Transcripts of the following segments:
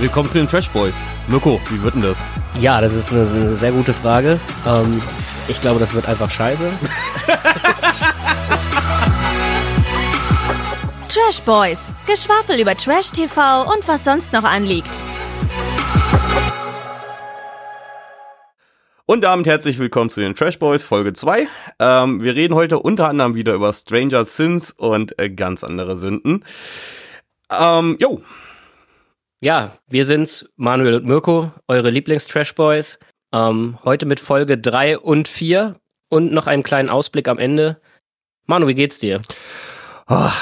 Willkommen zu den Trash Boys. Mirko, wie wird denn das? Ja, das ist eine, eine sehr gute Frage. Ähm, ich glaube, das wird einfach scheiße. Trash Boys. Geschwafel über Trash TV und was sonst noch anliegt. Und damit herzlich willkommen zu den Trash Boys Folge 2. Ähm, wir reden heute unter anderem wieder über Stranger Sins und äh, ganz andere Sünden. Ähm, jo. Ja, wir sind's, Manuel und Mirko, eure Lieblings-Trash Boys. Ähm, heute mit Folge 3 und 4 und noch einen kleinen Ausblick am Ende. Manu, wie geht's dir? Oh,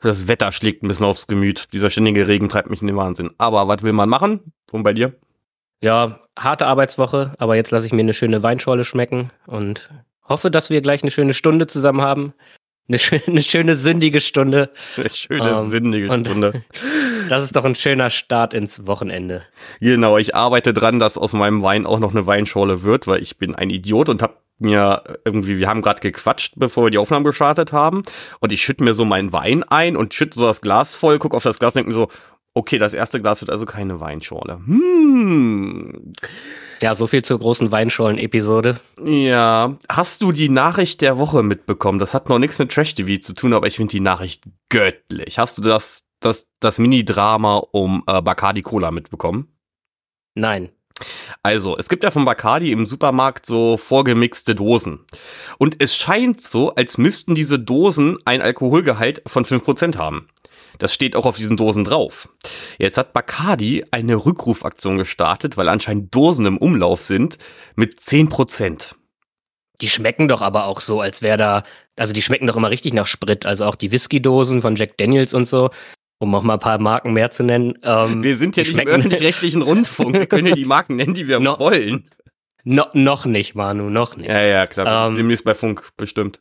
das Wetter schlägt ein bisschen aufs Gemüt. Dieser ständige Regen treibt mich in den Wahnsinn. Aber was will man machen? Und bei dir? Ja, harte Arbeitswoche, aber jetzt lasse ich mir eine schöne Weinschorle schmecken und hoffe, dass wir gleich eine schöne Stunde zusammen haben. Eine, schöne, eine schöne sündige Stunde. Eine schöne ähm, sündige Stunde. Das ist doch ein schöner Start ins Wochenende. Genau, ich arbeite dran, dass aus meinem Wein auch noch eine Weinschorle wird, weil ich bin ein Idiot und habe mir irgendwie, wir haben gerade gequatscht, bevor wir die Aufnahme gestartet haben und ich schütte mir so meinen Wein ein und schütte so das Glas voll, guck auf das Glas und denke mir so, Okay, das erste Glas wird also keine Weinschorle. Hm. Ja, so viel zur großen Weinschorlen-Episode. Ja. Hast du die Nachricht der Woche mitbekommen? Das hat noch nichts mit Trash TV zu tun, aber ich finde die Nachricht göttlich. Hast du das, das, das Mini-Drama um äh, Bacardi Cola mitbekommen? Nein. Also, es gibt ja von Bacardi im Supermarkt so vorgemixte Dosen. Und es scheint so, als müssten diese Dosen ein Alkoholgehalt von 5% haben. Das steht auch auf diesen Dosen drauf. Jetzt hat Bacardi eine Rückrufaktion gestartet, weil anscheinend Dosen im Umlauf sind, mit 10%. Die schmecken doch aber auch so, als wäre da, also die schmecken doch immer richtig nach Sprit. Also auch die Whisky-Dosen von Jack Daniels und so, um auch mal ein paar Marken mehr zu nennen. Ähm, wir sind ja nicht im öffentlich-rechtlichen Rundfunk. Wir können ja die Marken nennen, die wir no, wollen. No, noch nicht, Manu, noch nicht. Ja, ja, klar. Ähm, Demnächst bei Funk, bestimmt.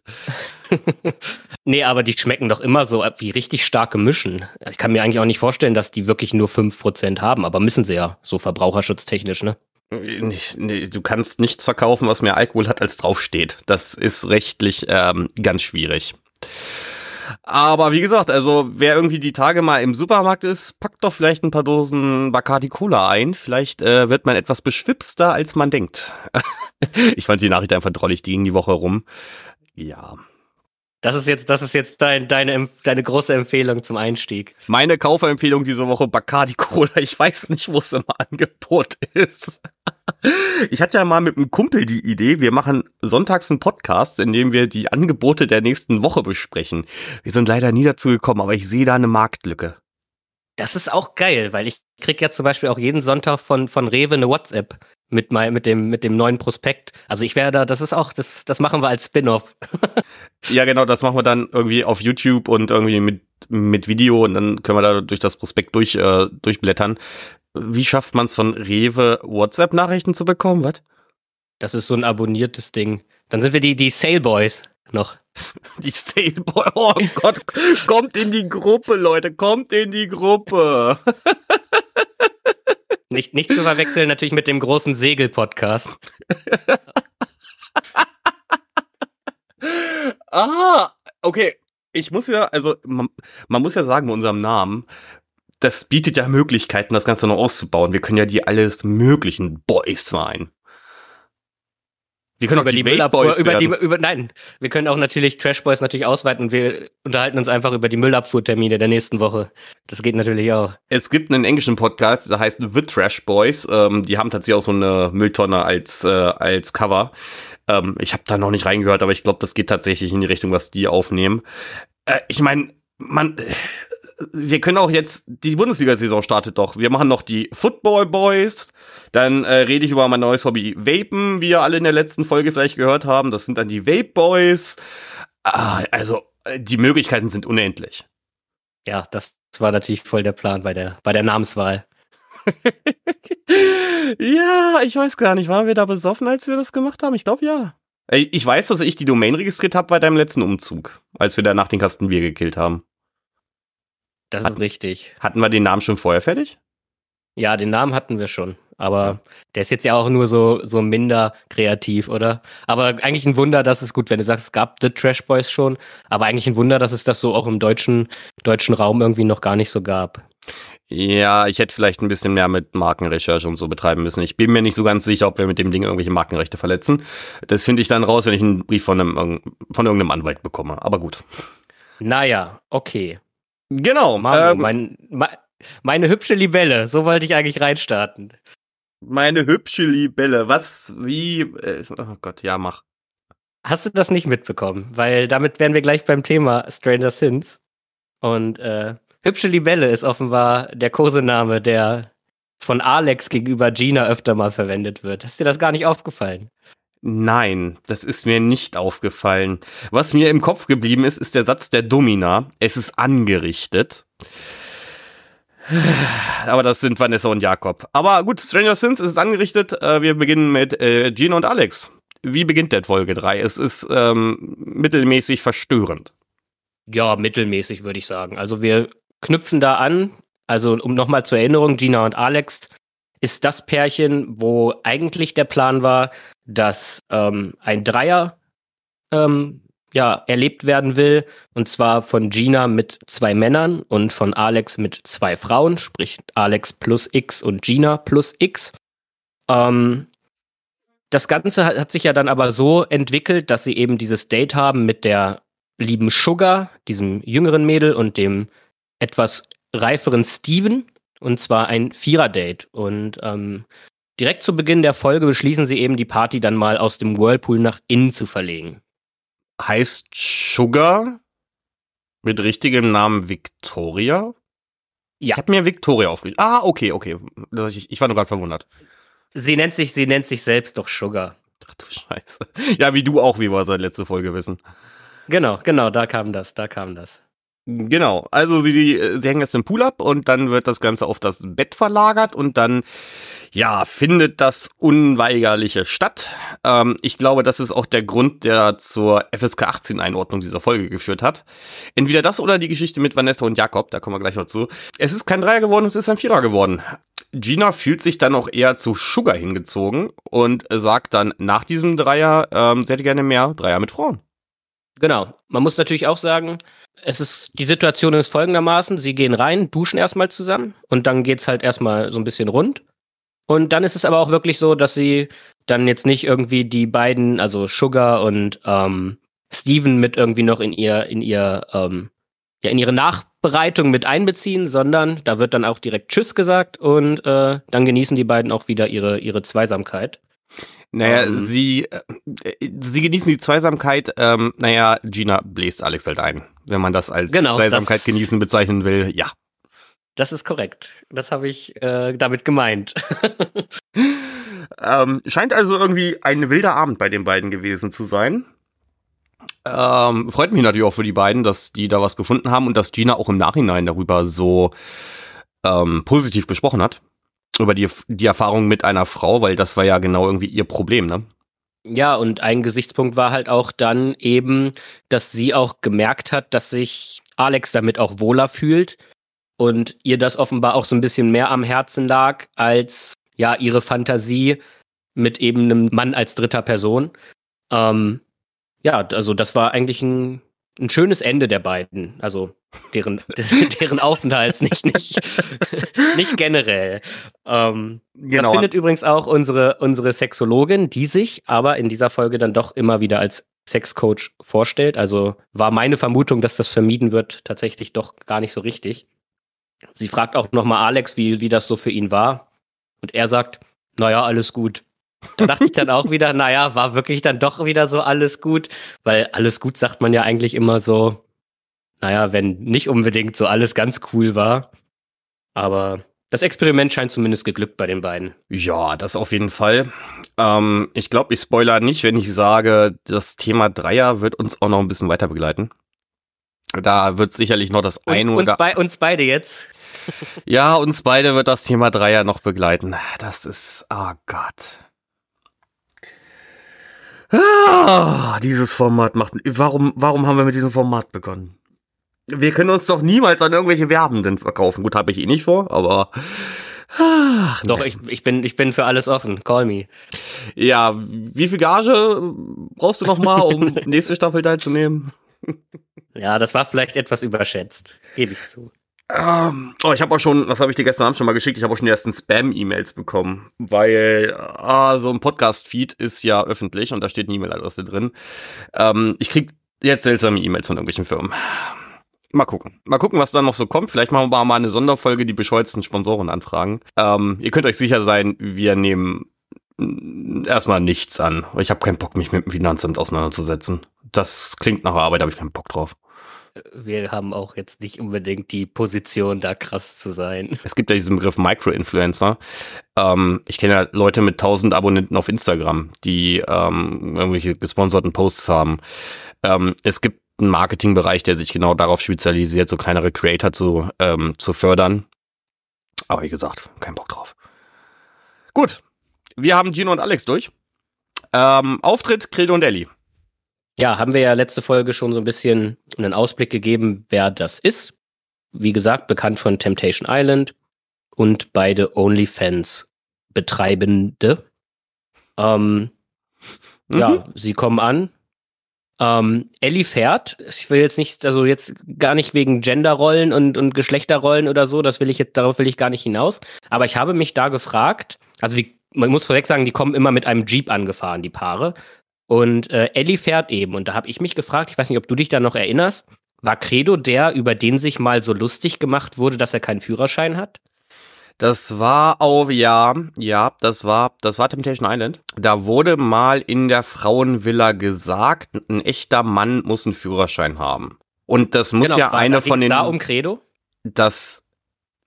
nee, aber die schmecken doch immer so wie richtig starke Mischen. Ich kann mir eigentlich auch nicht vorstellen, dass die wirklich nur 5% haben, aber müssen sie ja, so verbraucherschutztechnisch, ne? Nicht, nee, du kannst nichts verkaufen, was mehr Alkohol hat, als draufsteht. Das ist rechtlich ähm, ganz schwierig. Aber wie gesagt, also wer irgendwie die Tage mal im Supermarkt ist, packt doch vielleicht ein paar Dosen Bacardi Cola ein. Vielleicht äh, wird man etwas beschwipster, als man denkt. ich fand die Nachricht einfach drollig, die ging die Woche rum. Ja. Das ist jetzt, das ist jetzt dein, deine, deine große Empfehlung zum Einstieg. Meine Kaufempfehlung diese Woche Bacardi Cola. Ich weiß nicht, wo es im Angebot ist. Ich hatte ja mal mit einem Kumpel die Idee, wir machen sonntags einen Podcast, in dem wir die Angebote der nächsten Woche besprechen. Wir sind leider nie dazu gekommen, aber ich sehe da eine Marktlücke. Das ist auch geil, weil ich krieg ja zum Beispiel auch jeden Sonntag von, von Rewe eine WhatsApp mit, mein, mit, dem, mit dem neuen Prospekt. Also ich werde da, das ist auch, das, das machen wir als Spin-off. ja, genau, das machen wir dann irgendwie auf YouTube und irgendwie mit, mit Video und dann können wir da durch das Prospekt durch, äh, durchblättern. Wie schafft man es von Rewe WhatsApp-Nachrichten zu bekommen? Was? Das ist so ein abonniertes Ding. Dann sind wir die, die Sale Boys noch. Die Sale Boys. Oh Gott, kommt in die Gruppe, Leute, kommt in die Gruppe. Nicht, nicht zu verwechseln natürlich mit dem großen Segel-Podcast. ah, okay. Ich muss ja, also man, man muss ja sagen, mit unserem Namen, das bietet ja Möglichkeiten, das Ganze noch auszubauen. Wir können ja die alles möglichen Boys sein. Wir können über auch die, die Müllabfuhr, über die, über, nein, wir können auch natürlich Trash Boys natürlich ausweiten. Wir unterhalten uns einfach über die Müllabfuhrtermine der nächsten Woche. Das geht natürlich auch. Es gibt einen englischen Podcast, der heißt The Trash Boys. Ähm, die haben tatsächlich auch so eine Mülltonne als äh, als Cover. Ähm, ich habe da noch nicht reingehört, aber ich glaube, das geht tatsächlich in die Richtung, was die aufnehmen. Äh, ich meine, man wir können auch jetzt, die Bundesliga-Saison startet doch. Wir machen noch die Football Boys. Dann äh, rede ich über mein neues Hobby Vapen, wie ihr alle in der letzten Folge vielleicht gehört haben. Das sind dann die Vape Boys. Ah, also, äh, die Möglichkeiten sind unendlich. Ja, das war natürlich voll der Plan bei der, bei der Namenswahl. ja, ich weiß gar nicht. Waren wir da besoffen, als wir das gemacht haben? Ich glaube ja. Ich weiß, dass ich die Domain registriert habe bei deinem letzten Umzug, als wir danach den Kasten Bier gekillt haben. Das Hat, ist richtig. Hatten wir den Namen schon vorher fertig? Ja, den Namen hatten wir schon. Aber der ist jetzt ja auch nur so, so minder kreativ, oder? Aber eigentlich ein Wunder, dass es gut, wenn du sagst, es gab The Trash Boys schon, aber eigentlich ein Wunder, dass es das so auch im deutschen, deutschen Raum irgendwie noch gar nicht so gab. Ja, ich hätte vielleicht ein bisschen mehr mit Markenrecherche und so betreiben müssen. Ich bin mir nicht so ganz sicher, ob wir mit dem Ding irgendwelche Markenrechte verletzen. Das finde ich dann raus, wenn ich einen Brief von, einem, von irgendeinem Anwalt bekomme. Aber gut. Naja, okay. Genau. Manu, ähm, mein, mein, meine hübsche Libelle, so wollte ich eigentlich reinstarten. Meine hübsche Libelle, was, wie, äh, oh Gott, ja, mach. Hast du das nicht mitbekommen? Weil damit wären wir gleich beim Thema Stranger Sins. Und äh, hübsche Libelle ist offenbar der Kosename, der von Alex gegenüber Gina öfter mal verwendet wird. Ist dir das gar nicht aufgefallen? Nein, das ist mir nicht aufgefallen. Was mir im Kopf geblieben ist, ist der Satz der Domina. Es ist angerichtet. Aber das sind Vanessa und Jakob. Aber gut, Stranger Sins ist angerichtet. Äh, wir beginnen mit äh, Gina und Alex. Wie beginnt der Folge 3? Es ist ähm, mittelmäßig verstörend. Ja, mittelmäßig würde ich sagen. Also wir knüpfen da an. Also um nochmal zur Erinnerung, Gina und Alex ist das Pärchen, wo eigentlich der Plan war, dass ähm, ein Dreier ähm, ja, erlebt werden will. Und zwar von Gina mit zwei Männern und von Alex mit zwei Frauen, sprich Alex plus X und Gina plus X. Ähm, das Ganze hat, hat sich ja dann aber so entwickelt, dass sie eben dieses Date haben mit der lieben Sugar, diesem jüngeren Mädel und dem etwas reiferen Steven. Und zwar ein Vierer-Date. Und ähm, direkt zu Beginn der Folge beschließen sie eben, die Party dann mal aus dem Whirlpool nach innen zu verlegen heißt Sugar mit richtigem Namen Victoria? Ja. Ich habe mir Victoria aufgeschrieben. Ah, okay, okay. Ich, ich war nur gerade verwundert. Sie nennt sich, sie nennt sich selbst doch Sugar. Ach du Scheiße. Ja, wie du auch, wie wir seit letzte Folge wissen. Genau, genau, da kam das, da kam das. Genau, also sie, sie hängen jetzt im Pool ab und dann wird das Ganze auf das Bett verlagert und dann, ja, findet das Unweigerliche statt. Ähm, ich glaube, das ist auch der Grund, der zur FSK 18 Einordnung dieser Folge geführt hat. Entweder das oder die Geschichte mit Vanessa und Jakob, da kommen wir gleich noch zu. Es ist kein Dreier geworden, es ist ein Vierer geworden. Gina fühlt sich dann auch eher zu Sugar hingezogen und sagt dann nach diesem Dreier, ähm, sie hätte gerne mehr Dreier mit Frauen. Genau. Man muss natürlich auch sagen, es ist, die Situation ist folgendermaßen, sie gehen rein, duschen erstmal zusammen und dann geht's halt erstmal so ein bisschen rund. Und dann ist es aber auch wirklich so, dass sie dann jetzt nicht irgendwie die beiden, also Sugar und ähm, Steven mit irgendwie noch in ihr, in ihr, ähm, ja, in ihre Nachbereitung mit einbeziehen, sondern da wird dann auch direkt Tschüss gesagt und äh, dann genießen die beiden auch wieder ihre, ihre Zweisamkeit. Naja, ähm. sie, äh, sie genießen die Zweisamkeit. Ähm, naja, Gina bläst Alex halt ein. Wenn man das als genau, Zweisamkeit das, genießen bezeichnen will, ja. Das ist korrekt. Das habe ich äh, damit gemeint. ähm, scheint also irgendwie ein wilder Abend bei den beiden gewesen zu sein. Ähm, freut mich natürlich auch für die beiden, dass die da was gefunden haben und dass Gina auch im Nachhinein darüber so ähm, positiv gesprochen hat über die, die Erfahrung mit einer Frau, weil das war ja genau irgendwie ihr Problem, ne? Ja, und ein Gesichtspunkt war halt auch dann eben, dass sie auch gemerkt hat, dass sich Alex damit auch wohler fühlt und ihr das offenbar auch so ein bisschen mehr am Herzen lag als ja ihre Fantasie mit eben einem Mann als dritter Person. Ähm, ja, also das war eigentlich ein ein schönes Ende der beiden, also deren, deren Aufenthalts, nicht, nicht, nicht generell. Ähm, genau. Das findet übrigens auch unsere, unsere Sexologin, die sich aber in dieser Folge dann doch immer wieder als Sexcoach vorstellt. Also war meine Vermutung, dass das vermieden wird, tatsächlich doch gar nicht so richtig. Sie fragt auch nochmal Alex, wie, wie das so für ihn war. Und er sagt, naja, alles gut. Da dachte ich dann auch wieder, naja, war wirklich dann doch wieder so alles gut, weil alles gut sagt man ja eigentlich immer so, naja, wenn nicht unbedingt so alles ganz cool war. Aber das Experiment scheint zumindest geglückt bei den beiden. Ja, das auf jeden Fall. Ähm, ich glaube, ich spoiler nicht, wenn ich sage, das Thema Dreier wird uns auch noch ein bisschen weiter begleiten. Da wird sicherlich noch das eine oder. Uns, bei, uns beide jetzt. ja, uns beide wird das Thema Dreier noch begleiten. Das ist, oh Gott. Ah, dieses Format macht. Warum, warum haben wir mit diesem Format begonnen? Wir können uns doch niemals an irgendwelche Werbenden verkaufen. Gut, habe ich eh nicht vor, aber. Ach, Doch, ich, ich, bin, ich bin für alles offen. Call me. Ja, wie viel Gage brauchst du noch mal, um nächste Staffel teilzunehmen? ja, das war vielleicht etwas überschätzt. Gebe ich zu. Ähm, oh, ich habe auch schon, was habe ich dir gestern Abend schon mal geschickt? Ich habe auch schon die ersten Spam-E-Mails bekommen, weil ah, so ein Podcast-Feed ist ja öffentlich und da steht eine E-Mail-Adresse drin. Ähm, ich krieg jetzt seltsame E-Mails von irgendwelchen Firmen. Mal gucken. Mal gucken, was da noch so kommt. Vielleicht machen wir mal eine Sonderfolge, die bescheuertsten Sponsoren anfragen. Ähm, ihr könnt euch sicher sein, wir nehmen erstmal nichts an. Ich habe keinen Bock, mich mit dem Finanzamt auseinanderzusetzen. Das klingt nach Arbeit, habe ich keinen Bock drauf. Wir haben auch jetzt nicht unbedingt die Position, da krass zu sein. Es gibt ja diesen Begriff Micro-Influencer. Ähm, ich kenne ja Leute mit 1000 Abonnenten auf Instagram, die ähm, irgendwelche gesponserten Posts haben. Ähm, es gibt einen Marketingbereich, der sich genau darauf spezialisiert, so kleinere Creator zu, ähm, zu fördern. Aber wie gesagt, kein Bock drauf. Gut, wir haben Gino und Alex durch. Ähm, Auftritt Credo und Ellie. Ja, haben wir ja letzte Folge schon so ein bisschen einen Ausblick gegeben, wer das ist. Wie gesagt, bekannt von Temptation Island und beide OnlyFans Betreibende. Ähm, mhm. Ja, sie kommen an. Ähm, Ellie fährt. Ich will jetzt nicht, also jetzt gar nicht wegen Genderrollen und, und Geschlechterrollen oder so, das will ich jetzt, darauf will ich gar nicht hinaus. Aber ich habe mich da gefragt, also wie, man muss vorweg sagen, die kommen immer mit einem Jeep angefahren, die Paare. Und äh, Ellie fährt eben. Und da habe ich mich gefragt, ich weiß nicht, ob du dich da noch erinnerst, war Credo der, über den sich mal so lustig gemacht wurde, dass er keinen Führerschein hat? Das war auf, ja, ja, das war, das war Temptation Island. Da wurde mal in der Frauenvilla gesagt, ein echter Mann muss einen Führerschein haben. Und das muss genau, ja eine von den. da um Credo? Das,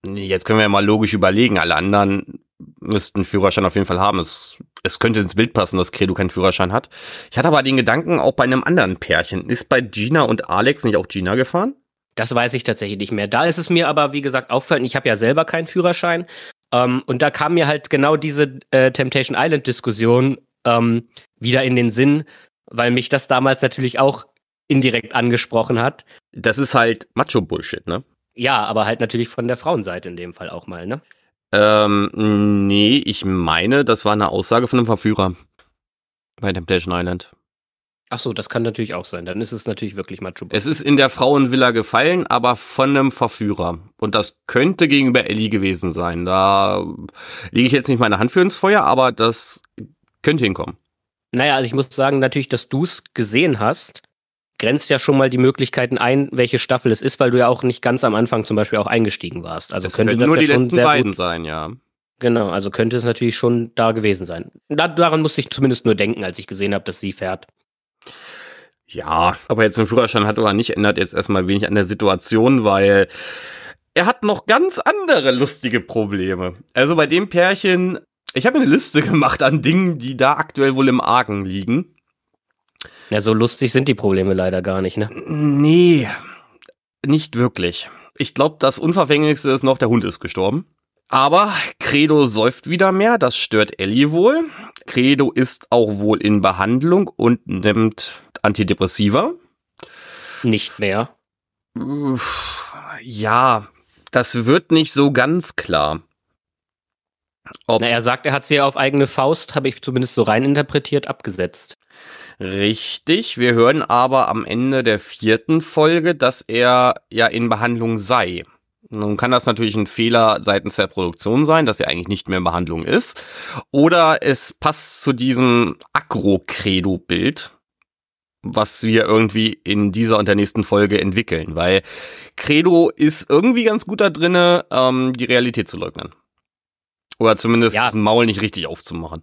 jetzt können wir ja mal logisch überlegen. Alle anderen müssten Führerschein auf jeden Fall haben. Es, es könnte ins Bild passen, dass Credo keinen Führerschein hat. Ich hatte aber den Gedanken auch bei einem anderen Pärchen. Ist bei Gina und Alex nicht auch Gina gefahren? Das weiß ich tatsächlich nicht mehr. Da ist es mir aber, wie gesagt, auffallend, ich habe ja selber keinen Führerschein. Ähm, und da kam mir halt genau diese äh, Temptation Island-Diskussion ähm, wieder in den Sinn, weil mich das damals natürlich auch indirekt angesprochen hat. Das ist halt Macho-Bullshit, ne? Ja, aber halt natürlich von der Frauenseite in dem Fall auch mal, ne? Ähm, nee, ich meine, das war eine Aussage von einem Verführer bei Temptation Island. Ach so, das kann natürlich auch sein. Dann ist es natürlich wirklich Macho. Es ist in der Frauenvilla gefallen, aber von einem Verführer. Und das könnte gegenüber Ellie gewesen sein. Da lege ich jetzt nicht meine Hand für ins Feuer, aber das könnte hinkommen. Naja, also ich muss sagen, natürlich, dass du es gesehen hast, grenzt ja schon mal die Möglichkeiten ein, welche Staffel es ist, weil du ja auch nicht ganz am Anfang zum Beispiel auch eingestiegen warst. Also es könnte das nur die letzten beiden sein, ja. Genau, also könnte es natürlich schon da gewesen sein. Da, daran musste ich zumindest nur denken, als ich gesehen habe, dass sie fährt. Ja, aber jetzt einen Führerschein hat oder nicht, ändert jetzt erstmal wenig an der Situation, weil er hat noch ganz andere lustige Probleme. Also bei dem Pärchen, ich habe eine Liste gemacht an Dingen, die da aktuell wohl im Argen liegen. Ja, so lustig sind die Probleme leider gar nicht, ne? Nee, nicht wirklich. Ich glaube, das Unverfänglichste ist noch, der Hund ist gestorben. Aber Credo säuft wieder mehr, das stört Ellie wohl. Credo ist auch wohl in Behandlung und nimmt Antidepressiva. Nicht mehr. Ja, das wird nicht so ganz klar. Ob Na, er sagt, er hat sie auf eigene Faust, habe ich zumindest so rein interpretiert, abgesetzt. Richtig, wir hören aber am Ende der vierten Folge, dass er ja in Behandlung sei. Nun kann das natürlich ein Fehler seitens der Produktion sein, dass er eigentlich nicht mehr in Behandlung ist. Oder es passt zu diesem Agro-Credo-Bild, was wir irgendwie in dieser und der nächsten Folge entwickeln, weil Credo ist irgendwie ganz gut da drinne, ähm, die Realität zu leugnen. Oder zumindest ja. das Maul nicht richtig aufzumachen.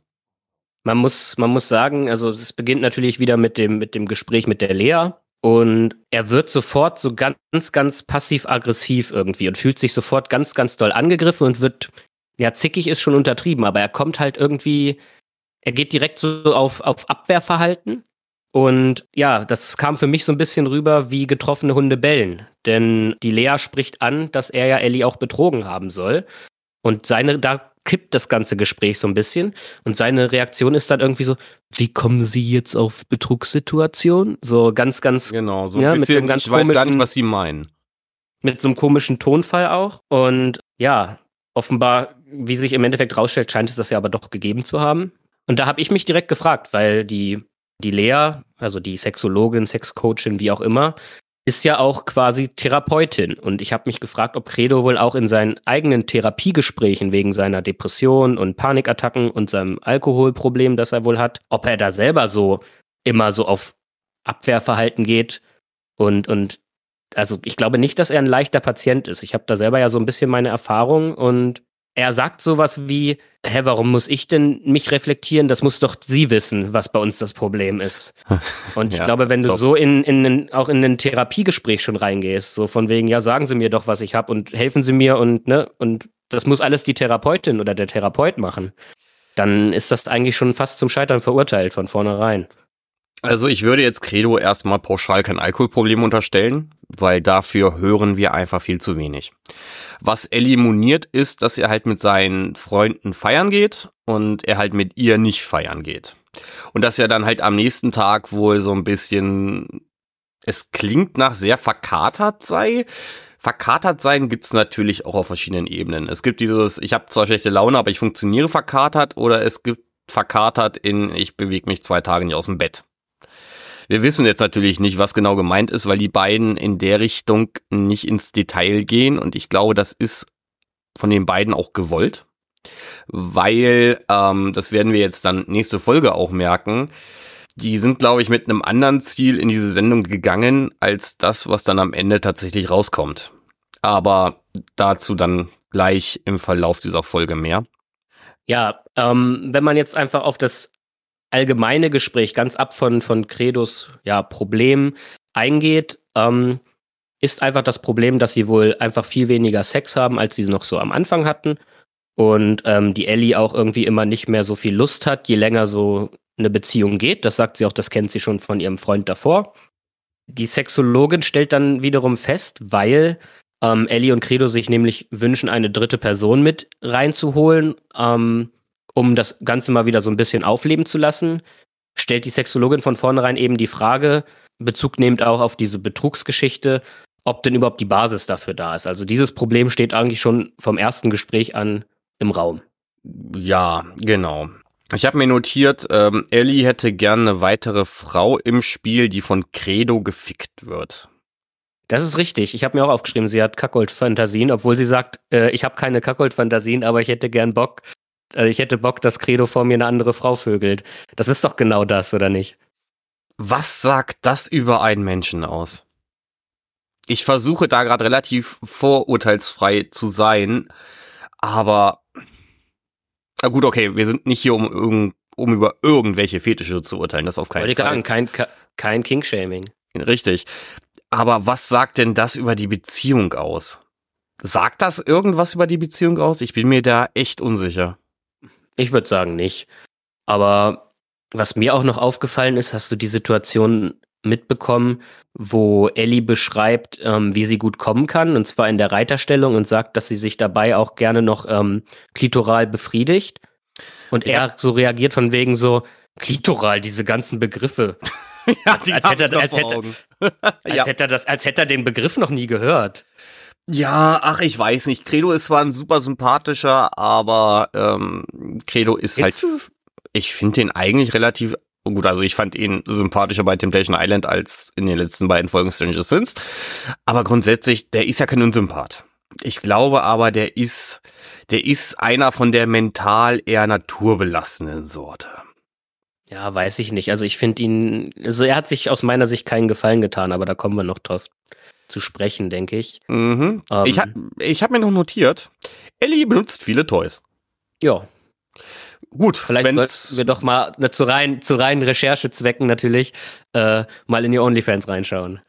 Man muss, man muss sagen, also es beginnt natürlich wieder mit dem, mit dem Gespräch mit der Lea. Und er wird sofort so ganz, ganz passiv-aggressiv irgendwie und fühlt sich sofort ganz, ganz doll angegriffen und wird, ja, zickig ist schon untertrieben, aber er kommt halt irgendwie, er geht direkt so auf, auf Abwehrverhalten. Und ja, das kam für mich so ein bisschen rüber wie getroffene Hunde bellen. Denn die Lea spricht an, dass er ja Ellie auch betrogen haben soll. Und seine, da kippt das ganze Gespräch so ein bisschen. Und seine Reaktion ist dann irgendwie so, wie kommen Sie jetzt auf Betrugssituation? So ganz, ganz. Genau, so ja, ein bisschen, mit ganz ich weiß gar nicht, was Sie meinen. Mit so einem komischen Tonfall auch. Und ja, offenbar, wie sich im Endeffekt rausstellt, scheint es das ja aber doch gegeben zu haben. Und da habe ich mich direkt gefragt, weil die, die Lea, also die Sexologin, Sexcoachin, wie auch immer, ist ja auch quasi Therapeutin. Und ich habe mich gefragt, ob Credo wohl auch in seinen eigenen Therapiegesprächen wegen seiner Depression und Panikattacken und seinem Alkoholproblem, das er wohl hat, ob er da selber so immer so auf Abwehrverhalten geht und, und also ich glaube nicht, dass er ein leichter Patient ist. Ich habe da selber ja so ein bisschen meine Erfahrung und er sagt sowas wie, hä, warum muss ich denn mich reflektieren? Das muss doch sie wissen, was bei uns das Problem ist. Und ich ja, glaube, wenn du glaub. so in, in, auch in ein Therapiegespräch schon reingehst, so von wegen, ja, sagen Sie mir doch, was ich habe und helfen Sie mir und, ne, und das muss alles die Therapeutin oder der Therapeut machen, dann ist das eigentlich schon fast zum Scheitern verurteilt von vornherein. Also ich würde jetzt Credo erstmal pauschal kein Alkoholproblem unterstellen, weil dafür hören wir einfach viel zu wenig. Was Ellie moniert ist, dass er halt mit seinen Freunden feiern geht und er halt mit ihr nicht feiern geht. Und dass er dann halt am nächsten Tag wohl so ein bisschen, es klingt nach sehr verkatert sei. Verkatert sein gibt's natürlich auch auf verschiedenen Ebenen. Es gibt dieses, ich habe zwar schlechte Laune, aber ich funktioniere verkatert oder es gibt verkatert in, ich bewege mich zwei Tage nicht aus dem Bett. Wir wissen jetzt natürlich nicht, was genau gemeint ist, weil die beiden in der Richtung nicht ins Detail gehen und ich glaube, das ist von den beiden auch gewollt, weil ähm, das werden wir jetzt dann nächste Folge auch merken. Die sind, glaube ich, mit einem anderen Ziel in diese Sendung gegangen, als das, was dann am Ende tatsächlich rauskommt. Aber dazu dann gleich im Verlauf dieser Folge mehr. Ja, ähm, wenn man jetzt einfach auf das allgemeine Gespräch ganz ab von, von Credos ja, Problem eingeht, ähm, ist einfach das Problem, dass sie wohl einfach viel weniger Sex haben, als sie noch so am Anfang hatten. Und ähm, die Ellie auch irgendwie immer nicht mehr so viel Lust hat, je länger so eine Beziehung geht. Das sagt sie auch, das kennt sie schon von ihrem Freund davor. Die Sexologin stellt dann wiederum fest, weil ähm, Ellie und Credo sich nämlich wünschen, eine dritte Person mit reinzuholen, ähm, um das Ganze mal wieder so ein bisschen aufleben zu lassen, stellt die Sexologin von vornherein eben die Frage, Bezug nehmend auch auf diese Betrugsgeschichte, ob denn überhaupt die Basis dafür da ist. Also dieses Problem steht eigentlich schon vom ersten Gespräch an im Raum. Ja, genau. Ich habe mir notiert, ähm, Ellie hätte gerne eine weitere Frau im Spiel, die von Credo gefickt wird. Das ist richtig. Ich habe mir auch aufgeschrieben, sie hat Kackold-Fantasien, obwohl sie sagt, äh, ich habe keine Kackold-Fantasien, aber ich hätte gern Bock, also ich hätte Bock, dass Credo vor mir eine andere Frau vögelt. Das ist doch genau das, oder nicht? Was sagt das über einen Menschen aus? Ich versuche da gerade relativ vorurteilsfrei zu sein, aber na gut, okay, wir sind nicht hier, um, um über irgendwelche Fetische zu urteilen, das auf keinen Wollte Fall. Sagen, kein, kein King-Shaming. Richtig. Aber was sagt denn das über die Beziehung aus? Sagt das irgendwas über die Beziehung aus? Ich bin mir da echt unsicher. Ich würde sagen nicht. Aber was mir auch noch aufgefallen ist, hast du die Situation mitbekommen, wo Ellie beschreibt, ähm, wie sie gut kommen kann, und zwar in der Reiterstellung und sagt, dass sie sich dabei auch gerne noch ähm, klitoral befriedigt. Und ja. er so reagiert von wegen so, klitoral, diese ganzen Begriffe. ja, die als, hätte, als, hätte, als, ja. hätte er das, als hätte er den Begriff noch nie gehört. Ja, ach, ich weiß nicht. Credo ist zwar ein super sympathischer, aber ähm, Credo ist Findest halt. Ich finde den eigentlich relativ gut. Also ich fand ihn sympathischer bei Temptation Island als in den letzten beiden Folgen Stranger Things. Aber grundsätzlich, der ist ja kein Unsympath. Ich glaube aber, der ist, der ist einer von der mental eher naturbelassenen Sorte. Ja, weiß ich nicht. Also ich finde ihn, also er hat sich aus meiner Sicht keinen Gefallen getan, aber da kommen wir noch drauf zu sprechen, denke ich. Mhm. Ähm, ich habe ich hab mir noch notiert, Ellie benutzt viele Toys. Ja. Gut, vielleicht sollten wir doch mal ne, zu rein zu reinen Recherchezwecken natürlich äh, mal in die OnlyFans reinschauen.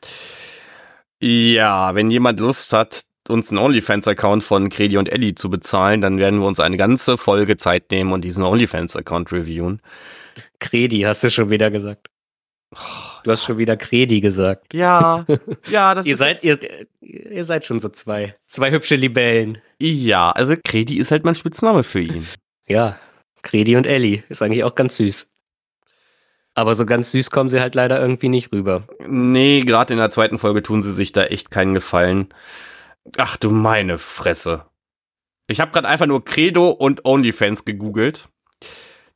Ja, wenn jemand Lust hat, uns einen OnlyFans-Account von Credi und Ellie zu bezahlen, dann werden wir uns eine ganze Folge Zeit nehmen und diesen OnlyFans-Account reviewen. Credi, hast du schon wieder gesagt. Du hast schon wieder Kredi gesagt. Ja, ja, das ihr seid ihr, ihr seid schon so zwei, zwei hübsche Libellen. Ja, also Kredi ist halt mein Spitzname für ihn. Ja, Kredi und Ellie ist eigentlich auch ganz süß. Aber so ganz süß kommen sie halt leider irgendwie nicht rüber. Nee, gerade in der zweiten Folge tun sie sich da echt keinen Gefallen. Ach du meine Fresse. Ich habe gerade einfach nur Credo und OnlyFans gegoogelt.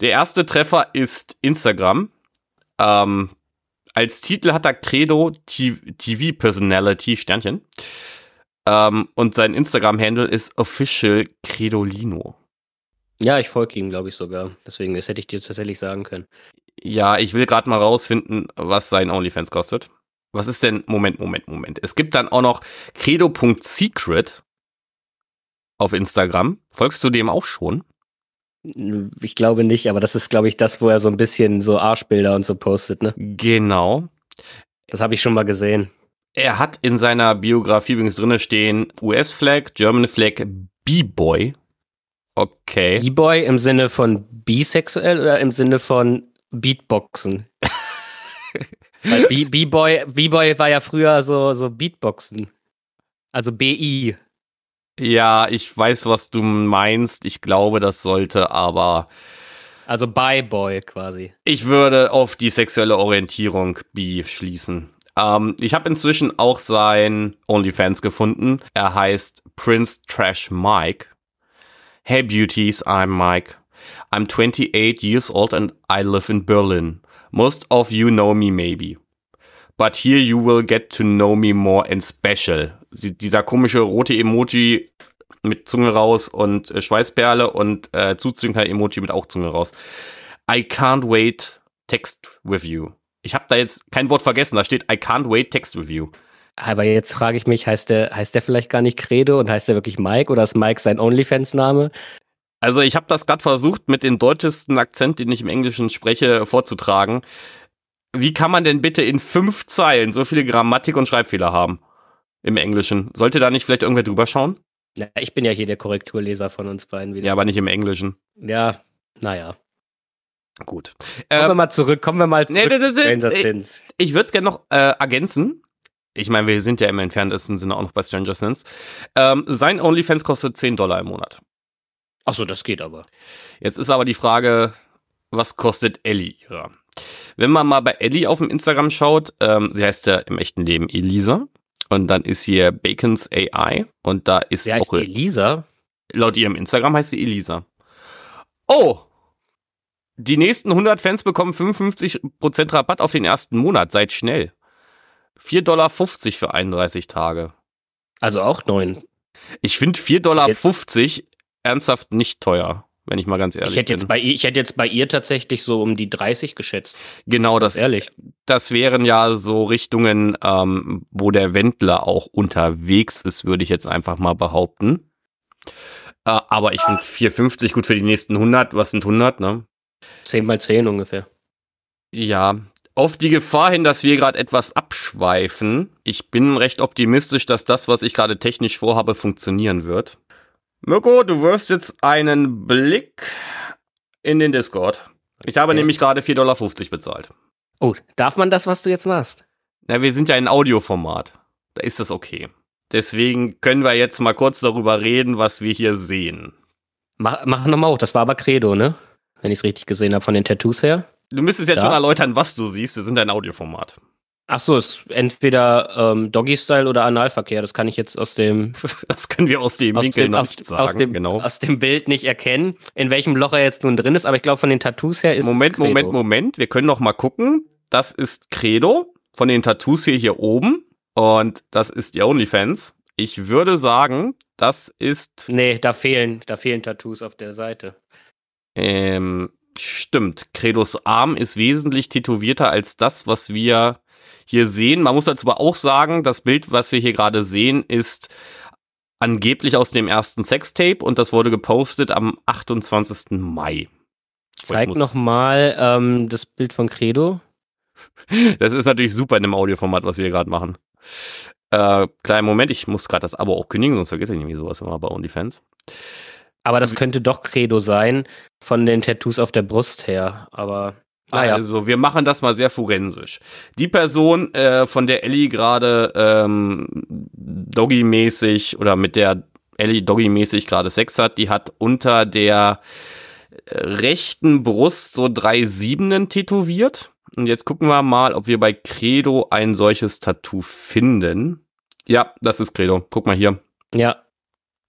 Der erste Treffer ist Instagram. Ähm, als Titel hat er Credo TV Personality Sternchen. Ähm, und sein Instagram-Handle ist official Credolino. Ja, ich folge ihm, glaube ich sogar. Deswegen, das hätte ich dir tatsächlich sagen können. Ja, ich will gerade mal rausfinden, was sein OnlyFans kostet. Was ist denn? Moment, Moment, Moment. Es gibt dann auch noch credo.secret auf Instagram. Folgst du dem auch schon? Ich glaube nicht, aber das ist, glaube ich, das, wo er so ein bisschen so Arschbilder und so postet, ne? Genau. Das habe ich schon mal gesehen. Er hat in seiner Biografie übrigens drinne stehen US-Flag, German Flag, B-Boy. Okay. B-Boy im Sinne von bisexuell oder im Sinne von Beatboxen? Weil B-Boy, B-Boy war ja früher so, so Beatboxen. Also BI. Ja, ich weiß, was du meinst. Ich glaube, das sollte aber. Also Bye Boy quasi. Ich würde auf die sexuelle Orientierung B schließen. Ähm, ich habe inzwischen auch sein OnlyFans gefunden. Er heißt Prince Trash Mike. Hey Beauties, I'm Mike. I'm 28 years old and I live in Berlin. Most of you know me maybe. But here you will get to know me more and special. Dieser komische rote Emoji mit Zunge raus und äh, Schweißperle und äh, Zuzünger-Emoji mit auch Zunge raus. I can't wait, text with you. Ich habe da jetzt kein Wort vergessen, da steht I can't wait, text with you. Aber jetzt frage ich mich, heißt der, heißt der vielleicht gar nicht Credo und heißt der wirklich Mike oder ist Mike sein OnlyFans-Name? Also ich habe das gerade versucht, mit dem deutschesten Akzent, den ich im Englischen spreche, vorzutragen. Wie kann man denn bitte in fünf Zeilen so viele Grammatik- und Schreibfehler haben im Englischen? Sollte da nicht vielleicht irgendwer drüber schauen? Ja, ich bin ja hier der Korrekturleser von uns beiden wieder. Ja, aber nicht im Englischen. Ja, naja. Gut. Kommen ähm, wir mal zurück, kommen wir mal zurück. Nee, das ist, ich ich würde es gerne noch äh, ergänzen. Ich meine, wir sind ja im entferntesten Sinne auch noch bei Stranger Things. Ähm, sein OnlyFans kostet 10 Dollar im Monat. Ach so, das geht aber. Jetzt ist aber die Frage, was kostet Ellie ihrer? Wenn man mal bei Ellie auf dem Instagram schaut, ähm, sie heißt ja im echten Leben Elisa. Und dann ist hier Bacons AI und da ist heißt auch Elisa. Laut ihrem Instagram heißt sie Elisa. Oh! Die nächsten 100 Fans bekommen 55% Rabatt auf den ersten Monat. Seid schnell. 4,50 Dollar für 31 Tage. Also auch 9. Ich finde 4,50 Dollar ernsthaft nicht teuer, wenn ich mal ganz ehrlich ich hätte bin. Jetzt bei, ich hätte jetzt bei ihr tatsächlich so um die 30 geschätzt. Genau, das, ehrlich. das wären ja so Richtungen, ähm, wo der Wendler auch unterwegs ist, würde ich jetzt einfach mal behaupten. Äh, aber ich finde 4,50 gut für die nächsten 100. Was sind 100, ne? 10 mal 10 ungefähr. Ja, auf die Gefahr hin, dass wir gerade etwas abschweifen. Ich bin recht optimistisch, dass das, was ich gerade technisch vorhabe, funktionieren wird. Mirko, du wirfst jetzt einen Blick in den Discord. Ich habe okay. nämlich gerade 4,50 Dollar bezahlt. Oh, darf man das, was du jetzt machst? Na, wir sind ja in Audioformat. Da ist das okay. Deswegen können wir jetzt mal kurz darüber reden, was wir hier sehen. Mach, mach nochmal hoch, das war aber Credo, ne? Wenn ich es richtig gesehen habe, von den Tattoos her. Du müsstest jetzt da. schon erläutern, was du siehst. Wir sind ein Audioformat. Ach so, ist entweder ähm, Doggy-Style oder Analverkehr. Das kann ich jetzt aus dem. Das können wir aus dem aus Winkel dem, aus, sagen. Aus dem, genau. aus dem Bild nicht erkennen, in welchem Loch er jetzt nun drin ist. Aber ich glaube, von den Tattoos her ist Moment. Moment, Moment. Wir können noch mal gucken. Das ist Credo von den Tattoos hier hier oben und das ist die OnlyFans. Ich würde sagen, das ist. Nee, da fehlen, da fehlen Tattoos auf der Seite. Ähm, stimmt. Credos Arm ist wesentlich tätowierter als das, was wir hier sehen. Man muss dazu aber auch sagen, das Bild, was wir hier gerade sehen, ist angeblich aus dem ersten Sextape und das wurde gepostet am 28. Mai. Zeig nochmal ähm, das Bild von Credo. Das ist natürlich super in dem Audioformat, was wir hier gerade machen. Äh, kleinen Moment, ich muss gerade das Abo auch kündigen, sonst vergesse ich nämlich sowas immer bei OnlyFans. Aber das könnte doch Credo sein, von den Tattoos auf der Brust her. Aber naja. Also, wir machen das mal sehr forensisch. Die Person, äh, von der Ellie gerade ähm, Doggy-mäßig oder mit der Ellie Doggy-mäßig gerade Sex hat, die hat unter der äh, rechten Brust so drei Siebenen tätowiert. Und jetzt gucken wir mal, ob wir bei Credo ein solches Tattoo finden. Ja, das ist Credo. Guck mal hier. Ja.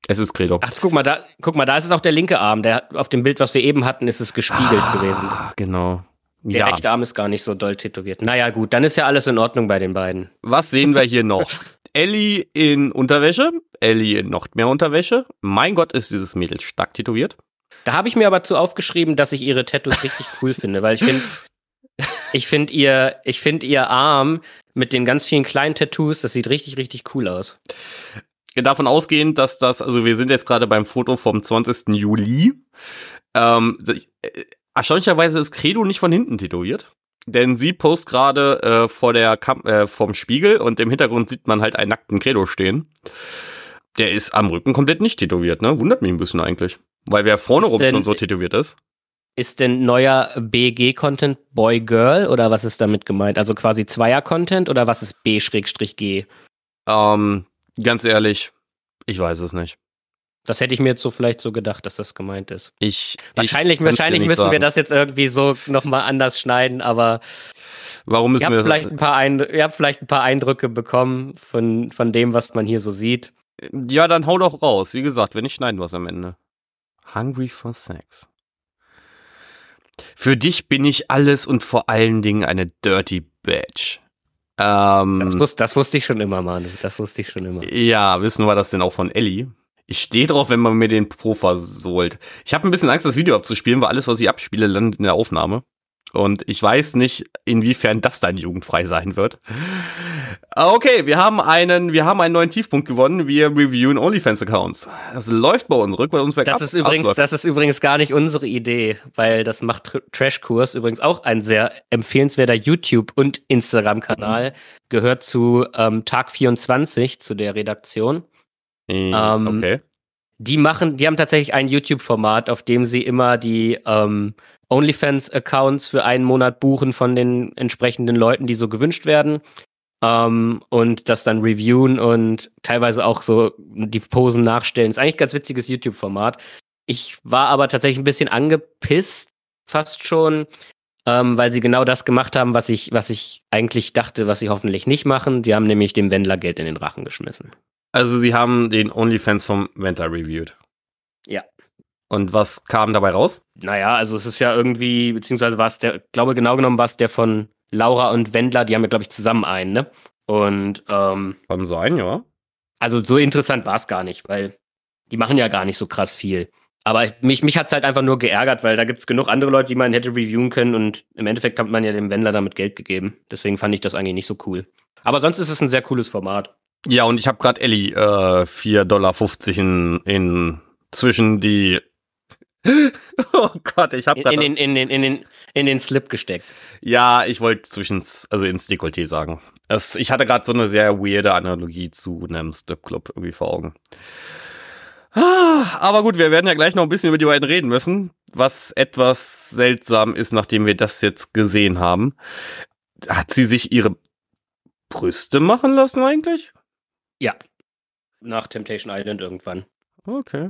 Es ist Credo. Ach, guck mal, da, guck mal, da ist es auch der linke Arm. Der, auf dem Bild, was wir eben hatten, ist es gespiegelt ah, gewesen. Genau. Der ja. rechte Arm ist gar nicht so doll tätowiert. Naja, gut, dann ist ja alles in Ordnung bei den beiden. Was sehen wir hier noch? Ellie in Unterwäsche, Ellie in noch mehr Unterwäsche. Mein Gott, ist dieses Mädel stark tätowiert. Da habe ich mir aber zu aufgeschrieben, dass ich ihre Tattoos richtig cool finde, weil ich finde, ich finde ihr, ich finde ihr Arm mit den ganz vielen kleinen Tattoos, das sieht richtig, richtig cool aus. Davon ausgehend, dass das, also wir sind jetzt gerade beim Foto vom 20. Juli. Ähm, äh, erstaunlicherweise ist Credo nicht von hinten tätowiert. Denn sie post gerade äh, vor der Kam äh, vom Spiegel und im Hintergrund sieht man halt einen nackten Credo stehen. Der ist am Rücken komplett nicht tätowiert, ne? Wundert mich ein bisschen eigentlich. Weil wer vorne rum schon so tätowiert ist. Ist denn neuer BG-Content Boy Girl oder was ist damit gemeint? Also quasi Zweier-Content oder was ist B-G? Ähm, ganz ehrlich, ich weiß es nicht. Das hätte ich mir jetzt so vielleicht so gedacht, dass das gemeint ist. Ich, Wahrscheinlich, ich wahrscheinlich müssen wir sagen. das jetzt irgendwie so nochmal anders schneiden, aber Warum müssen ihr wir habt, das? vielleicht ein paar Eindr ihr habt vielleicht ein paar Eindrücke bekommen von, von dem, was man hier so sieht. Ja, dann hau doch raus. Wie gesagt, wenn nicht, schneiden wir es am Ende. Hungry for Sex. Für dich bin ich alles und vor allen Dingen eine Dirty Bitch. Ähm, Das, wus das wusste ich schon immer, Manu. Das wusste ich schon immer. ja, wissen wir das denn auch von Ellie? Ich stehe drauf, wenn man mir den Pro versohlt. Ich habe ein bisschen Angst, das Video abzuspielen, weil alles, was ich abspiele, landet in der Aufnahme. Und ich weiß nicht, inwiefern das dann jugendfrei sein wird. Okay, wir haben einen, wir haben einen neuen Tiefpunkt gewonnen. Wir reviewen OnlyFans-Accounts. Das läuft bei uns, bei uns bergab. Das ist übrigens, Alles läuft. das ist übrigens gar nicht unsere Idee, weil das macht Tr Trashkurs übrigens auch ein sehr empfehlenswerter YouTube- und Instagram-Kanal. Gehört zu ähm, Tag 24, zu der Redaktion. Ähm, okay. Die machen, die haben tatsächlich ein YouTube-Format, auf dem sie immer die ähm, OnlyFans-Accounts für einen Monat buchen von den entsprechenden Leuten, die so gewünscht werden. Ähm, und das dann reviewen und teilweise auch so die Posen nachstellen. Ist eigentlich ein ganz witziges YouTube-Format. Ich war aber tatsächlich ein bisschen angepisst, fast schon, ähm, weil sie genau das gemacht haben, was ich, was ich eigentlich dachte, was sie hoffentlich nicht machen. Die haben nämlich dem Wendler Geld in den Rachen geschmissen. Also sie haben den OnlyFans vom Wendler reviewed. Ja. Und was kam dabei raus? Naja, also es ist ja irgendwie, beziehungsweise war es der, glaube genau genommen war es der von Laura und Wendler, die haben ja, glaube ich, zusammen einen, ne? Und ähm, Kann sein, ja. also so interessant war es gar nicht, weil die machen ja gar nicht so krass viel. Aber ich, mich, mich hat es halt einfach nur geärgert, weil da gibt es genug andere Leute, die man hätte reviewen können und im Endeffekt hat man ja dem Wendler damit Geld gegeben. Deswegen fand ich das eigentlich nicht so cool. Aber sonst ist es ein sehr cooles Format. Ja, und ich habe gerade Ellie äh, 4,50 Dollar in, in zwischen die. oh Gott, ich habe In, da in, in, den, in, den, in den Slip gesteckt. Ja, ich wollte zwischen, also ins Dekolleté sagen. Das, ich hatte gerade so eine sehr weirde Analogie zu einem Stripclub irgendwie vor Augen. Ah, Aber gut, wir werden ja gleich noch ein bisschen über die beiden reden müssen, was etwas seltsam ist, nachdem wir das jetzt gesehen haben. Hat sie sich ihre Brüste machen lassen eigentlich? Ja. Nach Temptation Island irgendwann. Okay.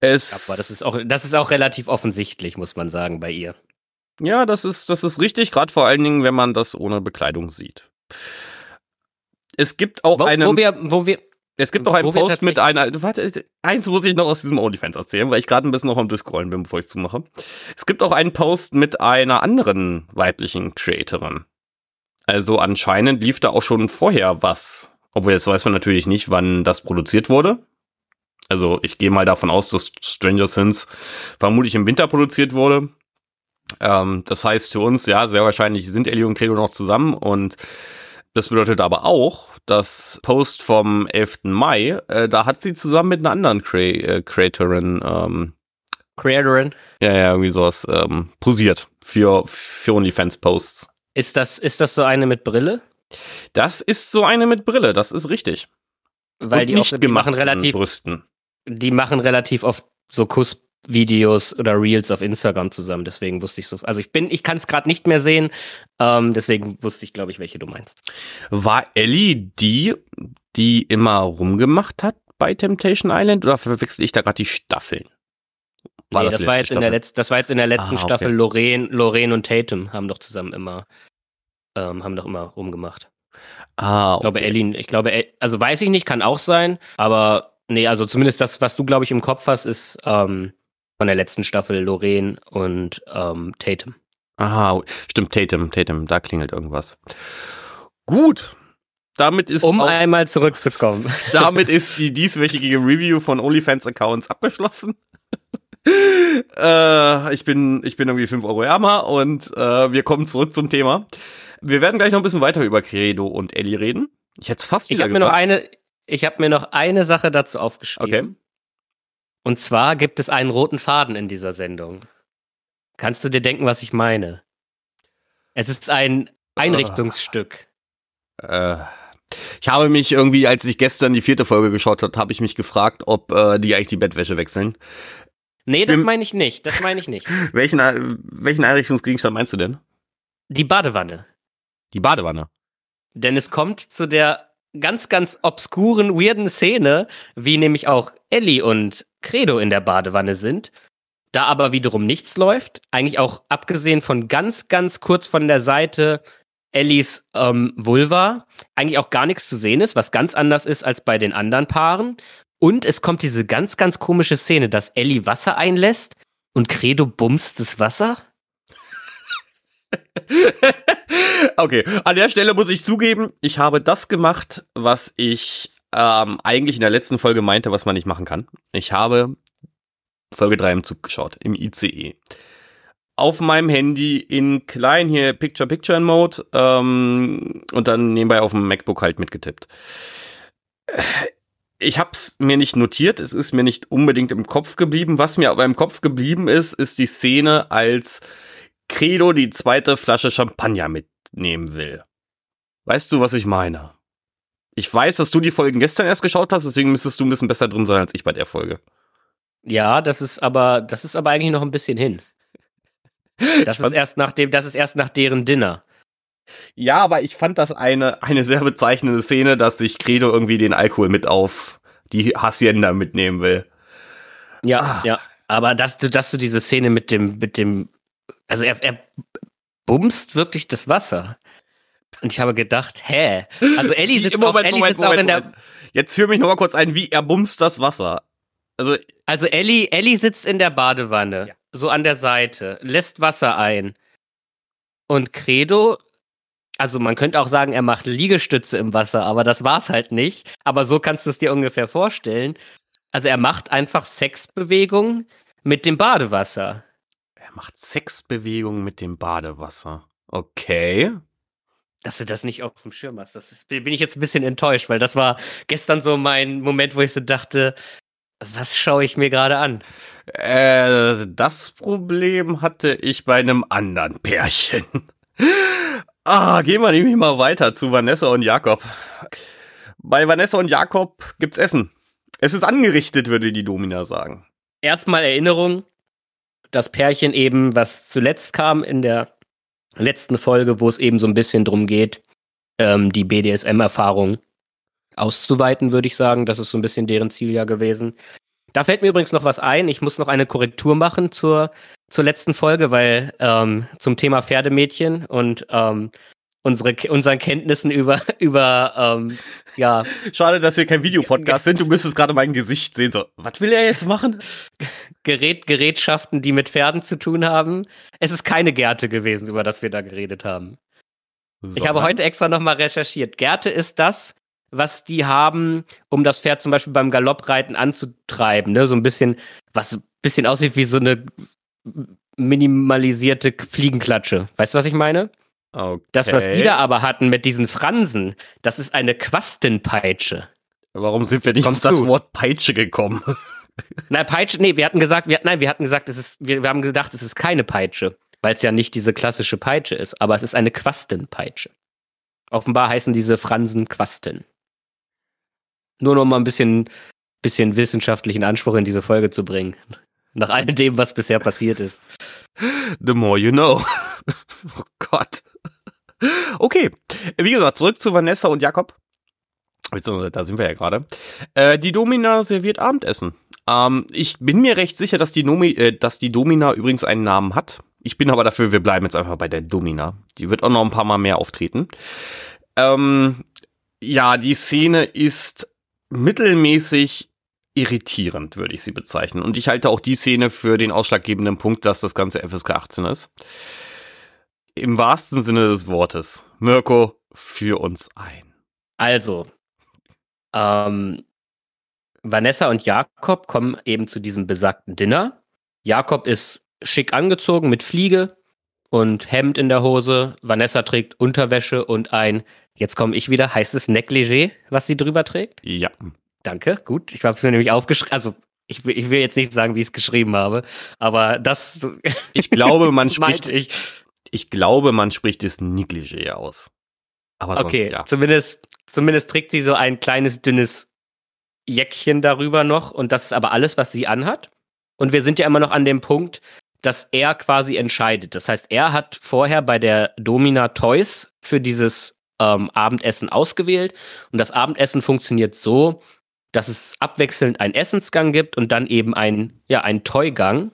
Es, Aber das ist auch, das ist auch relativ offensichtlich, muss man sagen, bei ihr. Ja, das ist, das ist richtig, gerade vor allen Dingen, wenn man das ohne Bekleidung sieht. Es gibt auch Wo, einen, wo wir, wo wir, es gibt auch einen Post mit einer, warte, eins muss ich noch aus diesem OnlyFans erzählen, weil ich gerade ein bisschen noch am Durchscrollen bin, bevor ich zumache. Es gibt auch einen Post mit einer anderen weiblichen Creatorin. Also anscheinend lief da auch schon vorher was. Obwohl, jetzt weiß man natürlich nicht, wann das produziert wurde. Also ich gehe mal davon aus, dass Stranger Things vermutlich im Winter produziert wurde. Ähm, das heißt für uns, ja, sehr wahrscheinlich sind Ellie und Credo noch zusammen und das bedeutet aber auch, dass Post vom 11. Mai, äh, da hat sie zusammen mit einer anderen Crea äh, Creatorin, ähm, Creatorin, ja, ja, irgendwie sowas, ähm, posiert für, für OnlyFans-Posts. Ist das, ist das so eine mit Brille? Das ist so eine mit Brille, das ist richtig. Weil Und die, nicht auch, die machen relativ, Brüsten. die machen relativ oft so Kussvideos oder Reels auf Instagram zusammen. Deswegen wusste ich so. Also ich bin, ich kann es gerade nicht mehr sehen. Ähm, deswegen wusste ich, glaube ich, welche du meinst. War Ellie die, die immer rumgemacht hat bei Temptation Island oder verwechsel ich da gerade die Staffeln? Nee, das, die war jetzt in der letzten, das war jetzt in der letzten Ah, okay. Staffel. Lorraine, Lorraine und Tatum haben doch zusammen immer, ähm, haben doch immer rumgemacht. Ah, Ich glaube, Ellie, ich glaube, also weiß ich nicht, kann auch sein, aber nee, also zumindest das, was du, glaube ich, im Kopf hast, ist ähm, von der letzten Staffel Lorraine und ähm, Tatum. Aha, stimmt, Tatum, Tatum, da klingelt irgendwas. Gut. Damit ist um auch, einmal zurückzukommen. damit ist die dieswöchige Review von OnlyFans-Accounts abgeschlossen. Äh, ich bin, ich bin irgendwie 5 Euro ärmer und äh, wir kommen zurück zum Thema. Wir werden gleich noch ein bisschen weiter über Credo und Ellie reden. Ich hätte es fast Ich habe mir noch eine, ich habe mir noch eine Sache dazu aufgeschrieben. Okay. Und zwar gibt es einen roten Faden in dieser Sendung. Kannst du dir denken, was ich meine? Es ist ein Einrichtungsstück. Äh, ich habe mich irgendwie, als ich gestern die vierte Folge geschaut habe, habe ich mich gefragt, ob äh, die eigentlich die Bettwäsche wechseln. Nee, das meine ich nicht. Das meine ich nicht. Welchen, äh, welchen Einrichtungsgegenstand meinst du denn? Die Badewanne. Die Badewanne. Denn es kommt zu der ganz, ganz obskuren, weirden Szene, wie nämlich auch Ellie und Credo in der Badewanne sind. Da aber wiederum nichts läuft, eigentlich auch abgesehen von ganz, ganz kurz von der Seite Ellies ähm, Vulva, eigentlich auch gar nichts zu sehen ist, was ganz anders ist als bei den anderen Paaren. Und es kommt diese ganz, ganz komische Szene, dass Ellie Wasser einlässt und Credo bumst das Wasser. okay, an der Stelle muss ich zugeben, ich habe das gemacht, was ich ähm, eigentlich in der letzten Folge meinte, was man nicht machen kann. Ich habe Folge 3 im Zug geschaut, im ICE. Auf meinem Handy in klein hier Picture-Picture-Mode ähm, und dann nebenbei auf dem MacBook halt mitgetippt. Ich habe es mir nicht notiert, es ist mir nicht unbedingt im Kopf geblieben. Was mir aber im Kopf geblieben ist, ist die Szene, als Credo die zweite Flasche Champagner mitnehmen will. Weißt du, was ich meine? Ich weiß, dass du die Folgen gestern erst geschaut hast, deswegen müsstest du ein bisschen besser drin sein als ich bei der Folge. Ja, das ist aber, das ist aber eigentlich noch ein bisschen hin. Das Ich ist erst nach dem, das ist erst nach deren Dinner. Ja, aber ich fand das eine, eine sehr bezeichnende Szene, dass sich Credo irgendwie den Alkohol mit auf die Hacienda mitnehmen will. Ja, Ah. ja. Aber dass du, dass du diese Szene mit dem, mit dem, also er, er bumst wirklich das Wasser. Und ich habe gedacht, hä? Also Ellie sitzt, auch, Ellie sitzt auch in der, Jetzt führ mich noch mal kurz ein, wie er bumst das Wasser. Also, also Ellie, Ellie sitzt in der Badewanne, Ja. so an der Seite, lässt Wasser ein. Und Credo, also man könnte auch sagen, er macht Liegestütze im Wasser, aber das war's halt nicht. Aber so kannst du es dir ungefähr vorstellen. Also er macht einfach Sexbewegungen mit dem Badewasser. er macht Sexbewegungen mit dem Badewasser. Okay. Dass du das nicht auf dem Schirm hast. Das ist, bin ich jetzt ein bisschen enttäuscht, weil das war gestern so mein Moment, wo ich so dachte, was schaue ich mir gerade an? Äh, das Problem hatte ich bei einem anderen Pärchen. Ah, gehen wir nämlich mal weiter zu Vanessa und Jakob. Bei Vanessa und Jakob gibt's Essen. Es ist angerichtet, würde die Domina sagen. Erstmal Erinnerung, das Pärchen eben, was zuletzt kam in der letzten Folge, wo es eben so ein bisschen drum geht, ähm, die BDSM-Erfahrung auszuweiten, würde ich sagen. Das ist so ein bisschen deren Ziel ja gewesen. Da fällt mir übrigens noch was ein. Ich muss noch eine Korrektur machen zur, zur letzten Folge, weil ähm, zum Thema Pferdemädchen und ähm, unsere, unseren Kenntnissen über, über ähm, ja, Schade, dass wir kein Videopodcast sind. Du müsstest gerade mein Gesicht sehen. So, was will er jetzt machen? Gerät, Gerätschaften, die mit Pferden zu tun haben. Es ist keine Gerte gewesen, über das wir da geredet haben. Ich habe heute extra nochmal recherchiert. Gerte ist das, was die haben, um das Pferd zum Beispiel beim Galoppreiten anzutreiben. Ne? So ein bisschen, was ein bisschen aussieht wie so eine minimalisierte Fliegenklatsche. Weißt du, was ich meine? Okay. Das, was die da aber hatten mit diesen Fransen, das ist eine Quastenpeitsche. Warum sind wir nicht Kommst auf das du? Wort Peitsche gekommen? Nein, Peitsche, nee, wir hatten gesagt, wir, nein, wir hatten gesagt, es ist, wir, wir haben gedacht, es ist keine Peitsche, weil es ja nicht diese klassische Peitsche ist, aber es ist eine Quastenpeitsche. Offenbar heißen diese Fransen Quasten. Nur noch mal ein bisschen, bisschen wissenschaftlichen Anspruch in diese Folge zu bringen. Nach all dem, was bisher passiert ist. The more you know. oh Gott. Okay, wie gesagt, zurück zu Vanessa und Jakob. Da sind wir ja gerade. Äh, die Domina serviert Abendessen. Ähm, ich bin mir recht sicher, dass die, Nomi äh, dass die Domina übrigens einen Namen hat. Ich bin aber dafür, wir bleiben jetzt einfach bei der Domina. Die wird auch noch ein paar Mal mehr auftreten. Ähm, ja, die Szene ist mittelmäßig irritierend, würde ich sie bezeichnen. Und ich halte auch die Szene für den ausschlaggebenden Punkt, dass das ganze FSK 18 ist. im wahrsten Sinne des Wortes. Mirko, führ uns ein. Also, ähm, Vanessa und Jakob kommen eben zu diesem besagten Dinner. Jakob ist schick angezogen mit Fliege und Hemd in der Hose. Vanessa trägt Unterwäsche und ein, jetzt komme ich wieder, heißt es Negligé, was sie drüber trägt? Ja. Danke, gut. Ich habe es mir nämlich aufgeschrieben. Also, ich will, ich will jetzt nicht sagen, wie ich es geschrieben habe, aber das. Ich glaube, man spricht. ich. ich glaube, man spricht es Negligé aus. Aber sonst, okay, ja. zumindest, zumindest trägt sie so ein kleines, dünnes Jäckchen darüber noch und das ist aber alles, was sie anhat. Und wir sind ja immer noch an dem Punkt, dass er quasi entscheidet. Das heißt, er hat vorher bei der Domina Toys für dieses ähm, Abendessen ausgewählt und das Abendessen funktioniert so, dass es abwechselnd einen Essensgang gibt und dann eben ein, ja, ein Toygang.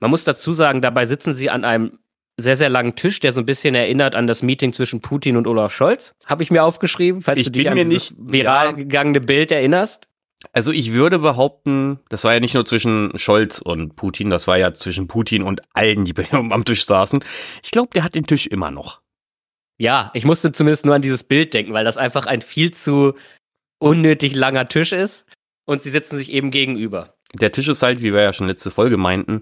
Man muss dazu sagen, dabei sitzen sie an einem sehr, sehr langen Tisch, der so ein bisschen erinnert an das Meeting zwischen Putin und Olaf Scholz. Habe ich mir aufgeschrieben, falls ich du dich an mir nicht viral ja. gegangene Bild erinnerst. Also ich würde behaupten, das war ja nicht nur zwischen Scholz und Putin, das war ja zwischen Putin und allen, die am Tisch saßen. Ich glaube, der hat den Tisch immer noch. Ja, ich musste zumindest nur an dieses Bild denken, weil das einfach ein viel zu unnötig langer Tisch ist und sie sitzen sich eben gegenüber. Der Tisch ist halt, wie wir ja schon letzte Folge meinten,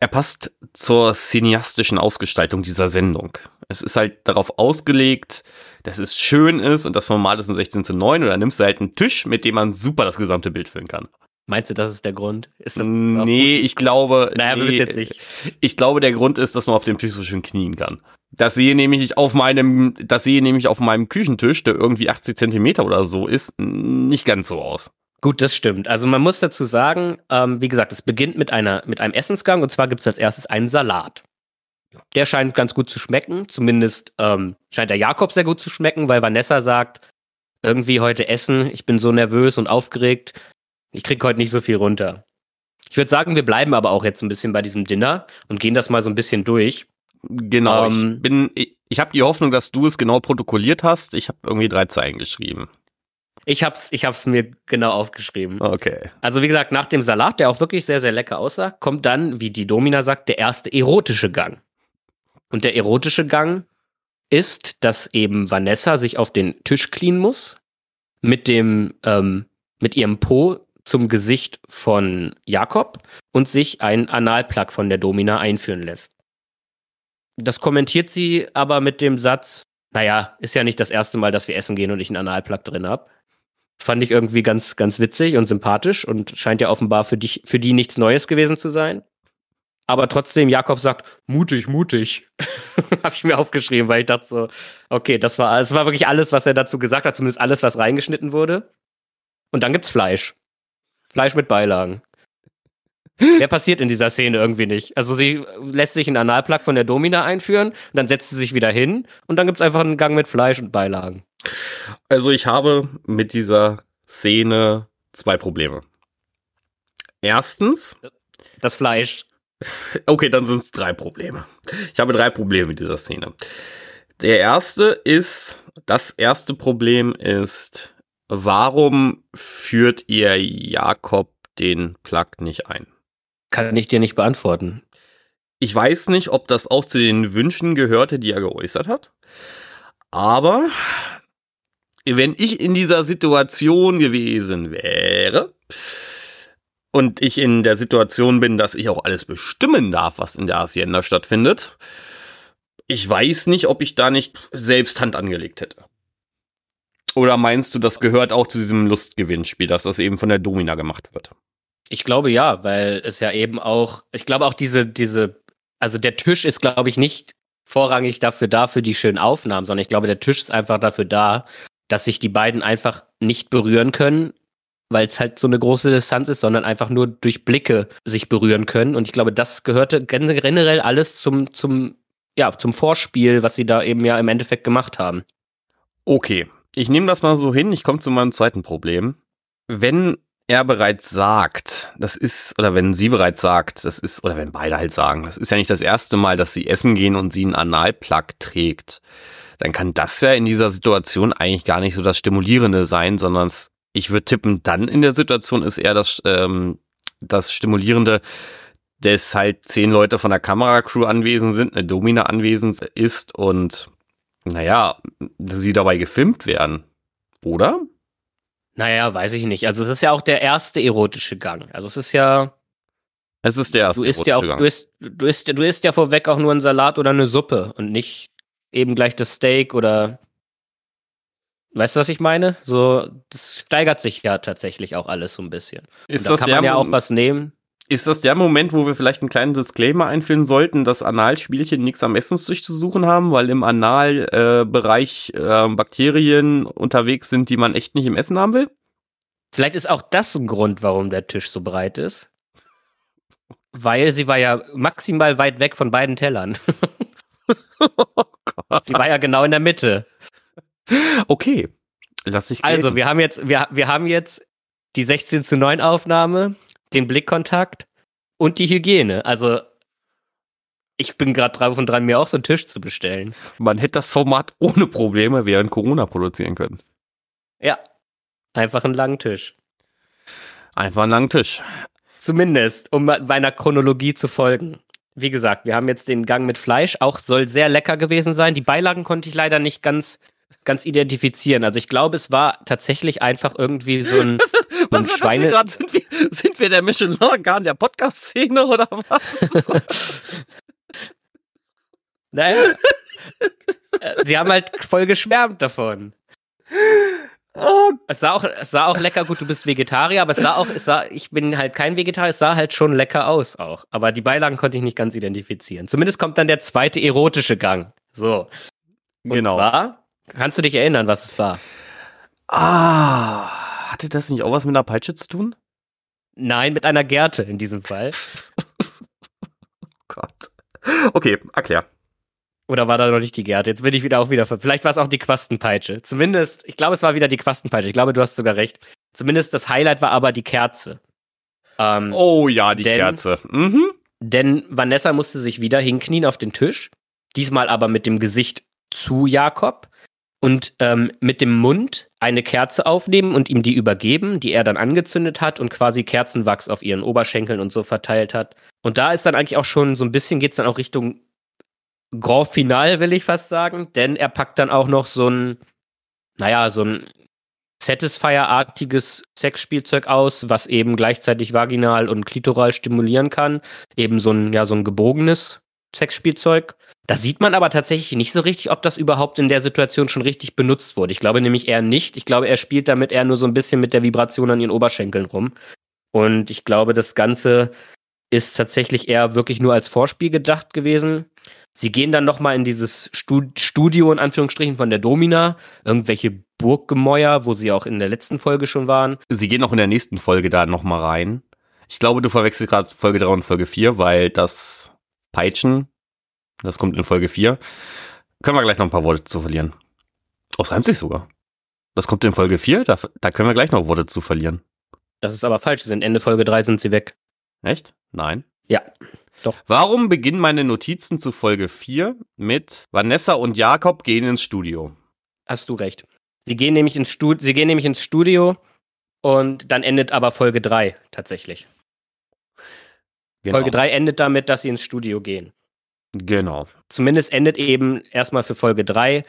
er passt zur cineastischen Ausgestaltung dieser Sendung. Es ist halt darauf ausgelegt, dass es schön ist und das Format ist ein 16 zu 9 oder nimmst du halt einen Tisch, mit dem man super das gesamte Bild füllen kann. Meinst du, das ist der Grund? Ist das nee, ich glaube. Naja, nee, wir wissen jetzt nicht. Ich glaube, der Grund ist, dass man auf dem Tisch so schön knien kann. Das sehe nämlich auf meinem, das sehe nämlich auf meinem Küchentisch, der irgendwie 80 Zentimeter oder so ist, nicht ganz so aus. Gut, das stimmt. Also man muss dazu sagen, ähm, wie gesagt, es beginnt mit einer mit einem Essensgang und zwar gibt es als erstes einen Salat. Der scheint ganz gut zu schmecken. Zumindest ähm, scheint der Jakob sehr gut zu schmecken, weil Vanessa sagt, irgendwie heute essen, ich bin so nervös und aufgeregt, ich krieg heute nicht so viel runter. Ich würde sagen, wir bleiben aber auch jetzt ein bisschen bei diesem Dinner und gehen das mal so ein bisschen durch. Genau, ähm, ich bin, ich, ich habe die Hoffnung, dass du es genau protokolliert hast. Ich habe irgendwie drei Zeilen geschrieben. Ich hab's, ich hab's mir genau aufgeschrieben. Okay. Also wie gesagt, nach dem Salat, der auch wirklich sehr, sehr lecker aussah, kommt dann, wie die Domina sagt, der erste erotische Gang. Und der erotische Gang ist, dass eben Vanessa sich auf den Tisch cleanen muss, mit dem, ähm, mit ihrem Po zum Gesicht von Jakob und sich einen Analplug von der Domina einführen lässt. Das kommentiert sie aber mit dem Satz, naja, ist ja nicht das erste Mal, dass wir essen gehen und ich einen Analplug drin hab. Fand ich irgendwie ganz, ganz witzig und sympathisch und scheint ja offenbar für dich, für die nichts Neues gewesen zu sein. Aber trotzdem, Jakob sagt, mutig, mutig. Habe ich mir aufgeschrieben, weil ich dachte so, okay, das war, das war wirklich alles, was er dazu gesagt hat, zumindest alles, was reingeschnitten wurde. Und dann gibt's Fleisch. Fleisch mit Beilagen. Mehr passiert in dieser Szene irgendwie nicht. Also sie lässt sich einen Analplug von der Domina einführen, dann setzt sie sich wieder hin und dann gibt es einfach einen Gang mit Fleisch und Beilagen. Also ich habe mit dieser Szene zwei Probleme. Erstens. Das Fleisch. Okay, dann sind es drei Probleme. Ich habe drei Probleme mit dieser Szene. Der erste ist, das erste Problem ist, warum führt ihr Jakob den Plug nicht ein? Kann ich dir nicht beantworten. Ich weiß nicht, ob das auch zu den Wünschen gehörte, die er geäußert hat. Aber wenn ich in dieser Situation gewesen wäre und ich in der Situation bin, dass ich auch alles bestimmen darf, was in der Hacienda stattfindet, ich weiß nicht, ob ich da nicht selbst Hand angelegt hätte. Oder meinst du, das gehört auch zu diesem Lustgewinnspiel, dass das eben von der Domina gemacht wird? Ich glaube ja, weil es ja eben auch, ich glaube auch diese, diese, also der Tisch ist, glaube ich, nicht vorrangig dafür da, für die schönen Aufnahmen, sondern ich glaube, der Tisch ist einfach dafür da, dass sich die beiden einfach nicht berühren können, weil es halt so eine große Distanz ist, sondern einfach nur durch Blicke sich berühren können. Und ich glaube, das gehörte generell alles zum, zum, ja, zum Vorspiel, was sie da eben ja im Endeffekt gemacht haben. Okay, ich nehme das mal so hin. Ich komme zu meinem zweiten Problem. Wenn er bereits sagt, das ist, oder wenn sie bereits sagt, das ist, oder wenn beide halt sagen, das ist ja nicht das erste Mal, dass sie essen gehen und sie einen Analplug trägt, dann kann das ja in dieser Situation eigentlich gar nicht so das Stimulierende sein, sondern ich würde tippen, dann in der Situation ist eher das, ähm, das Stimulierende, dass halt zehn Leute von der Kameracrew anwesend sind, eine Domina anwesend ist und naja, sie dabei gefilmt werden. Oder? Naja, weiß ich nicht. Also es ist ja auch der erste erotische Gang. Also es ist ja. Es ist der erste du isst ja auch, Gang. Du isst, du, isst, du isst ja vorweg auch nur einen Salat oder eine Suppe und nicht eben gleich das Steak oder. Weißt du, was ich meine? So, das steigert sich ja tatsächlich auch alles so ein bisschen. Ist und da kann man ja auch was nehmen. Ist das der Moment, wo wir vielleicht einen kleinen Disclaimer einführen sollten, dass Analspielchen nichts am Essenstisch zu suchen haben, weil im Analbereich äh, äh, Bakterien unterwegs sind, die man echt nicht im Essen haben will? Vielleicht ist auch das ein Grund, warum der Tisch so breit ist. Weil sie war ja maximal weit weg von beiden Tellern. oh sie war ja genau in der Mitte. Okay. Lass dich also, gehen. Also, wir haben jetzt, wir, wir haben jetzt die 16 zu 9 Aufnahme den Blickkontakt und die Hygiene. Also ich bin gerade drauf und dran, mir auch so einen Tisch zu bestellen. Man hätte das Format ohne Probleme während Corona produzieren können. Ja, einfach einen langen Tisch. Einfach einen langen Tisch. Zumindest, um meiner Chronologie zu folgen. Wie gesagt, wir haben jetzt den Gang mit Fleisch. Auch soll sehr lecker gewesen sein. Die Beilagen konnte ich leider nicht ganz ganz identifizieren. Also ich glaube, es war tatsächlich einfach irgendwie so ein, so ein Schweine. Grad, sind, wir, sind wir der Michelin-Organ der Podcast-Szene oder was? naja. Äh, sie haben halt voll geschwärmt davon. Oh. Es sah auch, es sah auch lecker, gut, du bist Vegetarier, aber es sah auch, es sah, ich bin halt kein Vegetarier, es sah halt schon lecker aus auch. Aber die Beilagen konnte ich nicht ganz identifizieren. Zumindest kommt dann der zweite erotische Gang. So. Und genau. zwar Kannst du dich erinnern, was es war? Ah, hatte das nicht auch was mit einer Peitsche zu tun? Nein, mit einer Gerte in diesem Fall. oh Gott. Okay, erklär. Oder war da noch nicht die Gerte? Jetzt bin ich wieder auch wieder. Vielleicht war es auch die Quastenpeitsche. Zumindest, ich glaube, es war wieder die Quastenpeitsche. Ich glaube, du hast sogar recht. Zumindest das Highlight war aber die Kerze. Ähm, oh ja, die denn, Kerze. Mhm. Denn Vanessa musste sich wieder hinknien auf den Tisch. Diesmal aber mit dem Gesicht zu Jakob und ähm, mit dem Mund eine Kerze aufnehmen und ihm die übergeben, die er dann angezündet hat und quasi Kerzenwachs auf ihren Oberschenkeln und so verteilt hat. Und da ist dann eigentlich auch schon so ein bisschen geht's dann auch Richtung Grand Final, will ich fast sagen, denn er packt dann auch noch so ein, naja, so ein Satisfier-artiges Sexspielzeug aus, was eben gleichzeitig vaginal und klitoral stimulieren kann. Eben so ein, ja, so ein gebogenes Sexspielzeug. Da sieht man aber tatsächlich nicht so richtig, ob das überhaupt in der Situation schon richtig benutzt wurde. Ich glaube nämlich eher nicht. Ich glaube, er spielt damit eher nur so ein bisschen mit der Vibration an ihren Oberschenkeln rum. Und ich glaube, das Ganze ist tatsächlich eher wirklich nur als Vorspiel gedacht gewesen. Sie gehen dann nochmal in dieses Studio in Anführungsstrichen von der Domina, irgendwelche Burggemäuer, wo sie auch in der letzten Folge schon waren. Sie gehen auch in der nächsten Folge da nochmal rein. Ich glaube, du verwechselst gerade Folge 3 und Folge 4, weil das Peitschen das kommt in Folge 4. Können wir gleich noch ein paar Worte zu verlieren. Aus Leipzig sogar. Das kommt in Folge 4, da, da können wir gleich noch Worte zu verlieren. Das ist aber falsch, sie sind Ende Folge 3 sind sie weg. Echt? Nein. Ja. Doch. Warum beginnen meine Notizen zu Folge 4 mit Vanessa und Jakob gehen ins Studio? Hast du recht. Sie gehen nämlich ins, Stud sie gehen nämlich ins Studio und dann endet aber Folge 3 tatsächlich. Genau. Folge 3 endet damit, dass sie ins Studio gehen. Genau. Zumindest endet eben erstmal für Folge 3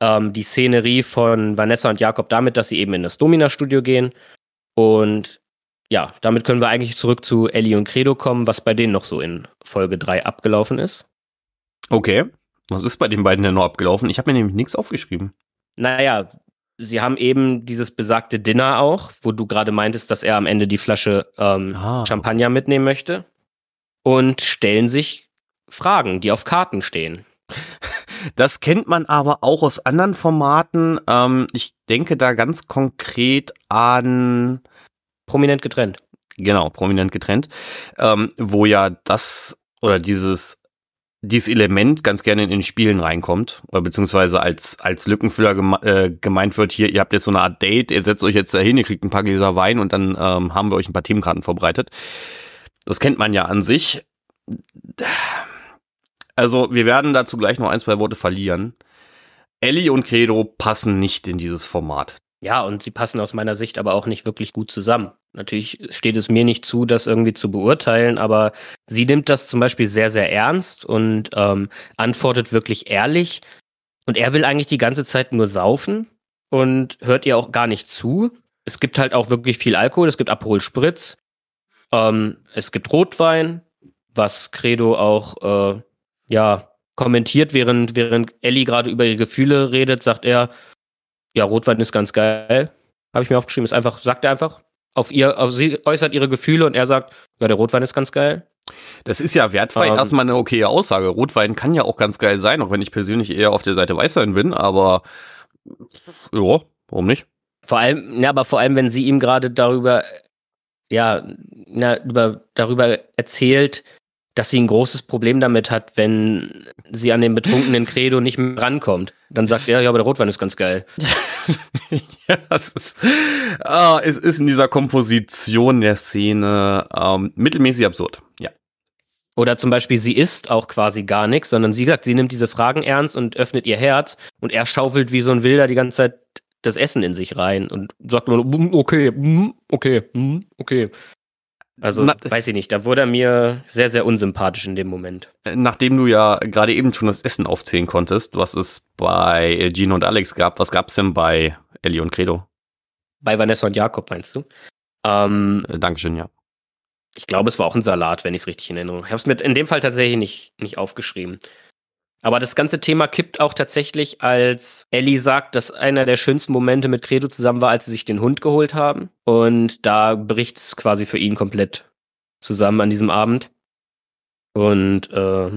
ähm, die Szenerie von Vanessa und Jakob damit, dass sie eben in das Domina-Studio gehen. Und ja, damit können wir eigentlich zurück zu Ellie und Credo kommen, was bei denen noch so in Folge 3 abgelaufen ist. Okay. Was ist bei den beiden denn noch abgelaufen? Ich habe mir nämlich nichts aufgeschrieben. Naja, sie haben eben dieses besagte Dinner auch, wo du gerade meintest, dass er am Ende die Flasche ähm, ah. Champagner mitnehmen möchte. Und stellen sich Fragen, die auf Karten stehen. Das kennt man aber auch aus anderen Formaten. Ähm, ich denke da ganz konkret an Prominent getrennt. Genau, prominent getrennt, ähm, wo ja das oder dieses dieses Element ganz gerne in den Spielen reinkommt, oder beziehungsweise als, als Lückenfüller geme äh, gemeint wird, hier, ihr habt jetzt so eine Art Date, ihr setzt euch jetzt dahin, ihr kriegt ein paar Gläser Wein und dann ähm, haben wir euch ein paar Themenkarten vorbereitet. Das kennt man ja an sich. Also, wir werden dazu gleich noch ein, zwei Worte verlieren. Ellie und Credo passen nicht in dieses Format. Ja, und sie passen aus meiner Sicht aber auch nicht wirklich gut zusammen. Natürlich steht es mir nicht zu, das irgendwie zu beurteilen, aber sie nimmt das zum Beispiel sehr, sehr ernst und ähm, antwortet wirklich ehrlich. Und er will eigentlich die ganze Zeit nur saufen und hört ihr auch gar nicht zu. Es gibt halt auch wirklich viel Alkohol, es gibt Aperol Spritz, ähm, es gibt Rotwein, was Credo auch äh, ja kommentiert, während während Ellie gerade über ihre Gefühle redet, sagt er, ja, Rotwein ist ganz geil. Habe ich mir aufgeschrieben, ist einfach, sagt er einfach. Auf ihr, auf sie äußert ihre Gefühle und er sagt, ja, der Rotwein ist ganz geil. Das ist ja wertfrei ähm, erstmal eine okaye Aussage. Rotwein kann ja auch ganz geil sein, auch wenn ich persönlich eher auf der Seite Weißwein bin, aber ja, warum nicht? Vor allem, ja, aber vor allem, wenn sie ihm gerade darüber, ja, na, über, darüber erzählt, dass sie ein großes Problem damit hat, wenn sie an den betrunkenen Credo nicht mehr rankommt. Dann sagt er, ja, aber der Rotwein ist ganz geil. ja, es ist, ah, es ist in dieser Komposition der Szene ähm, mittelmäßig absurd. Ja. Oder zum Beispiel, sie isst auch quasi gar nichts, sondern sie sagt, sie nimmt diese Fragen ernst und öffnet ihr Herz und er schaufelt wie so ein Wilder die ganze Zeit das Essen in sich rein und sagt immer, mm, okay, mm, okay, mm, okay. Also, Na, weiß ich nicht, da wurde er mir sehr, sehr unsympathisch in dem Moment. Nachdem du ja gerade eben schon das Essen aufzählen konntest, was es bei Gino und Alex gab, was gab es denn bei Ellie und Credo? Bei Vanessa und Jakob, meinst du? Ähm, äh, Dankeschön, ja. Ich glaube, es war auch ein Salat, wenn ich es richtig in Erinnerung habe. Ich habe es mir in dem Fall tatsächlich nicht, nicht aufgeschrieben. Aber das ganze Thema kippt auch tatsächlich, als Ellie sagt, dass einer der schönsten Momente mit Credo zusammen war, als sie sich den Hund geholt haben. Und da bricht es quasi für ihn komplett zusammen an diesem Abend. Und äh,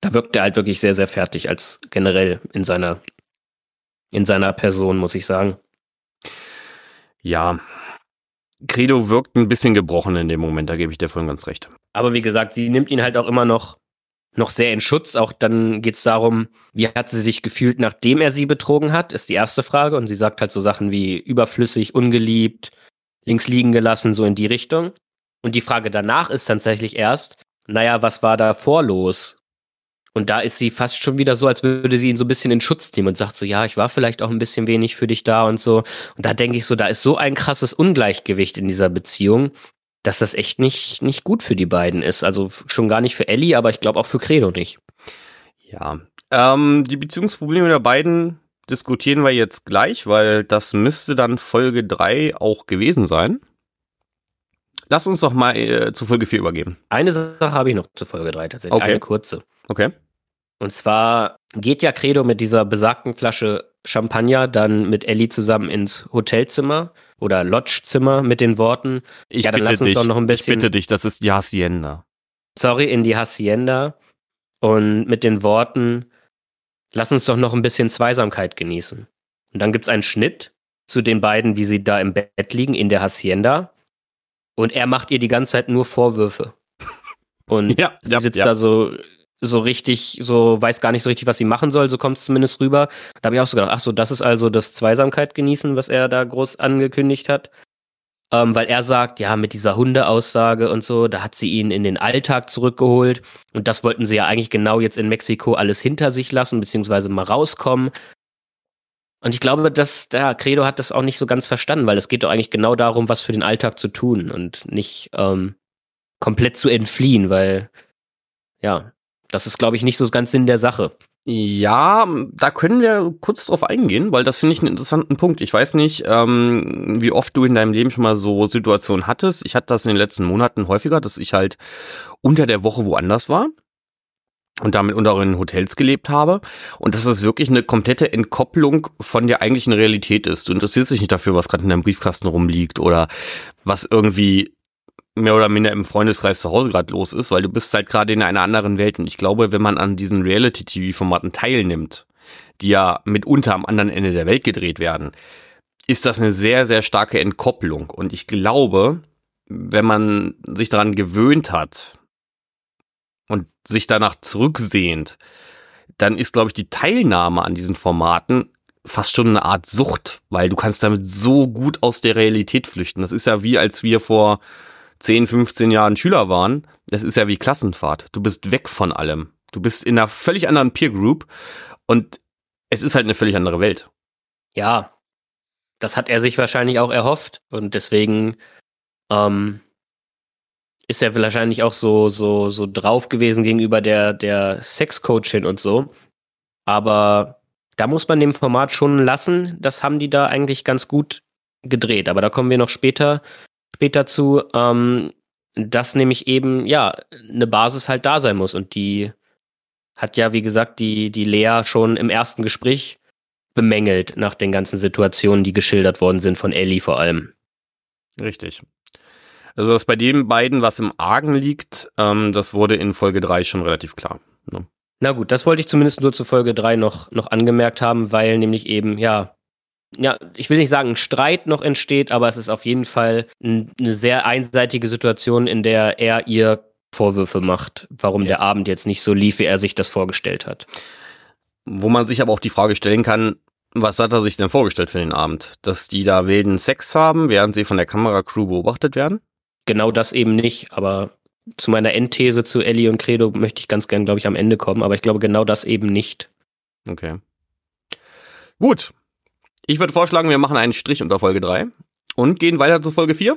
da wirkt er halt wirklich sehr, sehr fertig, als generell in seiner, in seiner Person, muss ich sagen. Ja. Credo wirkt ein bisschen gebrochen in dem Moment, da gebe ich dir voll ganz recht. Aber wie gesagt, sie nimmt ihn halt auch immer noch noch sehr in Schutz. Auch dann geht es darum, wie hat sie sich gefühlt, nachdem er sie betrogen hat, ist die erste Frage. Und sie sagt halt so Sachen wie überflüssig, ungeliebt, links liegen gelassen, so in die Richtung. Und die Frage danach ist tatsächlich erst, naja, was war da vor los? Und da ist sie fast schon wieder so, als würde sie ihn so ein bisschen in Schutz nehmen und sagt so, ja, ich war vielleicht auch ein bisschen wenig für dich da und so. Und da denke ich so, da ist so ein krasses Ungleichgewicht in dieser Beziehung, dass das echt nicht, nicht gut für die beiden ist. Also schon gar nicht für Ellie, aber ich glaube auch für Credo nicht. Ja, ähm, die Beziehungsprobleme der beiden diskutieren wir jetzt gleich, weil das müsste dann Folge 3 auch gewesen sein. Lass uns doch mal äh, zu Folge 4 übergeben. Eine Sache habe ich noch zu Folge 3 tatsächlich, okay. eine kurze. Okay. Und zwar geht ja Credo mit dieser besagten Flasche Champagner dann mit Ellie zusammen ins Hotelzimmer oder Lodgezimmer mit den Worten, ich ja, dann lass uns dich, doch noch ein bisschen. Ich bitte dich, das ist die Hacienda. Sorry, in die Hacienda und mit den Worten, lass uns doch noch ein bisschen Zweisamkeit genießen. Und dann gibt es einen Schnitt zu den beiden, wie sie da im Bett liegen in der Hacienda. Und er macht ihr die ganze Zeit nur Vorwürfe. Und ja, sie ja, sitzt ja. da so so richtig, so weiß gar nicht so richtig, was sie machen soll, so kommt es zumindest rüber. Da habe ich auch so gedacht, ach so, das ist also das Zweisamkeit genießen, was er da groß angekündigt hat. Ähm, weil er sagt, ja, mit dieser Hundeaussage und so, da hat sie ihn in den Alltag zurückgeholt. Und das wollten sie ja eigentlich genau jetzt in Mexiko alles hinter sich lassen, beziehungsweise mal rauskommen. Und ich glaube, dass der Credo hat das auch nicht so ganz verstanden, weil es geht doch eigentlich genau darum, was für den Alltag zu tun und nicht ähm, komplett zu entfliehen, weil ja, das ist, glaube ich, nicht so ganz Sinn der Sache. Ja, da können wir kurz drauf eingehen, weil das finde ich einen interessanten Punkt. Ich weiß nicht, ähm, wie oft du in deinem Leben schon mal so Situationen hattest. Ich hatte das in den letzten Monaten häufiger, dass ich halt unter der Woche woanders war und damit unter in Hotels gelebt habe und dass es wirklich eine komplette Entkopplung von der eigentlichen Realität ist. Du interessierst dich nicht dafür, was gerade in deinem Briefkasten rumliegt oder was irgendwie mehr oder minder im Freundeskreis zu Hause gerade los ist, weil du bist halt gerade in einer anderen Welt. Und ich glaube, wenn man an diesen Reality-TV-Formaten teilnimmt, die ja mitunter am anderen Ende der Welt gedreht werden, ist das eine sehr, sehr starke Entkopplung. Und ich glaube, wenn man sich daran gewöhnt hat und sich danach zurücksehnt, dann ist, glaube ich, die Teilnahme an diesen Formaten fast schon eine Art Sucht, weil du kannst damit so gut aus der Realität flüchten. Das ist ja wie als wir vor 10, 15 Jahren Schüler waren, das ist ja wie Klassenfahrt. Du bist weg von allem. Du bist in einer völlig anderen Peer Group und es ist halt eine völlig andere Welt. Ja. das hat er sich wahrscheinlich auch erhofft und deswegen ähm, ist er wahrscheinlich auch so, so, so drauf gewesen gegenüber der, der Sexcoachin und so. Aber da muss man dem Format schon lassen. Das haben die da eigentlich ganz gut gedreht. Aber da kommen wir noch später, später zu, ähm, dass nämlich eben, ja, eine Basis halt da sein muss. Und die hat ja, wie gesagt, die, die Lea schon im ersten Gespräch bemängelt nach den ganzen Situationen, die geschildert worden sind von Ellie vor allem. Richtig. Also, dass bei den beiden was im Argen liegt, ähm, das wurde in Folge 3 schon relativ klar. Ne? Na gut, das wollte ich zumindest nur zu Folge 3 noch, noch angemerkt haben, weil nämlich eben, ja, ja, ich will nicht sagen, ein Streit noch entsteht, aber es ist auf jeden Fall eine sehr einseitige Situation, in der er ihr Vorwürfe macht, warum ja. der Abend jetzt nicht so lief, wie er sich das vorgestellt hat. Wo man sich aber auch die Frage stellen kann, was hat er sich denn vorgestellt für den Abend? Dass die da wilden Sex haben, während sie von der Kameracrew beobachtet werden? Genau das eben nicht, aber zu meiner Endthese zu Ellie und Credo möchte ich ganz gern, glaube ich, am Ende kommen, aber ich glaube genau das eben nicht. Okay. Gut. Ich würde vorschlagen, wir machen einen Strich unter Folge 3 und gehen weiter zu Folge 4.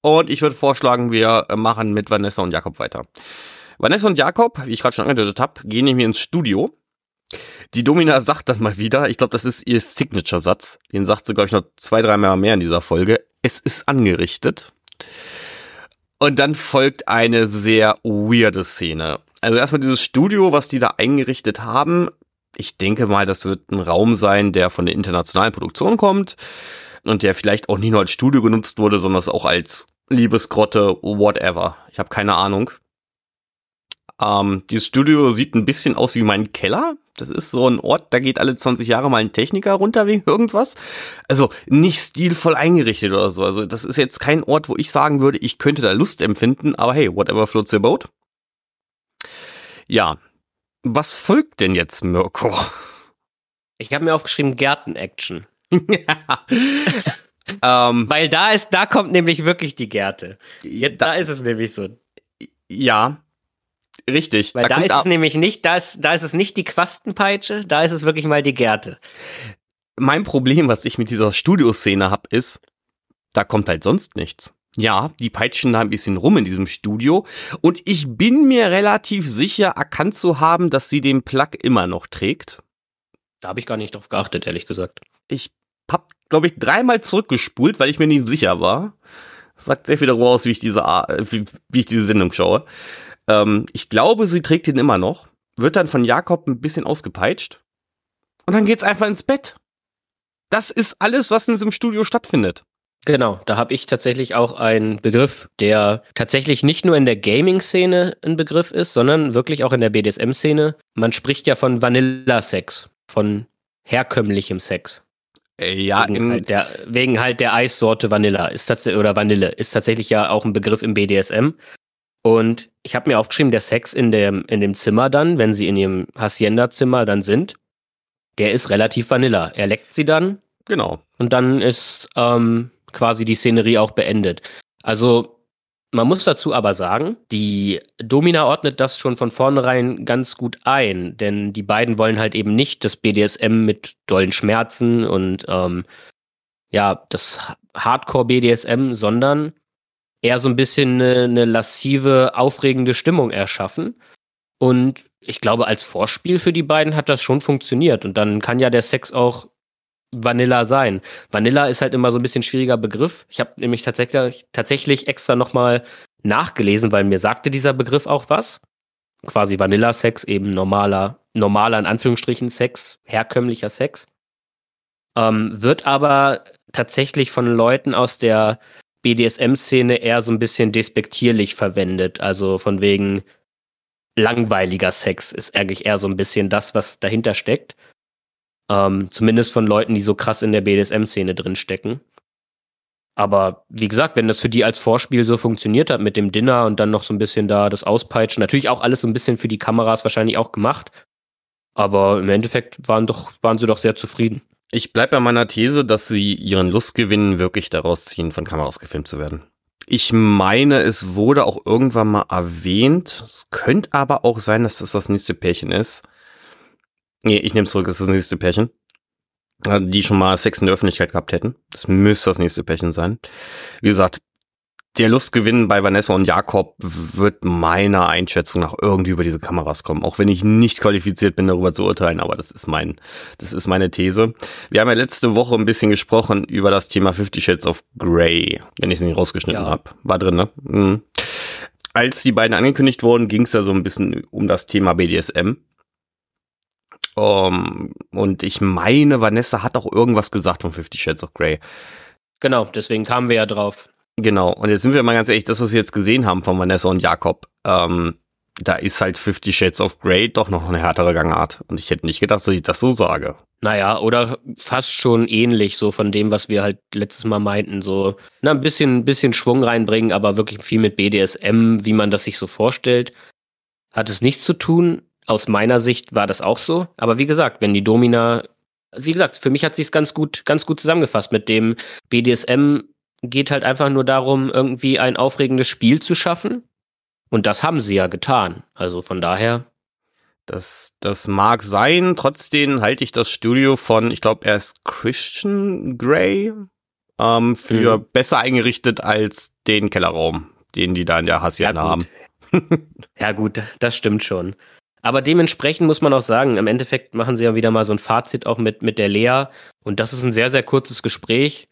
Und ich würde vorschlagen, wir machen mit Vanessa und Jakob weiter. Vanessa und Jakob, wie ich gerade schon angedeutet habe, gehen nämlich ins Studio. Die Domina sagt dann mal wieder, ich glaube, das ist ihr Signature-Satz. Den sagt sie, glaube ich, noch zwei, dreimal mehr in dieser Folge. Es ist angerichtet. Und dann folgt eine sehr weirde Szene. Also erstmal dieses Studio, was die da eingerichtet haben. Ich denke mal, das wird ein Raum sein, der von der internationalen Produktion kommt und der vielleicht auch nicht nur als Studio genutzt wurde, sondern auch als Liebesgrotte, whatever. Ich habe keine Ahnung. Ähm, dieses Studio sieht ein bisschen aus wie mein Keller. Das ist so ein Ort, da geht alle 20 Jahre mal ein Techniker runter wegen irgendwas. Also nicht stilvoll eingerichtet oder so. Also das ist jetzt kein Ort, wo ich sagen würde, ich könnte da Lust empfinden, aber hey, whatever floats your boat. Ja. Was folgt denn jetzt, Mirko? Ich habe mir aufgeschrieben Gärten-Action. ähm, Weil da ist, da kommt nämlich wirklich die Gärte. Jetzt, da, da ist es nämlich so. Ja, Richtig. Weil da, da ist es nämlich nicht, da ist, da ist es nicht die Quastenpeitsche, da ist es wirklich mal die Gärte. Mein Problem, was ich mit dieser Studioszene habe, ist, da kommt halt sonst nichts. Ja, die peitschen da ein bisschen rum in diesem Studio und ich bin mir relativ sicher erkannt zu haben, dass sie den Plug immer noch trägt. Da habe ich gar nicht drauf geachtet, ehrlich gesagt. Ich hab, glaube ich, dreimal zurückgespult, weil ich mir nicht sicher war. Das sagt sehr viel darüber aus, wie ich diese, wie, wie ich diese Sendung schaue. Ähm, ich glaube, sie trägt ihn immer noch, wird dann von Jakob ein bisschen ausgepeitscht und dann geht's einfach ins Bett. Das ist alles, was in diesem Studio stattfindet. Genau, da habe ich tatsächlich auch einen Begriff, der tatsächlich nicht nur in der Gaming-Szene ein Begriff ist, sondern wirklich auch in der BDSM-Szene. Man spricht ja von Vanilla-Sex, von herkömmlichem Sex. Äh, ja, wegen halt, der, wegen halt der Eissorte Vanilla ist oder Vanille ist tatsächlich ja auch ein Begriff im BDSM. Und ich habe mir aufgeschrieben, der Sex in dem, in dem Zimmer dann, wenn sie in ihrem Hacienda-Zimmer dann sind, der ist relativ vanilla. Er leckt sie dann. Genau. Und dann ist ähm, quasi die Szenerie auch beendet. Also man muss dazu aber sagen, die Domina ordnet das schon von vornherein ganz gut ein, denn die beiden wollen halt eben nicht das BDSM mit dollen Schmerzen und ähm, ja, das Hardcore BDSM, sondern eher so ein bisschen eine, eine lassive, aufregende Stimmung erschaffen. Und ich glaube, als Vorspiel für die beiden hat das schon funktioniert. Und dann kann ja der Sex auch Vanilla sein. Vanilla ist halt immer so ein bisschen schwieriger Begriff. Ich habe nämlich tatsächlich, tatsächlich extra nochmal nachgelesen, weil mir sagte dieser Begriff auch was. Quasi Vanilla-Sex, eben normaler, normaler in Anführungsstrichen Sex, herkömmlicher Sex. Ähm, wird aber tatsächlich von Leuten aus der BDSM-Szene eher so ein bisschen despektierlich verwendet. Also von wegen langweiliger Sex ist eigentlich eher so ein bisschen das, was dahinter steckt. Ähm, zumindest von Leuten, die so krass in der BDSM-Szene drinstecken. Aber wie gesagt, wenn das für die als Vorspiel so funktioniert hat mit dem Dinner und dann noch so ein bisschen da das Auspeitschen, natürlich auch alles so ein bisschen für die Kameras wahrscheinlich auch gemacht. Aber im Endeffekt waren doch, waren sie doch sehr zufrieden. Ich bleibe bei meiner These, dass sie ihren Lustgewinn wirklich daraus ziehen, von Kameras gefilmt zu werden. Ich meine, es wurde auch irgendwann mal erwähnt. Es könnte aber auch sein, dass das das nächste Pärchen ist. Nee, ich nehme zurück, es ist das nächste Pärchen. die schon mal Sex in der Öffentlichkeit gehabt hätten. Das müsste das nächste Pärchen sein. Wie gesagt, der Lustgewinn bei Vanessa und Jakob wird meiner Einschätzung nach irgendwie über diese Kameras kommen. Auch wenn ich nicht qualifiziert bin, darüber zu urteilen, aber das ist mein, das ist meine These. Wir haben ja letzte Woche ein bisschen gesprochen über das Thema Fifty Shades of Grey, wenn ich es nicht rausgeschnitten ja. habe. War drin, ne? Mhm. Als die beiden angekündigt wurden, ging es ja so ein bisschen um das Thema BDSM. Um, und ich meine, Vanessa hat auch irgendwas gesagt von Fifty Shades of Grey. Genau, deswegen kamen wir ja drauf. Genau, und jetzt sind wir mal ganz ehrlich, das, was wir jetzt gesehen haben von Vanessa und Jakob, ähm, da ist halt Fifty Shades of Grey doch noch eine härtere Gangart. Und ich hätte nicht gedacht, dass ich das so sage. Naja, oder fast schon ähnlich, so von dem, was wir halt letztes Mal meinten. So, na, ein bisschen, bisschen Schwung reinbringen, aber wirklich viel mit BDSM, wie man das sich so vorstellt. Hat es nichts zu tun. Aus meiner Sicht war das auch so. Aber wie gesagt, wenn die Domina, wie gesagt, für mich hat sie es ganz gut, ganz gut zusammengefasst mit dem BDSM geht halt einfach nur darum, irgendwie ein aufregendes Spiel zu schaffen. Und das haben sie ja getan. Also von daher. Das, das mag sein. Trotzdem halte ich das Studio von, ich glaube, er ist Christian Grey ähm, für mhm. besser eingerichtet als den Kellerraum, den die da in der Hassiana ja, haben. ja, gut, das stimmt schon. Aber dementsprechend muss man auch sagen, im Endeffekt machen sie ja wieder mal so ein Fazit auch mit, mit der Lea. Und das ist ein sehr, sehr kurzes Gespräch.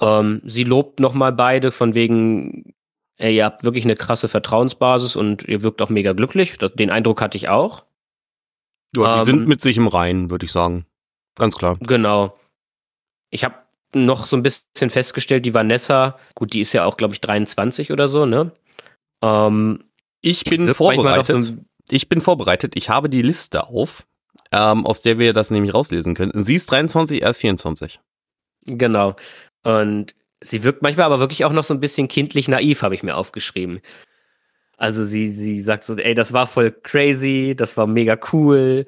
Ähm, sie lobt nochmal beide von wegen, ey, ihr habt wirklich eine krasse Vertrauensbasis und ihr wirkt auch mega glücklich. Das, den Eindruck hatte ich auch. Ja, die ähm, sind mit sich im Reinen, würde ich sagen. Ganz klar. Genau. Ich habe noch so ein bisschen festgestellt, die Vanessa, gut, die ist ja auch, glaube ich, 23 oder so, ne? Ähm, ich bin vorbereitet. So ich bin vorbereitet. Ich habe die Liste auf, ähm, aus der wir das nämlich rauslesen können. Sie ist 23, er ist 24. Genau. Und sie wirkt manchmal aber wirklich auch noch so ein bisschen kindlich naiv, habe ich mir aufgeschrieben. Also sie, sie sagt so, ey, das war voll crazy, das war mega cool.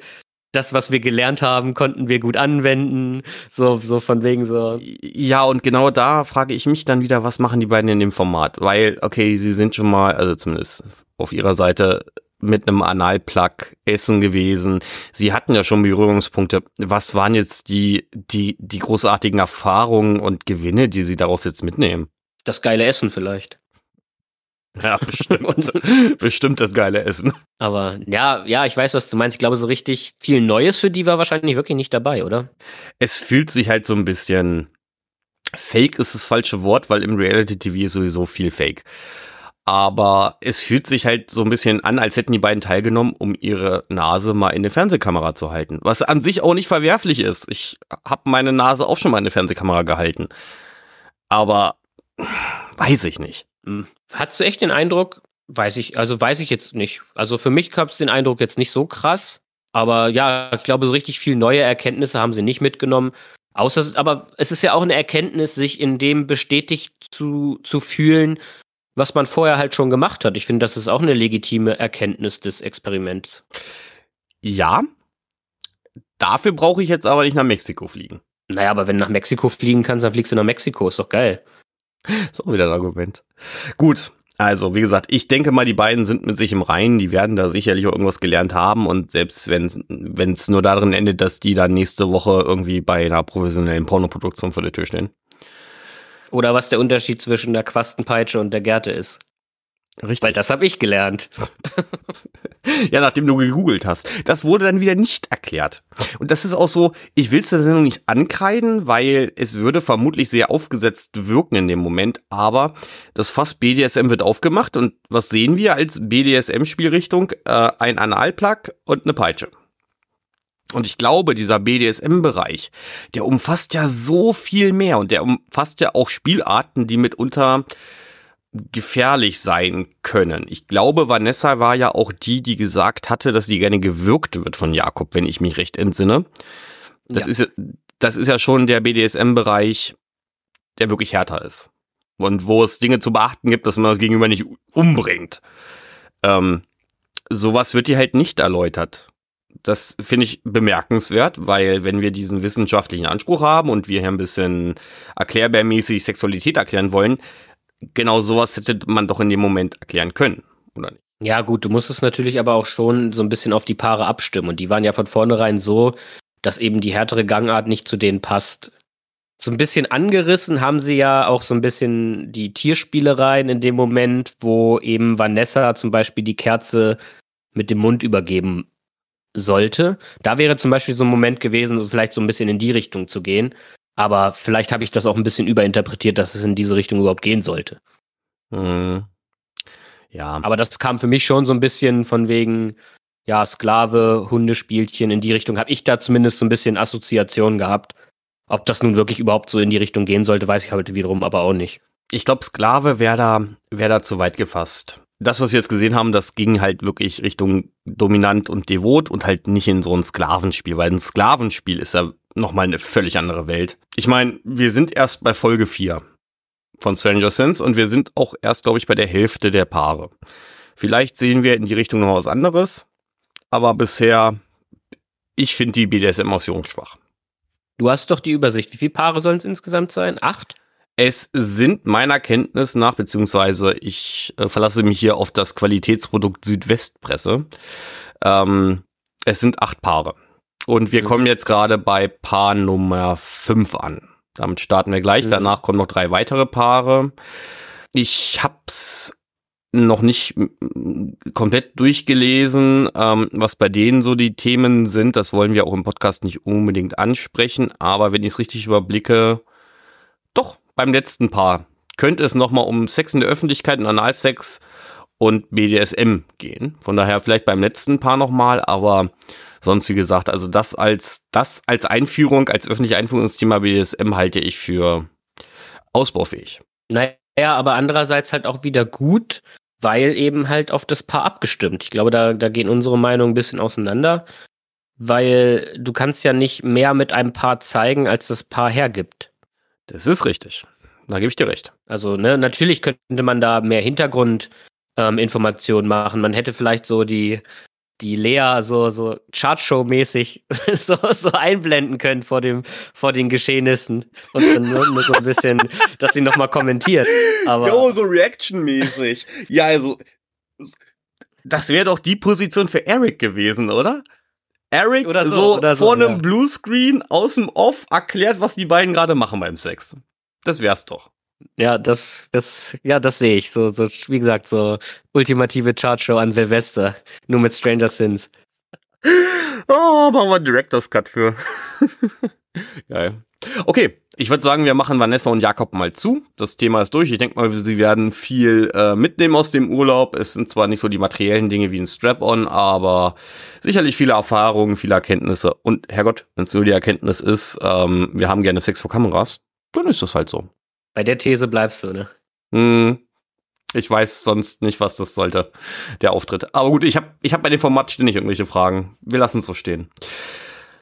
Das, was wir gelernt haben, konnten wir gut anwenden. So, so von wegen so. Ja, und genau da frage ich mich dann wieder, was machen die beiden in dem Format? Weil, okay, sie sind schon mal, also zumindest auf ihrer Seite mit einem Analplug essen gewesen. Sie hatten ja schon Berührungspunkte. Was waren jetzt die, die, die großartigen Erfahrungen und Gewinne, die Sie daraus jetzt mitnehmen? Das geile Essen vielleicht. Ja, bestimmt. bestimmt das geile Essen. Aber ja, ja, ich weiß, was du meinst. Ich glaube, so richtig viel Neues für die war wahrscheinlich wirklich nicht dabei, oder? Es fühlt sich halt so ein bisschen Fake ist das falsche Wort, weil im Reality TV ist sowieso viel Fake. Aber es fühlt sich halt so ein bisschen an, als hätten die beiden teilgenommen, um ihre Nase mal in eine Fernsehkamera zu halten. Was an sich auch nicht verwerflich ist. Ich habe meine Nase auch schon mal in eine Fernsehkamera gehalten. Aber weiß ich nicht. Hm. Hattest du echt den Eindruck, weiß ich, also weiß ich jetzt nicht. Also für mich gab es den Eindruck jetzt nicht so krass. Aber ja, ich glaube, so richtig viel neue Erkenntnisse haben sie nicht mitgenommen. Außer, aber es ist ja auch eine Erkenntnis, sich in dem bestätigt zu, zu fühlen, was man vorher halt schon gemacht hat. Ich finde, das ist auch eine legitime Erkenntnis des Experiments. Ja. Dafür brauche ich jetzt aber nicht nach Mexiko fliegen. Naja, aber wenn du nach Mexiko fliegen kannst, dann fliegst du nach Mexiko. Ist doch geil. Ist auch wieder ein Argument. Gut. Also, wie gesagt, ich denke mal, die beiden sind mit sich im Reinen, die werden da sicherlich auch irgendwas gelernt haben und selbst wenn es nur darin endet, dass die dann nächste Woche irgendwie bei einer professionellen Pornoproduktion vor der Tür stehen. Oder was der Unterschied zwischen der Quastenpeitsche und der Gerte ist. Richtig. Weil das habe ich gelernt. ja, nachdem du gegoogelt hast. Das wurde dann wieder nicht erklärt. Und das ist auch so, ich will es der Sendung nicht ankreiden, weil es würde vermutlich sehr aufgesetzt wirken in dem Moment. Aber das Fass BDSM wird aufgemacht und was sehen wir als BDSM-Spielrichtung? Äh, ein Analplug und eine Peitsche. Und ich glaube, dieser BDSM-Bereich, der umfasst ja so viel mehr und der umfasst ja auch Spielarten, die mitunter gefährlich sein können. Ich glaube, Vanessa war ja auch die, die gesagt hatte, dass sie gerne gewürgt wird von Jakob, wenn ich mich recht entsinne. Das ja. ist das ist ja schon der BDSM-Bereich, der wirklich härter ist. Und wo es Dinge zu beachten gibt, dass man das Gegenüber nicht umbringt. Ähm, sowas wird dir halt nicht erläutert das finde ich bemerkenswert, weil wenn wir diesen wissenschaftlichen Anspruch haben und wir hier ein bisschen erklärbärmäßig Sexualität erklären wollen, genau sowas hätte man doch in dem Moment erklären können, oder nicht? Ja, gut, du musst es natürlich aber auch schon so ein bisschen auf die Paare abstimmen. Und die waren ja von vornherein so, dass eben die härtere Gangart nicht zu denen passt. So ein bisschen angerissen haben sie ja auch so ein bisschen die Tierspielereien in dem Moment, wo eben Vanessa zum Beispiel die Kerze mit dem Mund übergeben sollte. Da wäre zum Beispiel so ein Moment gewesen, vielleicht so ein bisschen in die Richtung zu gehen. Aber vielleicht habe ich das auch ein bisschen überinterpretiert, dass es in diese Richtung überhaupt gehen sollte. Mhm. Ja. Aber das kam für mich schon so ein bisschen von wegen, ja, Sklave, Hundespielchen, in die Richtung habe ich da zumindest so ein bisschen Assoziation gehabt. Ob das nun wirklich überhaupt so in die Richtung gehen sollte, weiß ich halt wiederum aber auch nicht. Ich glaube, Sklave wäre da, wär da zu weit gefasst. Das, was wir jetzt gesehen haben, das ging halt wirklich Richtung dominant und devot und halt nicht in so ein Sklavenspiel, weil ein Sklavenspiel ist ja nochmal eine völlig andere Welt. Ich meine, wir sind erst bei Folge 4 von Stranger Things und wir sind auch erst, glaube ich, bei der Hälfte der Paare. Vielleicht sehen wir in die Richtung noch was anderes, aber bisher, ich finde die BDSM-Ausführung schwach. Du hast doch die Übersicht. Wie viele Paare sollen es insgesamt sein? Acht? Es sind meiner Kenntnis nach, beziehungsweise ich äh, verlasse mich hier auf das Qualitätsprodukt Südwestpresse. Ähm, es sind acht Paare. Und wir mhm. kommen jetzt gerade bei Paar Nummer fünf an. Damit starten wir gleich. Mhm. Danach kommen noch drei weitere Paare. Ich hab's noch nicht komplett durchgelesen, ähm, was bei denen so die Themen sind. Das wollen wir auch im Podcast nicht unbedingt ansprechen. Aber wenn ich es richtig überblicke, doch, beim letzten Paar könnte es nochmal um Sex in der Öffentlichkeit und Analsex und BDSM gehen. Von daher vielleicht beim letzten Paar nochmal, aber sonst wie gesagt, also das als, das als Einführung, als öffentliche Einführung ins Thema BDSM halte ich für ausbaufähig. Naja, aber andererseits halt auch wieder gut, weil eben halt auf das Paar abgestimmt. Ich glaube, da, da gehen unsere Meinungen ein bisschen auseinander, weil du kannst ja nicht mehr mit einem Paar zeigen, als das Paar hergibt. Das ist richtig. Da gebe ich dir recht. Also, ne, natürlich könnte man da mehr Hintergrundinformationen ähm, machen. Man hätte vielleicht so die, die Lea so, so Chartshow-mäßig so, so einblenden können vor, dem, vor den Geschehnissen. Und dann nur, nur so ein bisschen, dass sie nochmal kommentiert. Aber jo, so Reaction-mäßig. Ja, also, das wäre doch die Position für Eric gewesen, oder? Eric oder so, so oder vor so, einem ja. Bluescreen aus dem Off erklärt, was die beiden gerade machen beim Sex. Das wär's doch. Ja, das, das, ja, das sehe ich. So, so, wie gesagt, so ultimative Chartshow an Silvester. Nur mit Stranger Sins. Oh, machen wir einen Director's Cut für. Geil. Okay, ich würde sagen, wir machen Vanessa und Jakob mal zu. Das Thema ist durch. Ich denke mal, sie werden viel äh, mitnehmen aus dem Urlaub. Es sind zwar nicht so die materiellen Dinge wie ein Strap-on, aber sicherlich viele Erfahrungen, viele Erkenntnisse. Und Herrgott, wenn es nur die Erkenntnis ist, ähm, wir haben gerne Sex vor Kameras, dann ist das halt so. Bei der These bleibst du, ne? Hm, ich weiß sonst nicht, was das sollte, der Auftritt. Aber gut, ich habe ich hab bei dem Format ständig irgendwelche Fragen. Wir lassen es so stehen.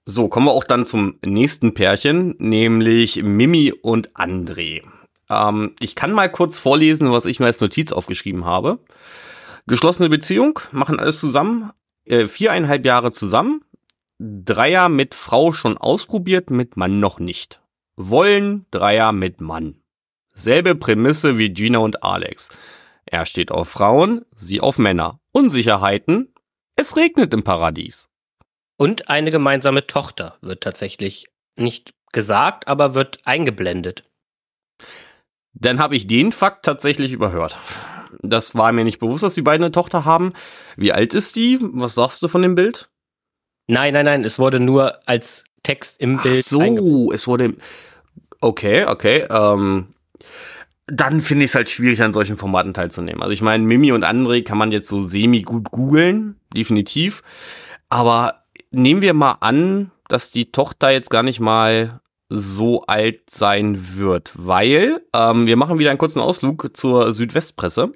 So, kommen wir auch dann zum nächsten Pärchen, nämlich Mimi und André. Ähm, ich kann mal kurz vorlesen, was ich mir als Notiz aufgeschrieben habe. Geschlossene Beziehung, machen alles zusammen, äh, viereinhalb Jahre zusammen, Dreier mit Frau schon ausprobiert, mit Mann noch nicht. Wollen Dreier mit Mann. Selbe Prämisse wie Gina und Alex. Er steht auf Frauen, sie auf Männer. Unsicherheiten? Es regnet im Paradies. Und eine gemeinsame Tochter wird tatsächlich nicht gesagt, aber wird eingeblendet. Dann habe ich den Fakt tatsächlich überhört. Das war mir nicht bewusst, dass die beiden eine Tochter haben. Wie alt ist die? Was sagst du von dem Bild? Nein, nein, nein, es wurde nur als Text im Bild. Ach so, es wurde. Okay, okay. Ähm, dann finde ich es halt schwierig, an solchen Formaten teilzunehmen. Also ich meine, Mimi und André kann man jetzt so semi gut googeln, definitiv. Aber nehmen wir mal an, dass die Tochter jetzt gar nicht mal so alt sein wird, weil ähm, wir machen wieder einen kurzen Ausflug zur Südwestpresse.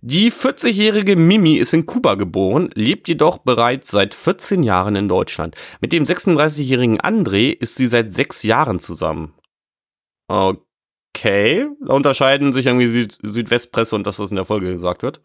Die 40-jährige Mimi ist in Kuba geboren, lebt jedoch bereits seit 14 Jahren in Deutschland. Mit dem 36-jährigen André ist sie seit sechs Jahren zusammen. Okay okay. Da unterscheiden sich irgendwie Süd Südwestpresse und das, was in der Folge gesagt wird.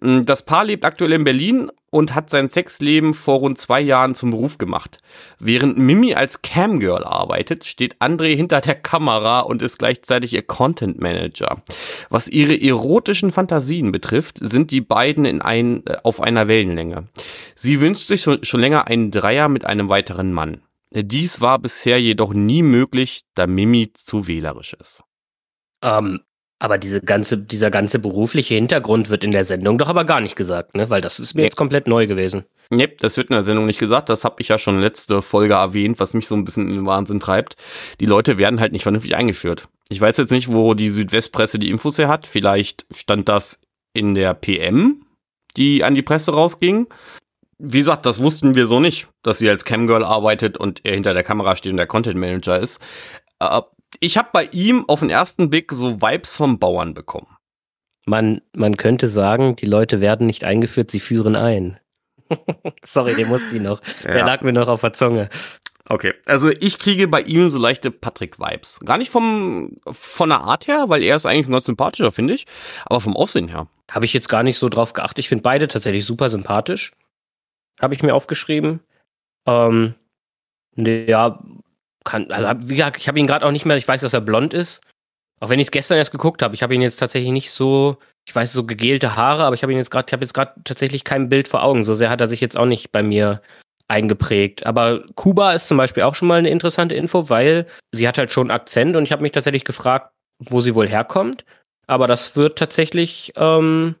Mm, das Paar lebt aktuell in Berlin und hat sein Sexleben vor rund zwei Jahren zum Beruf gemacht. Während Mimi als Camgirl arbeitet, steht André hinter der Kamera und ist gleichzeitig ihr Content Manager. Was ihre erotischen Fantasien betrifft, sind die beiden in ein, äh, auf einer Wellenlänge. Sie wünscht sich schon länger einen Dreier mit einem weiteren Mann. Dies war bisher jedoch nie möglich, da Mimi zu wählerisch ist. Ähm, aber diese ganze, dieser ganze berufliche Hintergrund wird in der Sendung doch aber gar nicht gesagt, ne? Weil das ist mir Nee. jetzt komplett neu gewesen. Nee, das wird in der Sendung nicht gesagt. Das habe ich ja schon letzte Folge erwähnt, was mich so ein bisschen in den Wahnsinn treibt. Die Leute werden halt nicht vernünftig eingeführt. Ich weiß jetzt nicht, wo die Südwestpresse die Infos her hat. Vielleicht stand das in der PM, die an die Presse rausging. Wie gesagt, das wussten wir so nicht, dass sie als Camgirl arbeitet und er hinter der Kamera steht und der Content Manager ist. Ich habe bei ihm auf den ersten Blick so Vibes vom Bauern bekommen. Man, man könnte sagen, die Leute werden nicht eingeführt, sie führen ein. Sorry, den mussten die noch. Der lag mir noch auf der Zunge. Okay, also ich kriege bei ihm so leichte Patrick-Vibes. Gar nicht vom, von der Art her, weil er ist eigentlich ein ganz sympathischer, finde ich, aber vom Aussehen her. Habe ich jetzt gar nicht so drauf geachtet. Ich finde beide tatsächlich super sympathisch. Habe ich mir aufgeschrieben. Ähm, ja, kann, also wie gesagt, ich habe ihn gerade auch nicht mehr, ich weiß, dass er blond ist. Auch wenn ich es gestern erst geguckt habe, ich habe ihn jetzt tatsächlich nicht so, ich weiß, so gegelte Haare, aber ich habe ihn jetzt gerade, ich habe jetzt gerade tatsächlich kein Bild vor Augen. So sehr hat er sich jetzt auch nicht bei mir eingeprägt. Aber Kuba ist zum Beispiel auch schon mal eine interessante Info, weil sie hat halt schon Akzent und ich habe mich tatsächlich gefragt, wo sie wohl herkommt. Aber das wird tatsächlich ähm,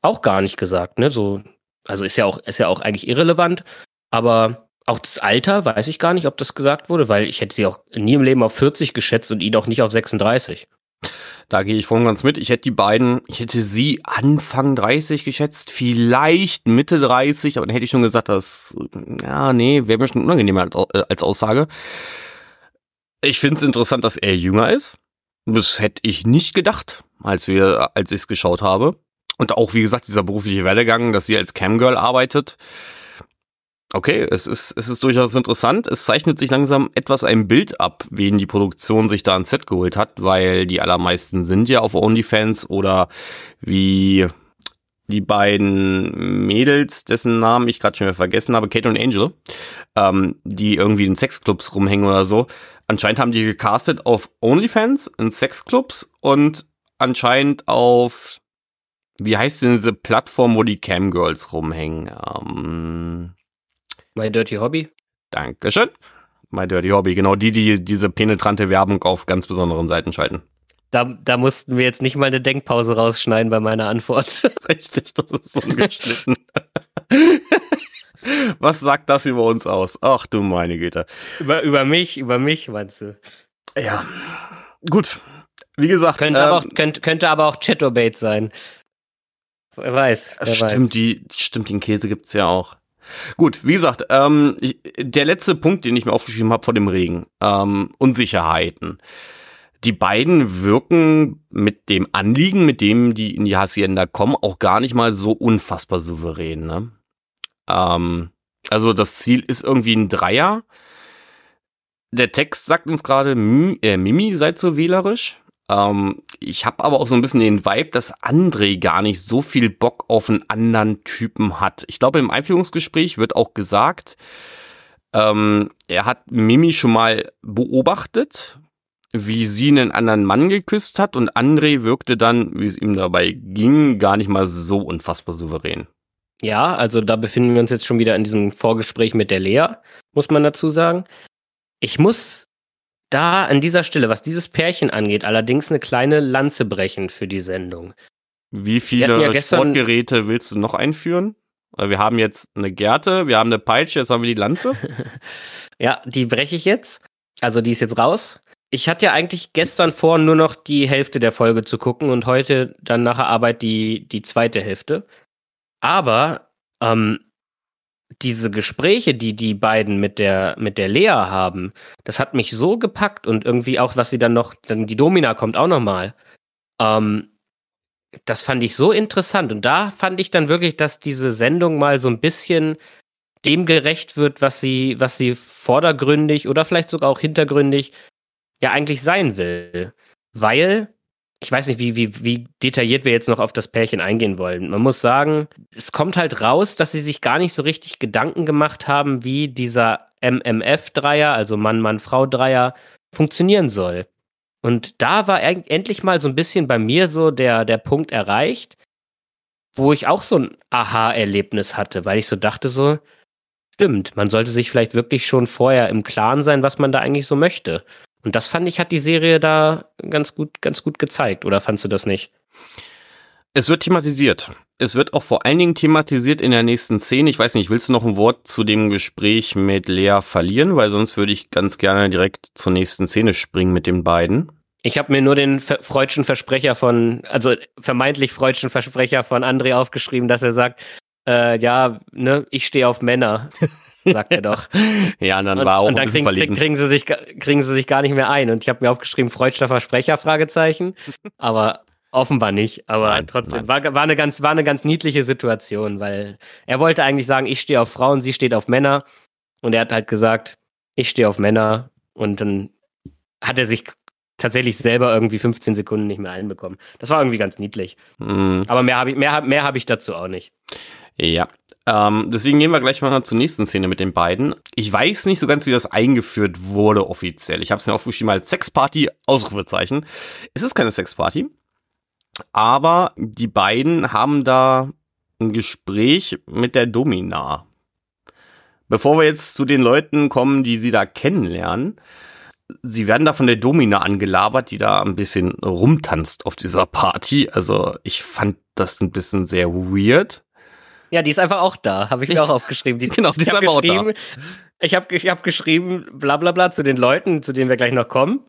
auch gar nicht gesagt, ne? So, also ist ja auch, ist ja auch eigentlich irrelevant, aber auch das Alter weiß ich gar nicht, ob das gesagt wurde, weil ich hätte sie auch nie im Leben auf 40 geschätzt und ihn auch nicht auf 36. Da gehe ich voll ganz mit. Ich hätte die beiden, ich hätte sie Anfang 30 geschätzt, vielleicht Mitte 30, aber dann hätte ich schon gesagt, dass, ja, nee, wäre mir schon unangenehmer als, äh, Aussage. Ich finde es interessant, dass er jünger ist. Das hätte ich nicht gedacht, als wir, als ich es geschaut habe. Und auch, wie gesagt, dieser berufliche Werdegang, dass sie als Camgirl arbeitet. Okay, es ist, es ist durchaus interessant. Es zeichnet sich langsam etwas ein Bild ab, wen die Produktion sich da ans Set geholt hat, weil die allermeisten sind ja auf OnlyFans oder wie die beiden Mädels, dessen Namen ich gerade schon wieder vergessen habe, Kate und Angel, ähm, die irgendwie in Sexclubs rumhängen oder so. Anscheinend haben die gecastet auf OnlyFans, in Sexclubs und anscheinend auf, wie heißt denn diese Plattform, wo die Camgirls rumhängen? Ähm, My Dirty Hobby. Dankeschön. My Dirty Hobby, genau die, die diese penetrante Werbung auf ganz besonderen Seiten schalten. Da, da mussten wir jetzt nicht mal eine Denkpause rausschneiden bei meiner Antwort. Richtig, das ist so geschnitten. Was sagt das über uns aus? Ach du meine Güte. über, über mich, über mich, meinst du? Ja, gut. Wie gesagt, Könnte, ähm, aber, auch, könnte, könnte aber auch Chatterbait sein. Wer weiß. Wer stimmt, die, stimmt, den Käse gibt's ja auch. Gut, wie gesagt, ähm, ich, der letzte Punkt, den ich mir aufgeschrieben habe vor dem Regen, ähm, Unsicherheiten. Die beiden wirken mit dem Anliegen, mit dem die in die Hacienda kommen, auch gar nicht mal so unfassbar souverän. Ne? Ähm, also das Ziel ist irgendwie ein Dreier. Der Text sagt uns gerade, äh, Mimi seid so wählerisch. Ähm, ich habe aber auch so ein bisschen den Vibe, dass André gar nicht so viel Bock auf einen anderen Typen hat. Ich glaube, im Einführungsgespräch wird auch gesagt, ähm, er hat Mimi schon mal beobachtet, wie sie einen anderen Mann geküsst hat und André wirkte dann, wie es ihm dabei ging, gar nicht mal so unfassbar souverän. Ja, also da befinden wir uns jetzt schon wieder in diesem Vorgespräch mit der Lea, muss man dazu sagen. Ich muss da an dieser Stelle, was dieses Pärchen angeht, allerdings eine kleine Lanze brechen für die Sendung. Wie viele ja Sportgeräte willst du noch einführen? Weil Wir haben jetzt eine Gerte, wir haben eine Peitsche, jetzt haben wir die Lanze. Ja, die breche ich jetzt. Also die ist jetzt raus. Ich hatte ja eigentlich gestern vor, nur noch die Hälfte der Folge zu gucken und heute dann nach der Arbeit die, die zweite Hälfte. Aber ähm, diese Gespräche, die die beiden mit der, mit der Lea haben, das hat mich so gepackt und irgendwie auch, was sie dann noch, dann die Domina kommt auch noch mal. Ähm, das fand ich so interessant und da fand ich dann wirklich, dass diese Sendung mal so ein bisschen dem gerecht wird, was sie, was sie vordergründig oder vielleicht sogar auch hintergründig ja eigentlich sein will. Weil, ich weiß nicht, wie, wie, wie detailliert wir jetzt noch auf das Pärchen eingehen wollen. Man muss sagen, es kommt halt raus, dass sie sich gar nicht so richtig Gedanken gemacht haben, wie dieser MMF-Dreier, also Mann-Mann-Frau-Dreier, funktionieren soll. Und da war endlich mal so ein bisschen bei mir so der, der Punkt erreicht, wo ich auch so ein Aha-Erlebnis hatte, weil ich so dachte so, Stimmt, man sollte sich vielleicht wirklich schon vorher im Klaren sein, was man da eigentlich so möchte. Und das fand ich, hat die Serie da ganz gut, ganz gut gezeigt. Oder fandst du das nicht? Es wird thematisiert. Es wird auch vor allen Dingen thematisiert in der nächsten Szene. Ich weiß nicht, willst du noch ein Wort zu dem Gespräch mit Lea verlieren? Weil sonst würde ich ganz gerne direkt zur nächsten Szene springen mit den beiden. Ich habe mir nur den freudschen Versprecher von, also vermeintlich freudschen Versprecher von André aufgeschrieben, dass er sagt, äh, ja, ne, ich stehe auf Männer, sagt er doch. ja, und dann war auch und dann kriegen, kriegen, kriegen, sie sich, kriegen sie sich gar nicht mehr ein. Und ich habe mir aufgeschrieben, freudscher Versprecher, Fragezeichen. Aber Offenbar nicht, aber nein, trotzdem nein. War, war, eine ganz, war eine ganz niedliche Situation, weil er wollte eigentlich sagen, ich stehe auf Frauen, sie steht auf Männer. Und er hat halt gesagt, ich stehe auf Männer. Und dann hat er sich tatsächlich selber irgendwie 15 Sekunden nicht mehr einbekommen. Das war irgendwie ganz niedlich. Mhm. Aber mehr habe ich, mehr, mehr hab ich dazu auch nicht. Ja. Ähm, deswegen gehen wir gleich mal zur nächsten Szene mit den beiden. Ich weiß nicht so ganz, wie das eingeführt wurde offiziell. Ich habe es mir aufgeschrieben als Sexparty, Ausrufezeichen. Es ist keine Sexparty. Aber die beiden haben da ein Gespräch mit der Domina. Bevor wir jetzt zu den Leuten kommen, die sie da kennenlernen, sie werden da von der Domina angelabert, die da ein bisschen rumtanzt auf dieser Party. Also ich fand das ein bisschen sehr weird. Ja, die ist einfach auch da, habe ich mir auch aufgeschrieben. Die, genau, die ist einfach auch da. Ich habe ich hab geschrieben, bla bla bla, zu den Leuten, zu denen wir gleich noch kommen.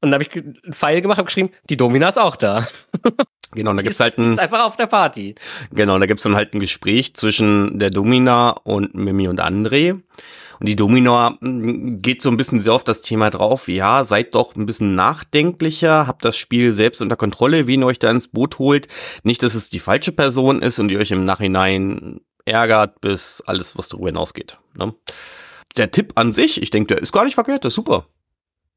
Und dann habe ich einen Pfeil gemacht, habe geschrieben, die Domina ist auch da. Genau, da gibt's halt ein. Ist einfach auf der Party. Genau, da gibt's dann halt ein Gespräch zwischen der Domina und Mimi und André. Und die Domina mm, geht so ein bisschen sehr auf das Thema drauf. Ja, seid doch ein bisschen nachdenklicher, habt das Spiel selbst unter Kontrolle, wen ihr euch da ins Boot holt. Nicht, dass es die falsche Person ist und ihr euch im Nachhinein ärgert, bis alles, was darüber hinausgeht. Ne? Der Tipp an sich, ich denke, der ist gar nicht verkehrt, der ist super.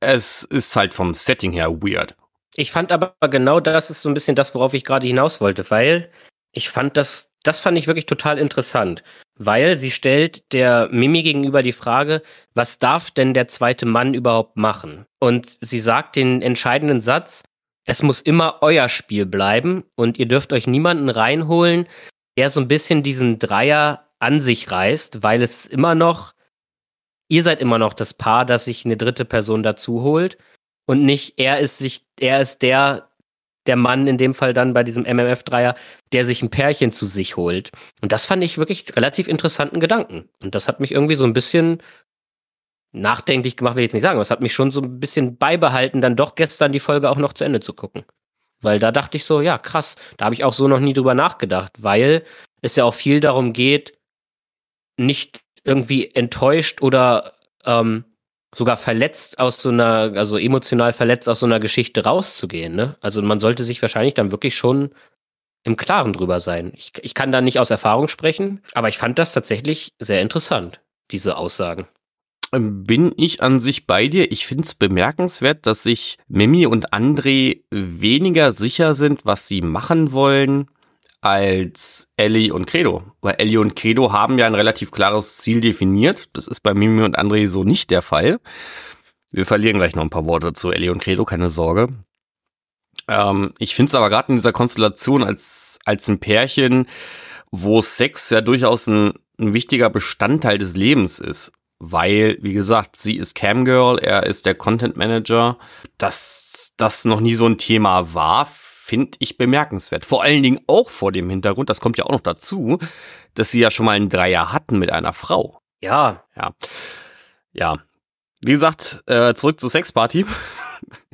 Es ist halt vom Setting her weird. Ich fand aber genau das ist so ein bisschen das, worauf ich gerade hinaus wollte, weil ich fand das, das fand ich wirklich total interessant, weil sie stellt der Mimi gegenüber die Frage, was darf denn der zweite Mann überhaupt machen? Und sie sagt den entscheidenden Satz, es muss immer euer Spiel bleiben und ihr dürft euch niemanden reinholen, der so ein bisschen diesen Dreier an sich reißt, weil es immer noch, ihr seid immer noch das Paar, das sich eine dritte Person dazu holt und nicht er ist sich, er ist der, der Mann in dem Fall dann bei diesem MMF-Dreier, der sich ein Pärchen zu sich holt. Und das fand ich wirklich relativ interessanten Gedanken. Und das hat mich irgendwie so ein bisschen nachdenklich gemacht, will ich jetzt nicht sagen, aber es hat mich schon so ein bisschen beibehalten, dann doch gestern die Folge auch noch zu Ende zu gucken. Weil da dachte ich so, ja, krass, da habe ich auch so noch nie drüber nachgedacht, weil es ja auch viel darum geht, nicht irgendwie enttäuscht oder ähm, sogar verletzt aus so einer, also emotional verletzt aus so einer Geschichte rauszugehen. Ne? Also man sollte sich wahrscheinlich dann wirklich schon im Klaren drüber sein. Ich, ich kann da nicht aus Erfahrung sprechen, aber ich fand das tatsächlich sehr interessant, diese Aussagen. Ähm, bin ich an sich bei dir? Ich finde es bemerkenswert, dass sich Mimi und André weniger sicher sind, was sie machen wollen, als Ellie und Credo. Weil Ellie und Credo haben ja ein relativ klares Ziel definiert. Das ist bei Mimi und André so nicht der Fall. Wir verlieren gleich noch ein paar Worte zu Ellie und Credo, keine Sorge. Ähm, ich finde es aber gerade in dieser Konstellation als, als ein Pärchen, wo Sex ja durchaus ein, ein wichtiger Bestandteil des Lebens ist. Weil, wie gesagt, sie ist Camgirl, er ist der Content Manager. Dass das noch nie so ein Thema war, finde ich bemerkenswert. Vor allen Dingen auch vor dem Hintergrund, das kommt ja auch noch dazu, dass sie ja schon mal einen Dreier hatten mit einer Frau. Ja. Ja. Ja. Wie gesagt, äh, zurück zur Sexparty.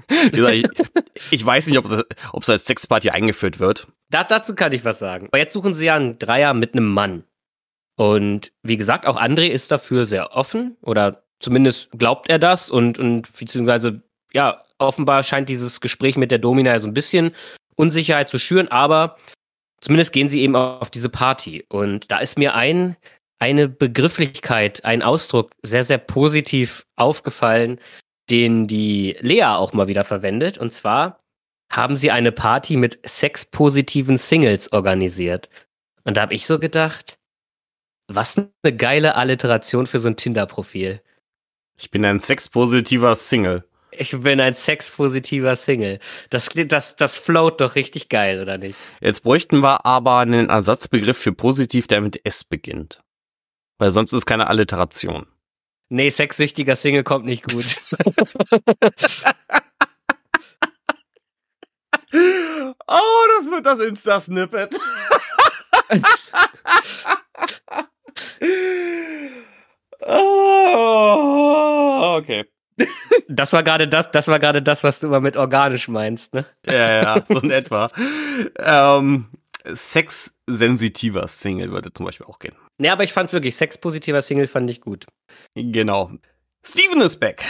ich, ich, weiß nicht, ob es, ob es als Sexparty eingeführt wird. Da, dazu kann ich was sagen. Aber jetzt suchen sie ja einen Dreier mit einem Mann. Und wie gesagt, auch André ist dafür sehr offen oder zumindest glaubt er das und, und beziehungsweise ja, offenbar scheint dieses Gespräch mit der Domina so ein bisschen Unsicherheit zu schüren, aber zumindest gehen sie eben auf diese Party. Und da ist mir ein, eine Begrifflichkeit, ein Ausdruck sehr, sehr positiv aufgefallen, den die Lea auch mal wieder verwendet. Und zwar haben sie eine Party mit sexpositiven Singles organisiert. Und da habe ich so gedacht, was eine geile Alliteration für so ein Tinder-Profil. Ich bin ein sexpositiver Single. Ich bin ein sexpositiver Single. Das, das, das float doch richtig geil, oder nicht? Jetzt bräuchten wir aber einen Ersatzbegriff für positiv, der mit S beginnt. Weil sonst ist keine Alliteration. Nee, sexsüchtiger Single kommt nicht gut. oh, das wird das Insta-Snippet. oh, okay. Das war gerade das, das war gerade das, was du immer mit organisch meinst, ne? Ja, ja, so in etwa. Ähm, sexsensitiver Single würde zum Beispiel auch gehen. Nee, aber ich fand's wirklich, sexpositiver Single fand ich gut. Genau. Steven ist back.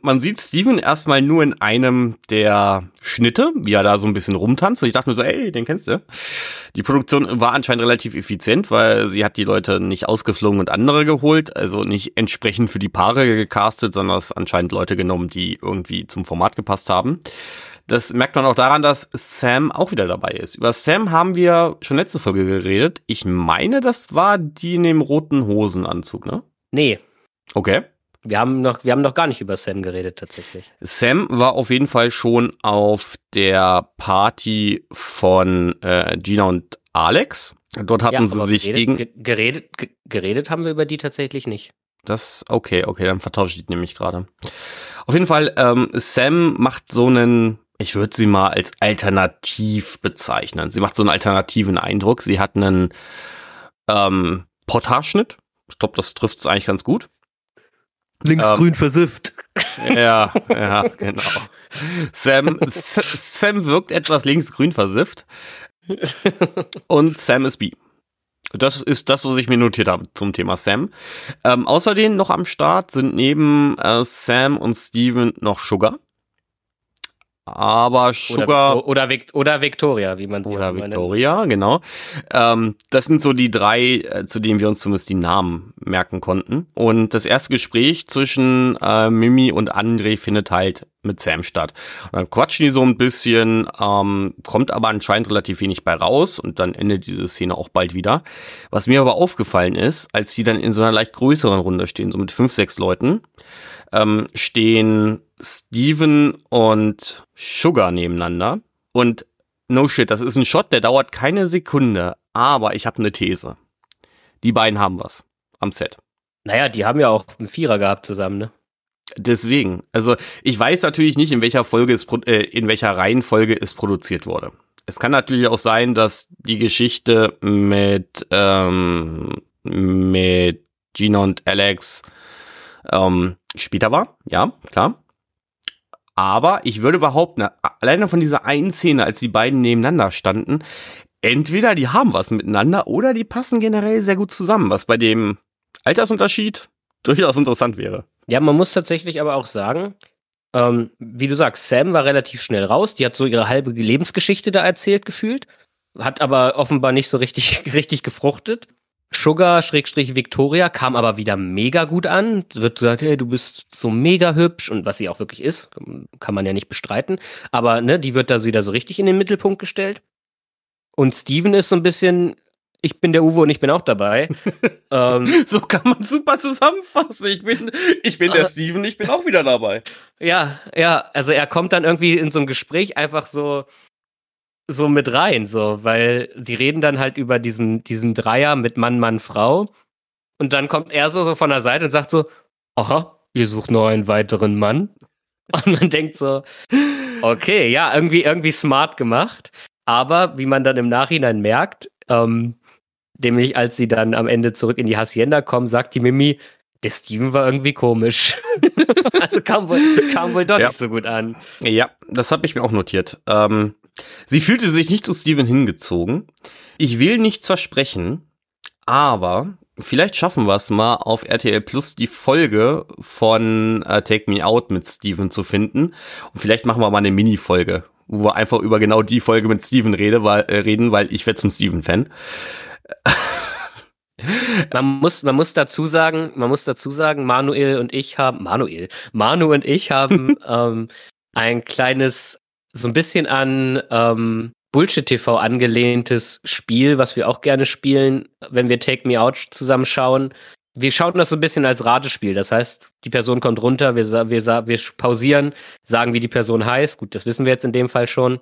Man sieht Steven erstmal nur in einem der Schnitte, wie er da so ein bisschen rumtanzt. Und ich dachte mir so, ey, den kennst du. Die Produktion war anscheinend relativ effizient, weil sie hat die Leute nicht ausgeflogen und andere geholt. Also nicht entsprechend für die Paare gecastet, sondern es anscheinend Leute genommen, die irgendwie zum Format gepasst haben. Das merkt man auch daran, dass Sam auch wieder dabei ist. Über Sam haben wir schon letzte Folge geredet. Ich meine, das war die in dem roten Hosenanzug, ne? Nee. Okay. Wir haben noch, wir haben noch gar nicht über Sam geredet tatsächlich. Sam war auf jeden Fall schon auf der Party von äh, Gina und Alex. Dort hatten ja, sie sich geredet, gegen. ge- Geredet, ge- geredet haben wir über die tatsächlich nicht. Das, okay, okay, dann vertausche ich die nämlich gerade. Auf jeden Fall, ähm, Sam macht so einen, ich würde sie mal als alternativ bezeichnen. Sie macht so einen alternativen Eindruck. Sie hat einen ähm, Portaschnitt. Ich glaube, das trifft es eigentlich ganz gut. Linksgrün versifft. Ja, ja, genau. Sam, Sam wirkt etwas linksgrün versifft. Und Sam ist B. Das ist das, was ich mir notiert habe zum Thema Sam. Ähm, außerdem noch am Start sind neben äh, Sam und Steven noch Sugar. Aber Sugar. Oder, oder, Vic, oder Victoria, wie man sie Oder immer nennt. Victoria, genau. Ähm, das sind so die drei, äh, zu denen wir uns zumindest die Namen merken konnten. Und das erste Gespräch zwischen äh, Mimi und André findet halt mit Sam statt. Und dann quatschen die so ein bisschen, ähm, kommt aber anscheinend relativ wenig bei raus und dann endet diese Szene auch bald wieder. Was mir aber aufgefallen ist, als die dann in so einer leicht größeren Runde stehen, so mit fünf, sechs Leuten, ähm, stehen Steven und Sugar nebeneinander. Und no shit, das ist ein Shot, der dauert keine Sekunde. Aber ich habe eine These. Die beiden haben was am Set. Naja, die haben ja auch einen Vierer gehabt zusammen, ne? Deswegen, also ich weiß natürlich nicht, in welcher Folge es, äh, in welcher Reihenfolge es produziert wurde. Es kann natürlich auch sein, dass die Geschichte mit ähm, mit Gina und Alex ähm, später war. Ja, klar. Aber ich würde behaupten, alleine von dieser einen Szene, als die beiden nebeneinander standen, entweder die haben was miteinander oder die passen generell sehr gut zusammen, was bei dem Altersunterschied durchaus interessant wäre. Ja, man muss tatsächlich aber auch sagen, ähm, wie du sagst, Sam war relativ schnell raus. Die hat so ihre halbe Lebensgeschichte da erzählt gefühlt, hat aber offenbar nicht so richtig, richtig gefruchtet. Sugar Schrägstrich Victoria kam aber wieder mega gut an. Wird gesagt, hey, du bist so mega hübsch und was sie auch wirklich ist, kann man ja nicht bestreiten. Aber ne, die wird da wieder so richtig in den Mittelpunkt gestellt. Und Steven ist so ein bisschen, ich bin der Uwe und ich bin auch dabei. ähm, So kann man super zusammenfassen. Ich bin, ich bin der Ah. Steven, ich bin auch wieder dabei. Ja, ja, also er kommt dann irgendwie in so ein Gespräch einfach so so mit rein, so, weil die reden dann halt über diesen diesen Dreier mit Mann, Mann, Frau und dann kommt er so, so von der Seite und sagt so, aha, ihr sucht noch einen weiteren Mann und man denkt so, okay, ja, irgendwie irgendwie smart gemacht, aber wie man dann im Nachhinein merkt, ähm, nämlich als sie dann am Ende zurück in die Hacienda kommen, sagt die Mimi, der Steven war irgendwie komisch. also kam wohl, kam wohl doch Ja. nicht so gut an. Ja, das habe ich mir auch notiert. Ähm, sie fühlte sich nicht zu Steven hingezogen. Ich will nichts versprechen, aber vielleicht schaffen wir es mal auf RTL Plus die Folge von äh, Take Me Out mit Steven zu finden. Und vielleicht machen wir mal eine Mini-Folge, wo wir einfach über genau die Folge mit Steven rede, weil, äh, reden, weil ich werde zum Steven-Fan. Man muss, man muss dazu sagen, man muss dazu sagen, Manuel und ich haben, Manuel, Manu und ich haben ähm, ein kleines, so ein bisschen an ähm, Bullshit TV angelehntes Spiel, was wir auch gerne spielen, wenn wir Take Me Out zusammen schauen. Wir schauen das so ein bisschen als Ratespiel. Das heißt, die Person kommt runter, wir, wir, wir pausieren, sagen, wie die Person heißt. Gut, das wissen wir jetzt in dem Fall schon.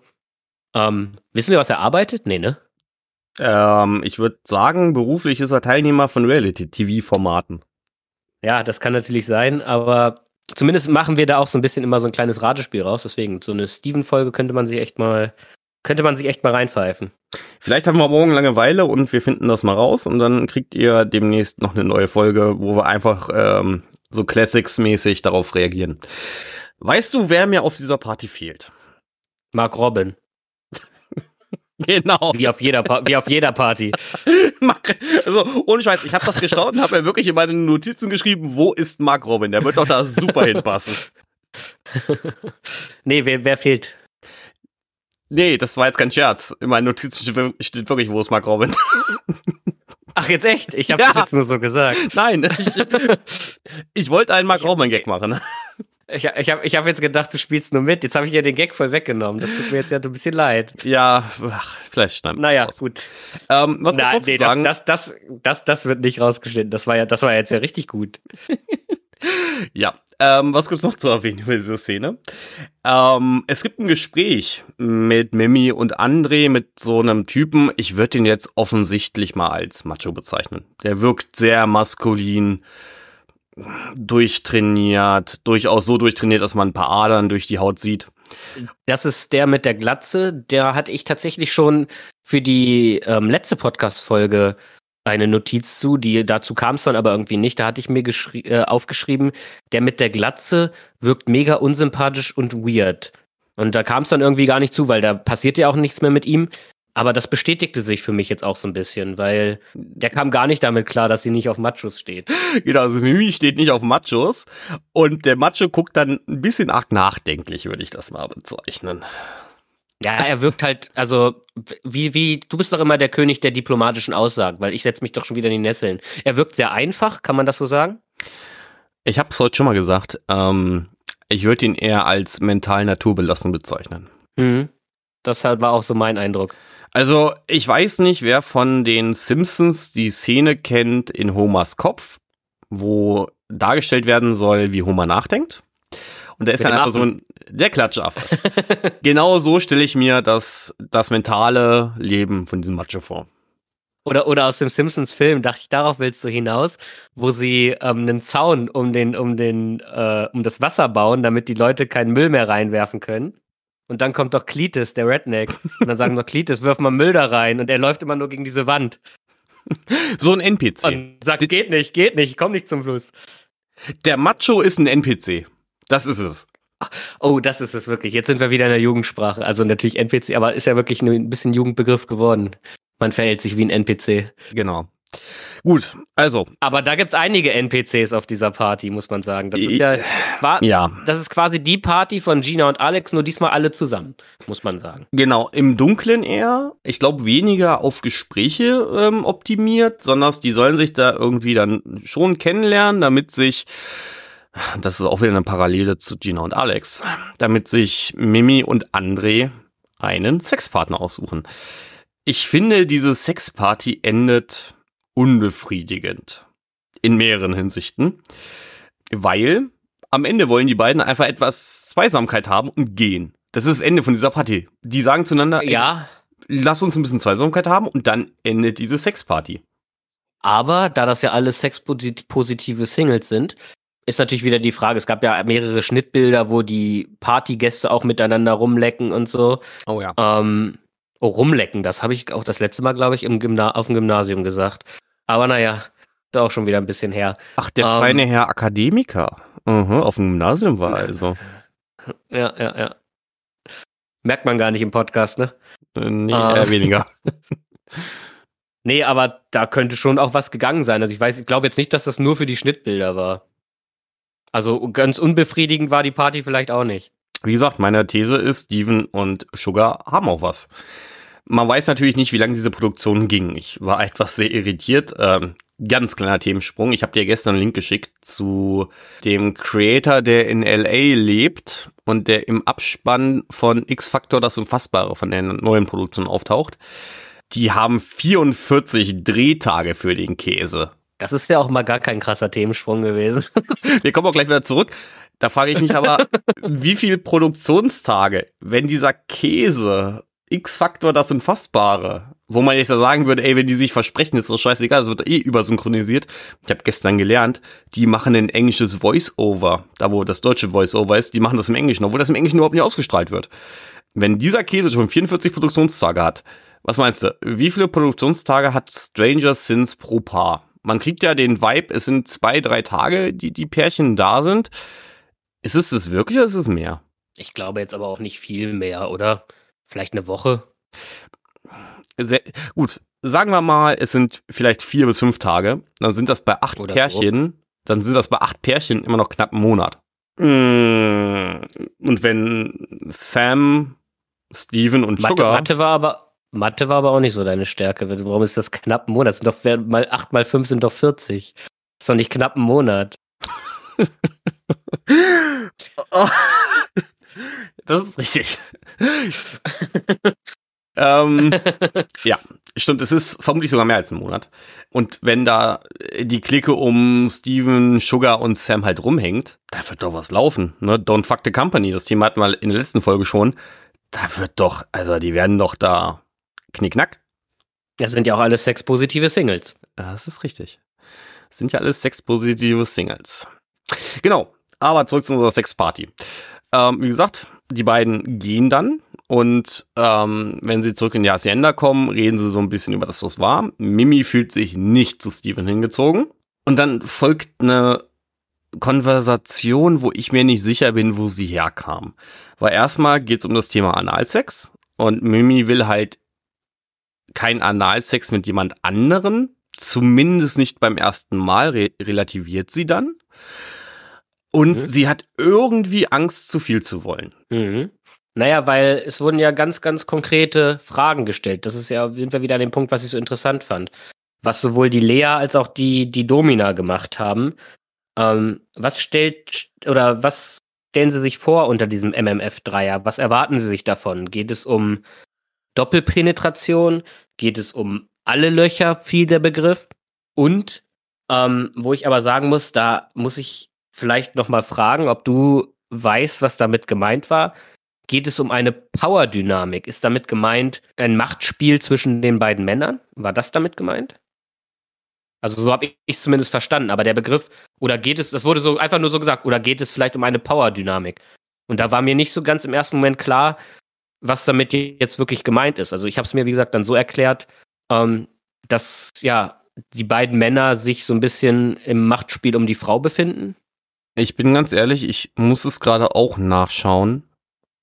Ähm, wissen wir, was er arbeitet? Nee, ne? Ähm, ich würde sagen, beruflich ist er Teilnehmer von Reality-TV-Formaten. Ja, das kann natürlich sein, aber zumindest machen wir da auch so ein bisschen immer so ein kleines Ratespiel raus. Deswegen, so eine Steven-Folge könnte man sich echt mal, könnte man sich echt mal reinpfeifen. Vielleicht haben wir morgen Langeweile und wir finden das mal raus und dann kriegt ihr demnächst noch eine neue Folge, wo wir einfach ähm, so Classics-mäßig darauf reagieren. Weißt du, wer mir auf dieser Party fehlt? Mark Robin. Genau. Wie auf jeder, pa wie auf jeder Party. also, ohne Scheiß, ich habe das geschaut und habe mir wirklich in meine Notizen geschrieben, wo ist Mark Robin? Der wird doch da super hinpassen. nee, wer, wer fehlt? Nee, das war jetzt kein Scherz. In meinen Notizen steht wirklich, wo ist Mark Robin. Ach, jetzt echt? Ich habe ja. das jetzt nur so gesagt. Nein, ich, ich wollte einen Mark Robin-Gag machen. Ich, ich habe ich hab jetzt gedacht, du spielst nur mit. Jetzt habe ich dir den Gag voll weggenommen. Das tut mir jetzt ja ein bisschen leid. Ja, ach, vielleicht schneiden Naja, raus. gut. Ähm, was Na, nee, sagen? Das, das, das, das wird nicht rausgeschnitten. Das war ja, das war jetzt ja richtig gut. ja, ähm, was gibt's noch zu erwähnen über diese Szene? Ähm, es gibt ein Gespräch mit Mimi und André mit so einem Typen. Ich würde ihn jetzt offensichtlich mal als Macho bezeichnen. Der wirkt sehr maskulin durchtrainiert, durchaus so durchtrainiert, dass man ein paar Adern durch die Haut sieht. Das ist der mit der Glatze. Der hatte ich tatsächlich schon für die ähm, letzte Podcast-Folge eine Notiz zu. Die, dazu kam es dann aber irgendwie nicht. Da hatte ich mir äh, aufgeschrieben, der mit der Glatze wirkt mega unsympathisch und weird. Und da kam es dann irgendwie gar nicht zu, weil da passiert ja auch nichts mehr mit ihm. Aber das bestätigte sich für mich jetzt auch so ein bisschen, weil der kam gar nicht damit klar, dass sie nicht auf Machos steht. Genau, also Mimi steht nicht auf Machos und der Macho guckt dann ein bisschen arg nachdenklich, würde ich das mal bezeichnen. Ja, er wirkt halt, also wie, wie, du bist doch immer der König der diplomatischen Aussagen, weil ich setze mich doch schon wieder in die Nesseln. Er wirkt sehr einfach, kann man das so sagen? Ich habe es heute schon mal gesagt. Ähm, ich würde ihn eher als mental naturbelassen bezeichnen. Mhm. Das war auch so mein Eindruck. Also, ich weiß nicht, wer von den Simpsons die Szene kennt in Homers Kopf, wo dargestellt werden soll, wie Homer nachdenkt. Und da ist Mit dann einfach so ein, der Klatschaffe. genau so stelle ich mir das, das mentale Leben von diesem Macho vor. Oder, oder aus dem Simpsons-Film, dachte ich, darauf willst du hinaus, wo sie ähm, einen Zaun um den, um den, äh, um das Wasser bauen, damit die Leute keinen Müll mehr reinwerfen können. Und dann kommt doch Cletus, der Redneck. Und dann sagen doch Cletus, wirf mal Müll da rein. Und er läuft immer nur gegen diese Wand. So ein NPC. Und sagt, geht nicht, geht nicht, komm nicht zum Fluss. Der Macho ist ein NPC. Das ist es. Oh, das ist es wirklich. Jetzt sind wir wieder in der Jugendsprache. Also natürlich NPC, aber ist ja wirklich ein bisschen Jugendbegriff geworden. Man verhält sich wie ein NPC. Genau. Gut, also. Aber da gibt's einige NPCs auf dieser Party, muss man sagen. Das ist ja, war, ja. Das ist quasi die Party von Gina und Alex, nur diesmal alle zusammen, muss man sagen. Genau, im Dunklen eher. Ich glaube, weniger auf Gespräche ähm, optimiert, sondern die sollen sich da irgendwie dann schon kennenlernen, damit sich das ist auch wieder eine Parallele zu Gina und Alex, damit sich Mimi und André einen Sexpartner aussuchen. Ich finde, diese Sexparty endet unbefriedigend. In mehreren Hinsichten. Weil am Ende wollen die beiden einfach etwas Zweisamkeit haben und gehen. Das ist das Ende von dieser Party. Die sagen zueinander, ja. Lass uns ein bisschen Zweisamkeit haben und dann endet diese Sexparty. Aber da das ja alles sexpositive Singles sind, ist natürlich wieder die Frage, es gab ja mehrere Schnittbilder, wo die Partygäste auch miteinander rumlecken und so. Oh ja. Ähm, oh, rumlecken, das habe ich auch das letzte Mal, glaube ich, im Gymna auf dem Gymnasium gesagt. Aber naja, ist auch schon wieder ein bisschen her. Ach, der ähm, kleine Herr Akademiker. Uh auf dem Gymnasium war also. Ja, ja, ja. Merkt man gar nicht im Podcast, ne? Äh, nee, ähm, eher weniger. nee, aber da könnte schon auch was gegangen sein. Also ich weiß, ich glaube jetzt nicht, dass das nur für die Schnittbilder war. Also ganz unbefriedigend war die Party vielleicht auch nicht. Wie gesagt, meine These ist, Steven und Sugar haben auch was. Man weiß natürlich nicht, wie lange diese Produktion ging. Ich war etwas sehr irritiert. Ähm, ganz kleiner Themensprung. Ich habe dir gestern einen Link geschickt zu dem Creator, der in LA lebt und der im Abspann von X-Factor das Unfassbare von der neuen Produktion auftaucht. Die haben 44 Drehtage für den Käse. Das ist ja auch mal gar kein krasser Themensprung gewesen. Wir kommen auch gleich wieder zurück. Da frage ich mich aber, wie viel Produktionstage, wenn dieser Käse X-Faktor das Unfassbare Wo man jetzt ja sagen würde, ey, wenn die sich versprechen, ist doch scheißegal, es wird eh übersynchronisiert. Ich habe gestern gelernt, die machen ein englisches Voice-Over, da wo das deutsche Voice-Over ist, die machen das im Englischen, obwohl das im Englischen überhaupt nicht ausgestrahlt wird. Wenn dieser Käse schon 44 Produktionstage hat, was meinst du, wie viele Produktionstage hat Stranger Sins pro Paar? Man kriegt ja den Vibe, es sind zwei, drei Tage, die die Pärchen da sind. Ist es das wirklich oder ist es mehr? Ich glaube jetzt aber auch nicht viel mehr, oder? Vielleicht eine Woche. Sehr, gut, sagen wir mal, es sind vielleicht vier bis fünf Tage. Dann sind das bei acht Oder Pärchen, dann sind das bei acht Pärchen immer noch knapp einen Monat. Mm, Und wenn Sam, Steven und Mathe, Sugar. Mathe war aber Mathe war aber auch nicht so deine Stärke. Warum ist das knapp ein Monat? Das sind doch mal 8 mal 5 sind doch 40. Das ist doch nicht knapp ein Monat. Das ist richtig. ähm, ja, stimmt, es ist vermutlich sogar mehr als ein Monat. Und wenn da die Clique um Steven, Sugar und Sam halt rumhängt, da wird doch was laufen. Ne? Don't fuck the company, das Thema hatten wir in der letzten Folge schon. Da wird doch, also die werden doch da knickknack. Das sind ja auch alles sexpositive Singles. Das ist richtig. Das sind ja alles sexpositive Singles. Genau, aber zurück zu unserer Sexparty. Ähm, wie gesagt, die beiden gehen dann und ähm, wenn sie zurück in die Hacienda kommen, reden sie so ein bisschen über das, was war. Mimi fühlt sich nicht zu Steven hingezogen. Und dann folgt eine Konversation, wo ich mir nicht sicher bin, wo sie herkam. Weil erstmal geht es um das Thema Analsex und Mimi will halt kein Analsex mit jemand anderen, zumindest nicht beim ersten Mal, re relativiert sie dann. Und Mhm. sie hat irgendwie Angst, zu viel zu wollen. Mhm. Naja, weil es wurden ja ganz, ganz konkrete Fragen gestellt. Das ist ja, sind wir wieder an dem Punkt, was ich so interessant fand. Was sowohl die Lea als auch die, die Domina gemacht haben. Ähm, was stellt oder was stellen Sie sich vor unter diesem MMF-Dreier? Was erwarten Sie sich davon? Geht es um Doppelpenetration? Geht es um alle Löcher, fiel der Begriff? Und ähm, wo ich aber sagen muss, da muss ich vielleicht noch mal fragen, ob du weißt, was damit gemeint war. Geht es um eine Power-Dynamik? Ist damit gemeint ein Machtspiel zwischen den beiden Männern? War das damit gemeint? Also so habe ich es zumindest verstanden. Aber der Begriff, oder geht es, das wurde so einfach nur so gesagt, oder geht es vielleicht um eine Power-Dynamik? Und da war mir nicht so ganz im ersten Moment klar, was damit jetzt wirklich gemeint ist. Also ich habe es mir, wie gesagt, dann so erklärt, ähm, dass ja die beiden Männer sich so ein bisschen im Machtspiel um die Frau befinden. Ich bin ganz ehrlich, ich muss es gerade auch nachschauen.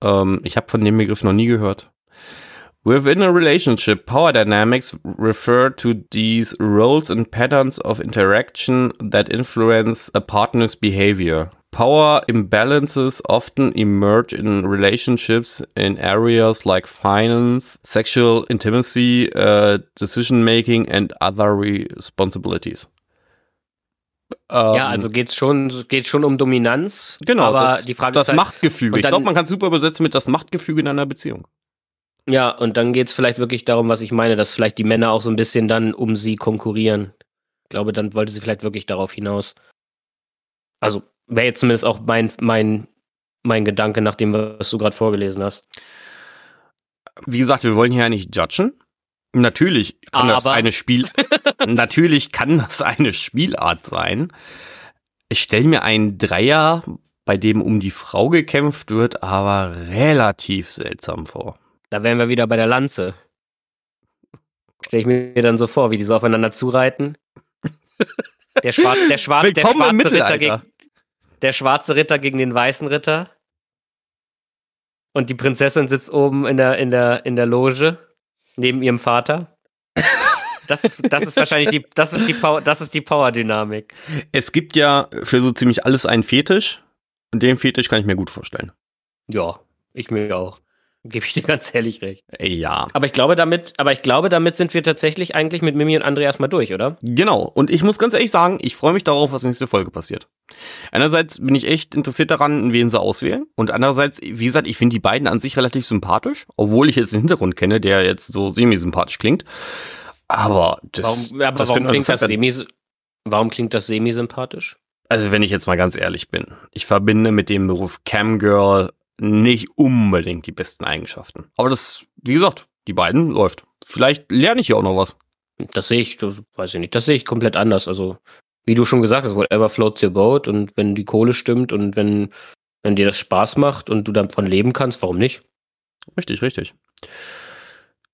Ähm, ich habe von dem Begriff noch nie gehört. Within a relationship, power dynamics refer to these roles and patterns of interaction that influence a partner's behavior. Power imbalances often emerge in relationships in areas like finance, sexual intimacy, uh, decision making, and other responsibilities. Ja, Ähm, also geht's schon, geht's schon um Dominanz. Genau, aber das, die Frage das ist halt, Machtgefüge. und Ich dann- glaube, man kann es super übersetzen mit das Machtgefüge in einer Beziehung. Ja, und dann geht's vielleicht wirklich darum, was ich meine, dass vielleicht die Männer auch so ein bisschen dann um sie konkurrieren. Ich glaube, dann wollte sie vielleicht wirklich darauf hinaus. Also wäre jetzt zumindest auch mein, mein, mein Gedanke nach dem, was du gerade vorgelesen hast. Wie gesagt, wir wollen hier ja nicht judgen. Natürlich kann das Aber- eine Spiel, natürlich kann das eine Spielart sein. Ich stelle mir einen Dreier, bei dem um die Frau gekämpft wird, aber relativ seltsam vor. Da wären wir wieder bei der Lanze. Stelle ich mir dann so vor, wie die so aufeinander zureiten. Der, Schwarz, der, Schwarz, der, schwarze Ritter gegen, der schwarze Ritter gegen den weißen Ritter. Und die Prinzessin sitzt oben in der, in der, in der Loge neben ihrem Vater. Das ist, das ist wahrscheinlich die, das ist die Power, das ist die Power-Dynamik. Es gibt ja für so ziemlich alles einen Fetisch. Und den Fetisch kann ich mir gut vorstellen. Ja, ich mir auch. Gebe ich dir ganz ehrlich recht. Äh, Ja. Aber ich glaube damit, aber ich glaube, damit sind wir tatsächlich eigentlich mit Mimi und André erstmal durch, oder? Genau. Und ich muss ganz ehrlich sagen, ich freue mich darauf, was nächste Folge passiert. Einerseits bin ich echt interessiert daran, wen sie auswählen. Und andererseits, wie gesagt, ich finde die beiden an sich relativ sympathisch, obwohl ich jetzt den Hintergrund kenne, der jetzt so semi-sympathisch klingt. Aber das, Warum, aber das warum klingt das semi, warum klingt das semi-sympathisch? Also wenn ich jetzt mal ganz ehrlich bin, ich verbinde mit dem Beruf Camgirl nicht unbedingt die besten Eigenschaften. Aber das, wie gesagt, die beiden läuft. vielleicht lerne ich ja auch noch was. Das sehe ich, das weiß ich nicht, das sehe ich komplett anders. Also, wie du schon gesagt hast, whatever floats your boat und wenn die Kohle stimmt und wenn, wenn dir das Spaß macht und du davon leben kannst, warum nicht? Richtig, richtig.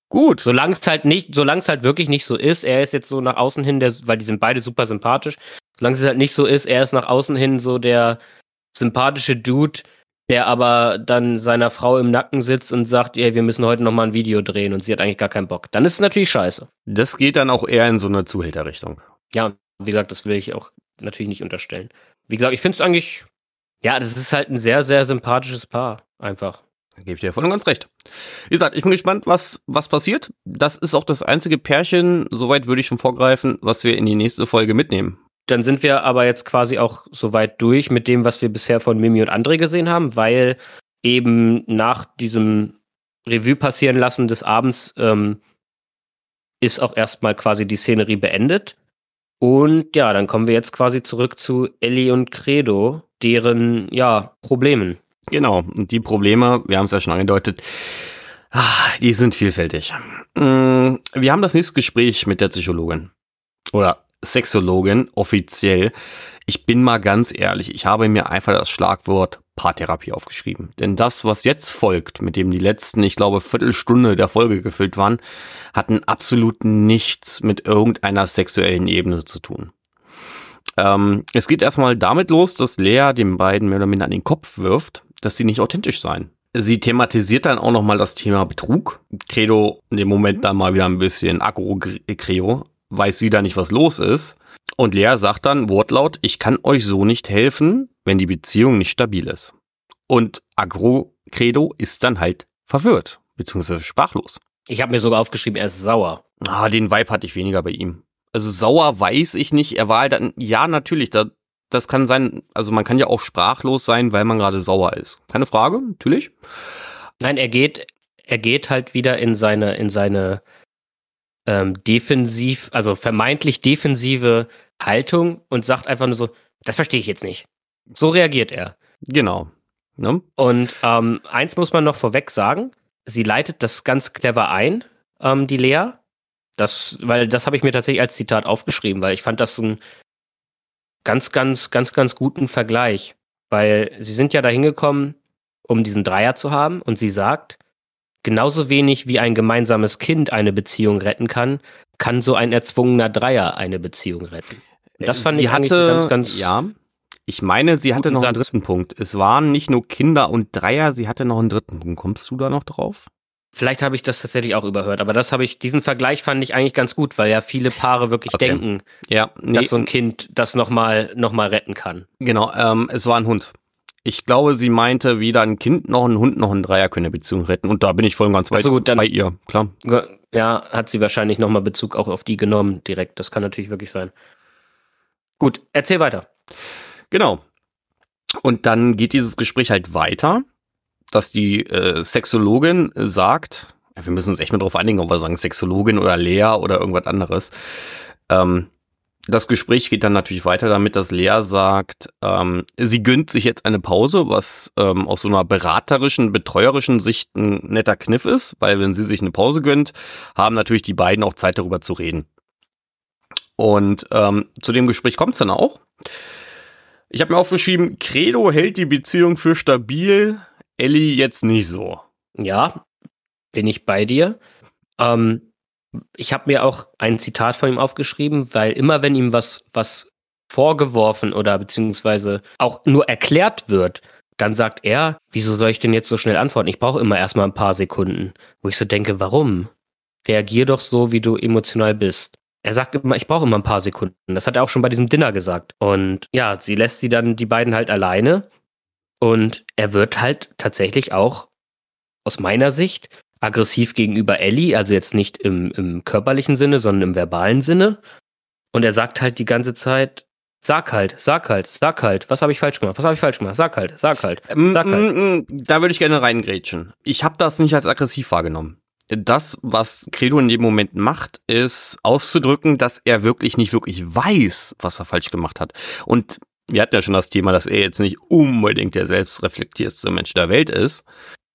Gut. Solange es halt nicht, solange es halt wirklich nicht so ist, er ist jetzt so nach außen hin, der, weil die sind beide super sympathisch, solange es halt nicht so ist, er ist nach außen hin so der sympathische Dude, der aber dann seiner Frau im Nacken sitzt und sagt, ey, wir müssen heute noch mal ein Video drehen und sie hat eigentlich gar keinen Bock. Dann ist es natürlich scheiße. Das geht dann auch eher in so eine Zuhälterrichtung. Ja, wie gesagt, das will ich auch natürlich nicht unterstellen. Wie gesagt, ich finde es eigentlich, ja, das ist halt ein sehr, sehr sympathisches Paar, einfach. Da gebe ich dir voll und ganz recht. Wie gesagt, ich bin gespannt, was, was passiert. Das ist auch das einzige Pärchen, soweit würde ich schon vorgreifen, was wir in die nächste Folge mitnehmen. Dann sind wir aber jetzt quasi auch soweit durch mit dem, was wir bisher von Mimi und André gesehen haben, weil eben nach diesem Revue passieren lassen des Abends ähm, ist auch erstmal quasi die Szenerie beendet. Und ja, dann kommen wir jetzt quasi zurück zu Ellie und Credo, deren ja Problemen. Genau, und die Probleme, wir haben es ja schon angedeutet, ah, die sind vielfältig. Mm, wir haben das nächste Gespräch mit der Psychologin. Oder Sexologin, offiziell. Ich bin mal ganz ehrlich, ich habe mir einfach das Schlagwort Paartherapie aufgeschrieben. Denn das, was jetzt folgt, mit dem die letzten, ich glaube, Viertelstunde der Folge gefüllt waren, hatten absolut nichts mit irgendeiner sexuellen Ebene zu tun. Ähm, es geht erstmal damit los, dass Lea den beiden mehr oder minder an den Kopf wirft, dass sie nicht authentisch seien. Sie thematisiert dann auch nochmal das Thema Betrug. Credo in dem Moment dann mal wieder ein bisschen aggro-Creo, weiß wieder nicht, was los ist. Und Lea sagt dann Wortlaut, ich kann euch so nicht helfen, wenn die Beziehung nicht stabil ist. Und Agro-Credo ist dann halt verwirrt, beziehungsweise sprachlos. Ich habe mir sogar aufgeschrieben, er ist sauer. Ah, den Vibe hatte ich weniger bei ihm. Also sauer weiß ich nicht. Er war halt dann, ja, natürlich, da, das kann sein, also man kann ja auch sprachlos sein, weil man gerade sauer ist. Keine Frage, natürlich. Nein, er geht, er geht halt wieder in seine, in seine ähm, defensiv, also vermeintlich defensive Haltung und sagt einfach nur so, das verstehe ich jetzt nicht. So reagiert er. Genau. Ne? Und ähm, eins muss man noch vorweg sagen, sie leitet das ganz clever ein, ähm, die Lea. Das, weil das habe ich mir tatsächlich als Zitat aufgeschrieben, weil ich fand das ein ganz, ganz, ganz, ganz guten Vergleich. Weil sie sind ja da hingekommen, um diesen Dreier zu haben und sie sagt, genauso wenig wie ein gemeinsames Kind eine Beziehung retten kann, kann so ein erzwungener Dreier eine Beziehung retten. Das fand sie ich eigentlich hatte, ganz, ganz. Ja, ich meine, sie hatte noch einen dritten Punkt. Es waren nicht nur Kinder und Dreier, sie hatte noch einen dritten Punkt. Kommst du da noch drauf? Vielleicht habe ich das tatsächlich auch überhört, aber das habe ich, diesen Vergleich fand ich eigentlich ganz gut, weil ja viele Paare wirklich Okay. denken, Ja, nee, dass so ein Kind das nochmal noch mal retten kann. genau, ähm, es war ein Hund. Ich glaube, sie meinte, weder ein Kind noch ein Hund noch ein Dreier können eine Beziehung retten. Und da bin ich voll und ganz bei, Ach so, gut, dann- bei ihr, klar. Ja, hat sie wahrscheinlich nochmal Bezug auch auf die genommen, direkt. Das kann natürlich wirklich sein. Gut, erzähl weiter. Genau. Und dann geht dieses Gespräch halt weiter, dass die äh, Sexologin sagt, wir müssen uns echt mal drauf einigen, ob wir sagen Sexologin oder Lea oder irgendwas anderes. Ähm, das Gespräch geht dann natürlich weiter damit, dass Lea sagt, ähm, sie gönnt sich jetzt eine Pause, was ähm, aus so einer beraterischen, betreuerischen Sicht ein netter Kniff ist, weil wenn sie sich eine Pause gönnt, haben natürlich die beiden auch Zeit darüber zu reden. Und ähm, zu dem Gespräch kommt es dann auch. Ich habe mir aufgeschrieben, Credo hält die Beziehung für stabil, Ellie jetzt nicht so. Ja, bin ich bei dir. Ähm, ich habe mir auch ein Zitat von ihm aufgeschrieben, weil immer wenn ihm was, was vorgeworfen oder beziehungsweise auch nur erklärt wird, dann sagt er, wieso soll ich denn jetzt so schnell antworten? Ich brauche immer erstmal ein paar Sekunden. Wo ich so denke, warum? Reagier doch so, wie du emotional bist. Er sagt immer, ich brauche immer ein paar Sekunden. Das hat er auch schon bei diesem Dinner gesagt. Und ja, sie lässt sie dann die beiden halt alleine. Und er wird halt tatsächlich auch aus meiner Sicht aggressiv gegenüber Ellie, also jetzt nicht im, im körperlichen Sinne, sondern im verbalen Sinne. Und er sagt halt die ganze Zeit, sag halt, sag halt, sag halt, was habe ich falsch gemacht, was habe ich falsch gemacht, sag halt, sag halt. Ähm, Sag halt. mm, mm, Da würde ich gerne reingrätschen. Ich habe das nicht als aggressiv wahrgenommen. Das, was Credo in dem Moment macht, ist auszudrücken, dass er wirklich nicht wirklich weiß, was er falsch gemacht hat. Und wir hatten ja schon das Thema, dass er jetzt nicht unbedingt der selbstreflektiertste Mensch der Welt ist.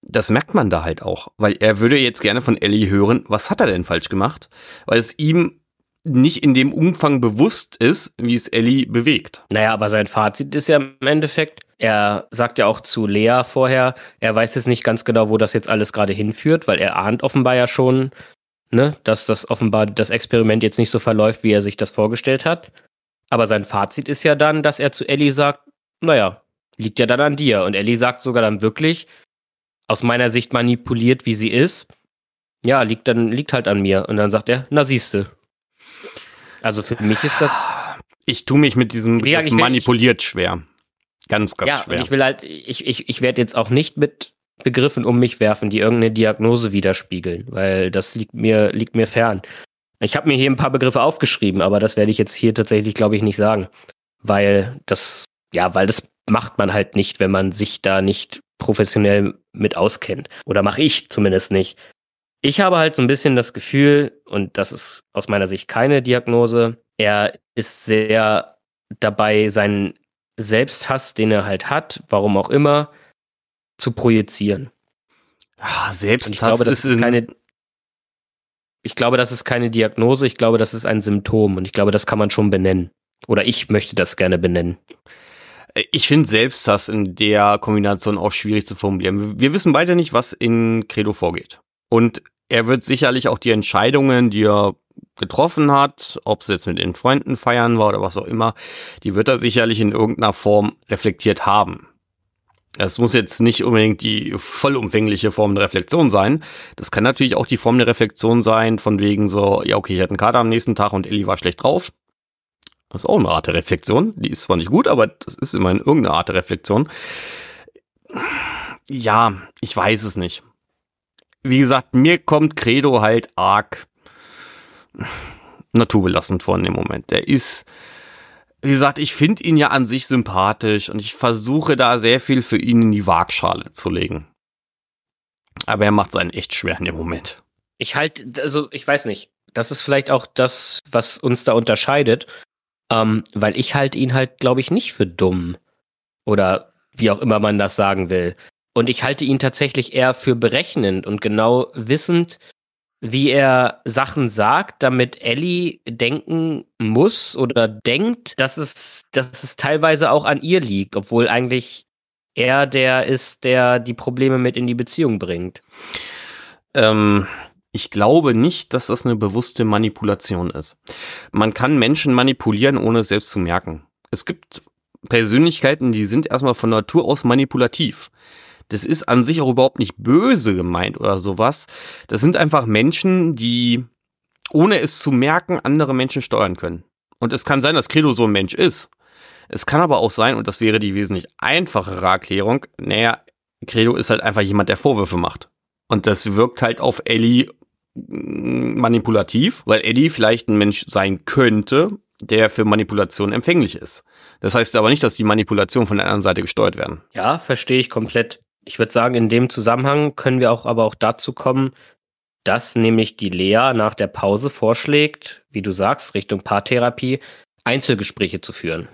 das merkt man da halt auch, weil er würde jetzt gerne von Ellie hören, was hat er denn falsch gemacht, weil es ihm nicht in dem Umfang bewusst ist, wie es Ellie bewegt. Naja, aber sein Fazit ist ja im Endeffekt, er sagt ja auch zu Lea vorher, er weiß jetzt nicht ganz genau, wo das jetzt alles gerade hinführt, weil er ahnt offenbar ja schon, ne, dass das offenbar das Experiment jetzt nicht so verläuft, wie er sich das vorgestellt hat. Aber sein Fazit ist ja dann, dass er zu Ellie sagt, naja, liegt ja dann an dir. Und Ellie sagt sogar dann wirklich, aus meiner Sicht manipuliert, wie sie ist, ja, liegt dann, liegt halt an mir. Und dann sagt er, na siehste. Also für mich ist das. Ich tue mich mit diesem Begriff manipuliert schwer. Ganz, ganz ja, schwer. Und ich will halt, ich, ich, ich werde jetzt auch nicht mit Begriffen um mich werfen, die irgendeine Diagnose widerspiegeln, weil das liegt mir, liegt mir fern. Ich habe mir hier ein paar Begriffe aufgeschrieben, aber das werde ich jetzt hier tatsächlich, glaube ich, nicht sagen. Weil das, ja, weil das macht man halt nicht, wenn man sich da nicht professionell mit auskennt. Oder mache ich zumindest nicht. Ich habe halt so ein bisschen das Gefühl, und das ist aus meiner Sicht keine Diagnose, er ist sehr dabei, seinen Selbsthass, den er halt hat, warum auch immer, zu projizieren. Ah, Selbsthass ich glaube, das ist, ist keine. Ich glaube, das ist keine Diagnose. Ich glaube, das ist ein Symptom und ich glaube, das kann man schon benennen. Oder ich möchte das gerne benennen. Ich finde Selbsthass in der Kombination auch schwierig zu formulieren. Wir wissen beide nicht, was in Credo vorgeht. Und er wird sicherlich auch die Entscheidungen, die er getroffen hat, ob es jetzt mit den Freunden feiern war oder was auch immer, die wird er sicherlich in irgendeiner Form reflektiert haben. Es muss jetzt nicht unbedingt die vollumfängliche Form der Reflexion sein. Das kann natürlich auch die Form der Reflexion sein, von wegen so, ja, okay, ich hatte einen Kater am nächsten Tag und Ellie war schlecht drauf. Das ist auch eine Art der Reflexion. Die ist zwar nicht gut, aber das ist immerhin irgendeine Art der Reflexion. Ja, ich weiß es nicht. Wie gesagt, mir kommt Credo halt arg naturbelassend vor in dem Moment. Der ist, wie gesagt, ich finde ihn ja an sich sympathisch und ich versuche da sehr viel für ihn in die Waagschale zu legen. Aber er macht es einen echt schwer in dem Moment. Ich halt, also ich weiß nicht. Das ist vielleicht auch das, was uns da unterscheidet. Ähm, weil ich halte ihn halt, glaube ich, nicht für dumm. Oder wie auch immer man das sagen will. Und ich halte ihn tatsächlich eher für berechnend und genau wissend, wie er Sachen sagt, damit Ellie denken muss oder denkt, dass es, dass es teilweise auch an ihr liegt, obwohl eigentlich er der ist, der die Probleme mit in die Beziehung bringt. Ähm, ich glaube nicht, dass das eine bewusste Manipulation ist. Man kann Menschen manipulieren, ohne es selbst zu merken. Es gibt Persönlichkeiten, die sind erstmal von Natur aus manipulativ. Das ist an sich auch überhaupt nicht böse gemeint oder sowas. Das sind einfach Menschen, die ohne es zu merken andere Menschen steuern können. Und es kann sein, dass Credo so ein Mensch ist. Es kann aber auch sein, und das wäre die wesentlich einfachere Erklärung, naja, Credo ist halt einfach jemand, der Vorwürfe macht. Und das wirkt halt auf Ellie mm, manipulativ, weil Eddie vielleicht ein Mensch sein könnte, der für Manipulation empfänglich ist. Das heißt aber nicht, dass die Manipulation von der anderen Seite gesteuert werden. Ja, verstehe ich komplett. Ich würde sagen, in dem Zusammenhang können wir auch aber auch dazu kommen, dass nämlich die Lea nach der Pause vorschlägt, wie du sagst, Richtung Paartherapie, Einzelgespräche zu führen.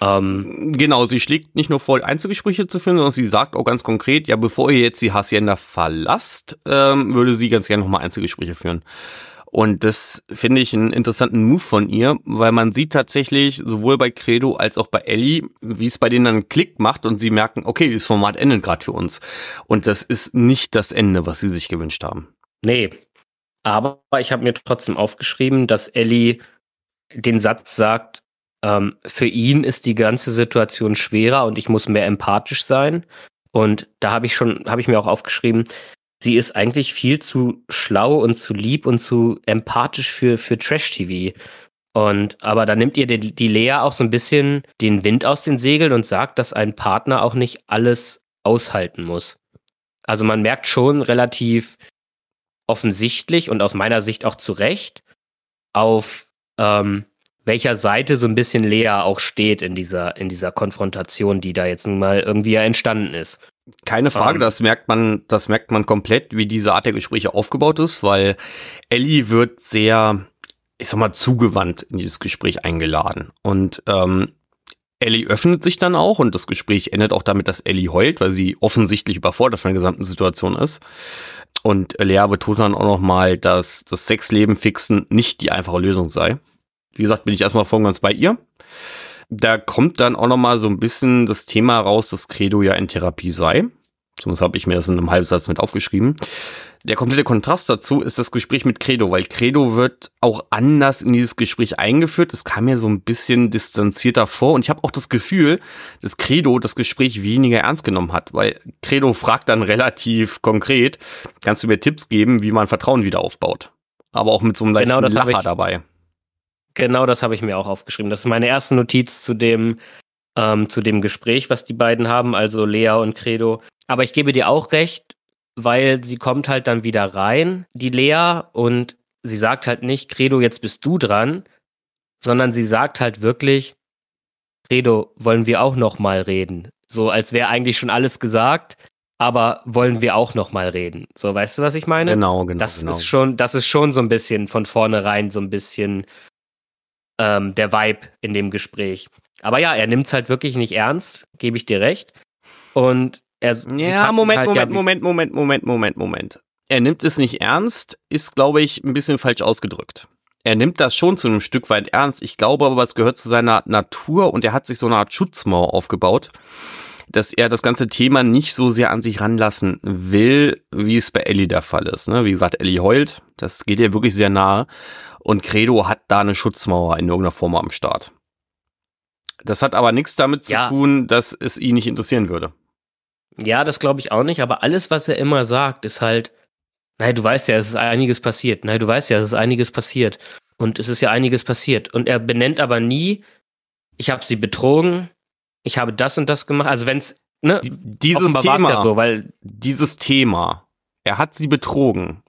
Ähm, genau, sie schlägt nicht nur vor, Einzelgespräche zu führen, sondern sie sagt auch ganz konkret, ja, bevor ihr jetzt die Hacienda verlasst, ähm, würde sie ganz gerne nochmal Einzelgespräche führen. Und das finde ich einen interessanten Move von ihr, weil man sieht tatsächlich sowohl bei Credo als auch bei Ellie, wie es bei denen dann einen Klick macht und sie merken, okay, dieses Format endet gerade für uns. Und das ist nicht das Ende, was sie sich gewünscht haben. Nee. Aber ich habe mir trotzdem aufgeschrieben, dass Ellie den Satz sagt, ähm, für ihn ist die ganze Situation schwerer und ich muss mehr empathisch sein. Und da habe ich schon, habe ich mir auch aufgeschrieben, sie ist eigentlich viel zu schlau und zu lieb und zu empathisch für, für Trash-TV. Und aber da nimmt ihr die, die Lea auch so ein bisschen den Wind aus den Segeln und sagt, dass ein Partner auch nicht alles aushalten muss. Also man merkt schon relativ offensichtlich und aus meiner Sicht auch zu Recht, auf ähm, welcher Seite so ein bisschen Lea auch steht in dieser, in dieser Konfrontation, die da jetzt nun mal irgendwie ja entstanden ist. Keine Frage, um, ähm. das merkt man, das merkt man komplett, wie diese Art der Gespräche aufgebaut ist, weil Ellie wird sehr, ich sag mal, zugewandt in dieses Gespräch eingeladen. Und ähm, Ellie öffnet sich dann auch und das Gespräch endet auch damit, dass Ellie heult, weil sie offensichtlich überfordert von der gesamten Situation ist. Und Lea betont dann auch nochmal, dass das Sexleben fixen nicht die einfache Lösung sei. Wie gesagt, bin ich erstmal voll ganz bei ihr. Da kommt dann auch nochmal so ein bisschen das Thema raus, dass Credo ja in Therapie sei. Zumindest habe ich mir das in einem Halbsatz mit aufgeschrieben. Der komplette Kontrast dazu ist das Gespräch mit Credo, weil Credo wird auch anders in dieses Gespräch eingeführt. Es kam mir so ein bisschen distanzierter vor und ich habe auch das Gefühl, dass Credo das Gespräch weniger ernst genommen hat, weil Credo fragt dann relativ konkret, kannst du mir Tipps geben, wie man Vertrauen wieder aufbaut? Aber auch mit so einem Genau, leichten hab Lacher dabei. Genau das habe ich mir auch aufgeschrieben. Das ist meine erste Notiz zu dem, ähm, zu dem Gespräch, was die beiden haben, also Lea und Credo. Aber ich gebe dir auch recht, weil sie kommt halt dann wieder rein, die Lea, und sie sagt halt nicht, Credo, jetzt bist du dran, sondern sie sagt halt wirklich, Credo, wollen wir auch noch mal reden? So als wäre eigentlich schon alles gesagt, aber wollen wir auch noch mal reden? So, weißt du, was ich meine? Genau, genau. Das genau. ist schon, das ist schon so ein bisschen von vornherein so ein bisschen ähm, der Vibe in dem Gespräch. Aber ja, er nimmt es halt wirklich nicht ernst, gebe ich dir recht. Und er sie Ja, Moment, halt, Moment, wie- Moment, Moment, Moment, Moment, Moment. Er nimmt es nicht ernst, ist, glaube ich, ein bisschen falsch ausgedrückt. Er nimmt das schon zu einem Stück weit ernst. Ich glaube aber, es gehört zu seiner Natur und er hat sich so eine Art Schutzmauer aufgebaut, dass er das ganze Thema nicht so sehr an sich ranlassen will, wie es bei Ellie der Fall ist. Ne? Wie gesagt, Ellie heult, das geht ihr wirklich sehr nahe und Credo hat da eine Schutzmauer in irgendeiner Form am Start. Das hat aber nichts damit zu Ja. tun, dass es ihn nicht interessieren würde. Ja, das glaube ich auch nicht, aber alles, was er immer sagt, ist halt, nein, du weißt ja, es ist einiges passiert. Nein, du weißt ja, es ist einiges passiert. Und es ist ja einiges passiert. Und er benennt aber nie, ich habe sie betrogen, ich habe das und das gemacht. Also wenn es, ne, Dieses Thema, ja so, weil dieses Thema, er hat sie betrogen,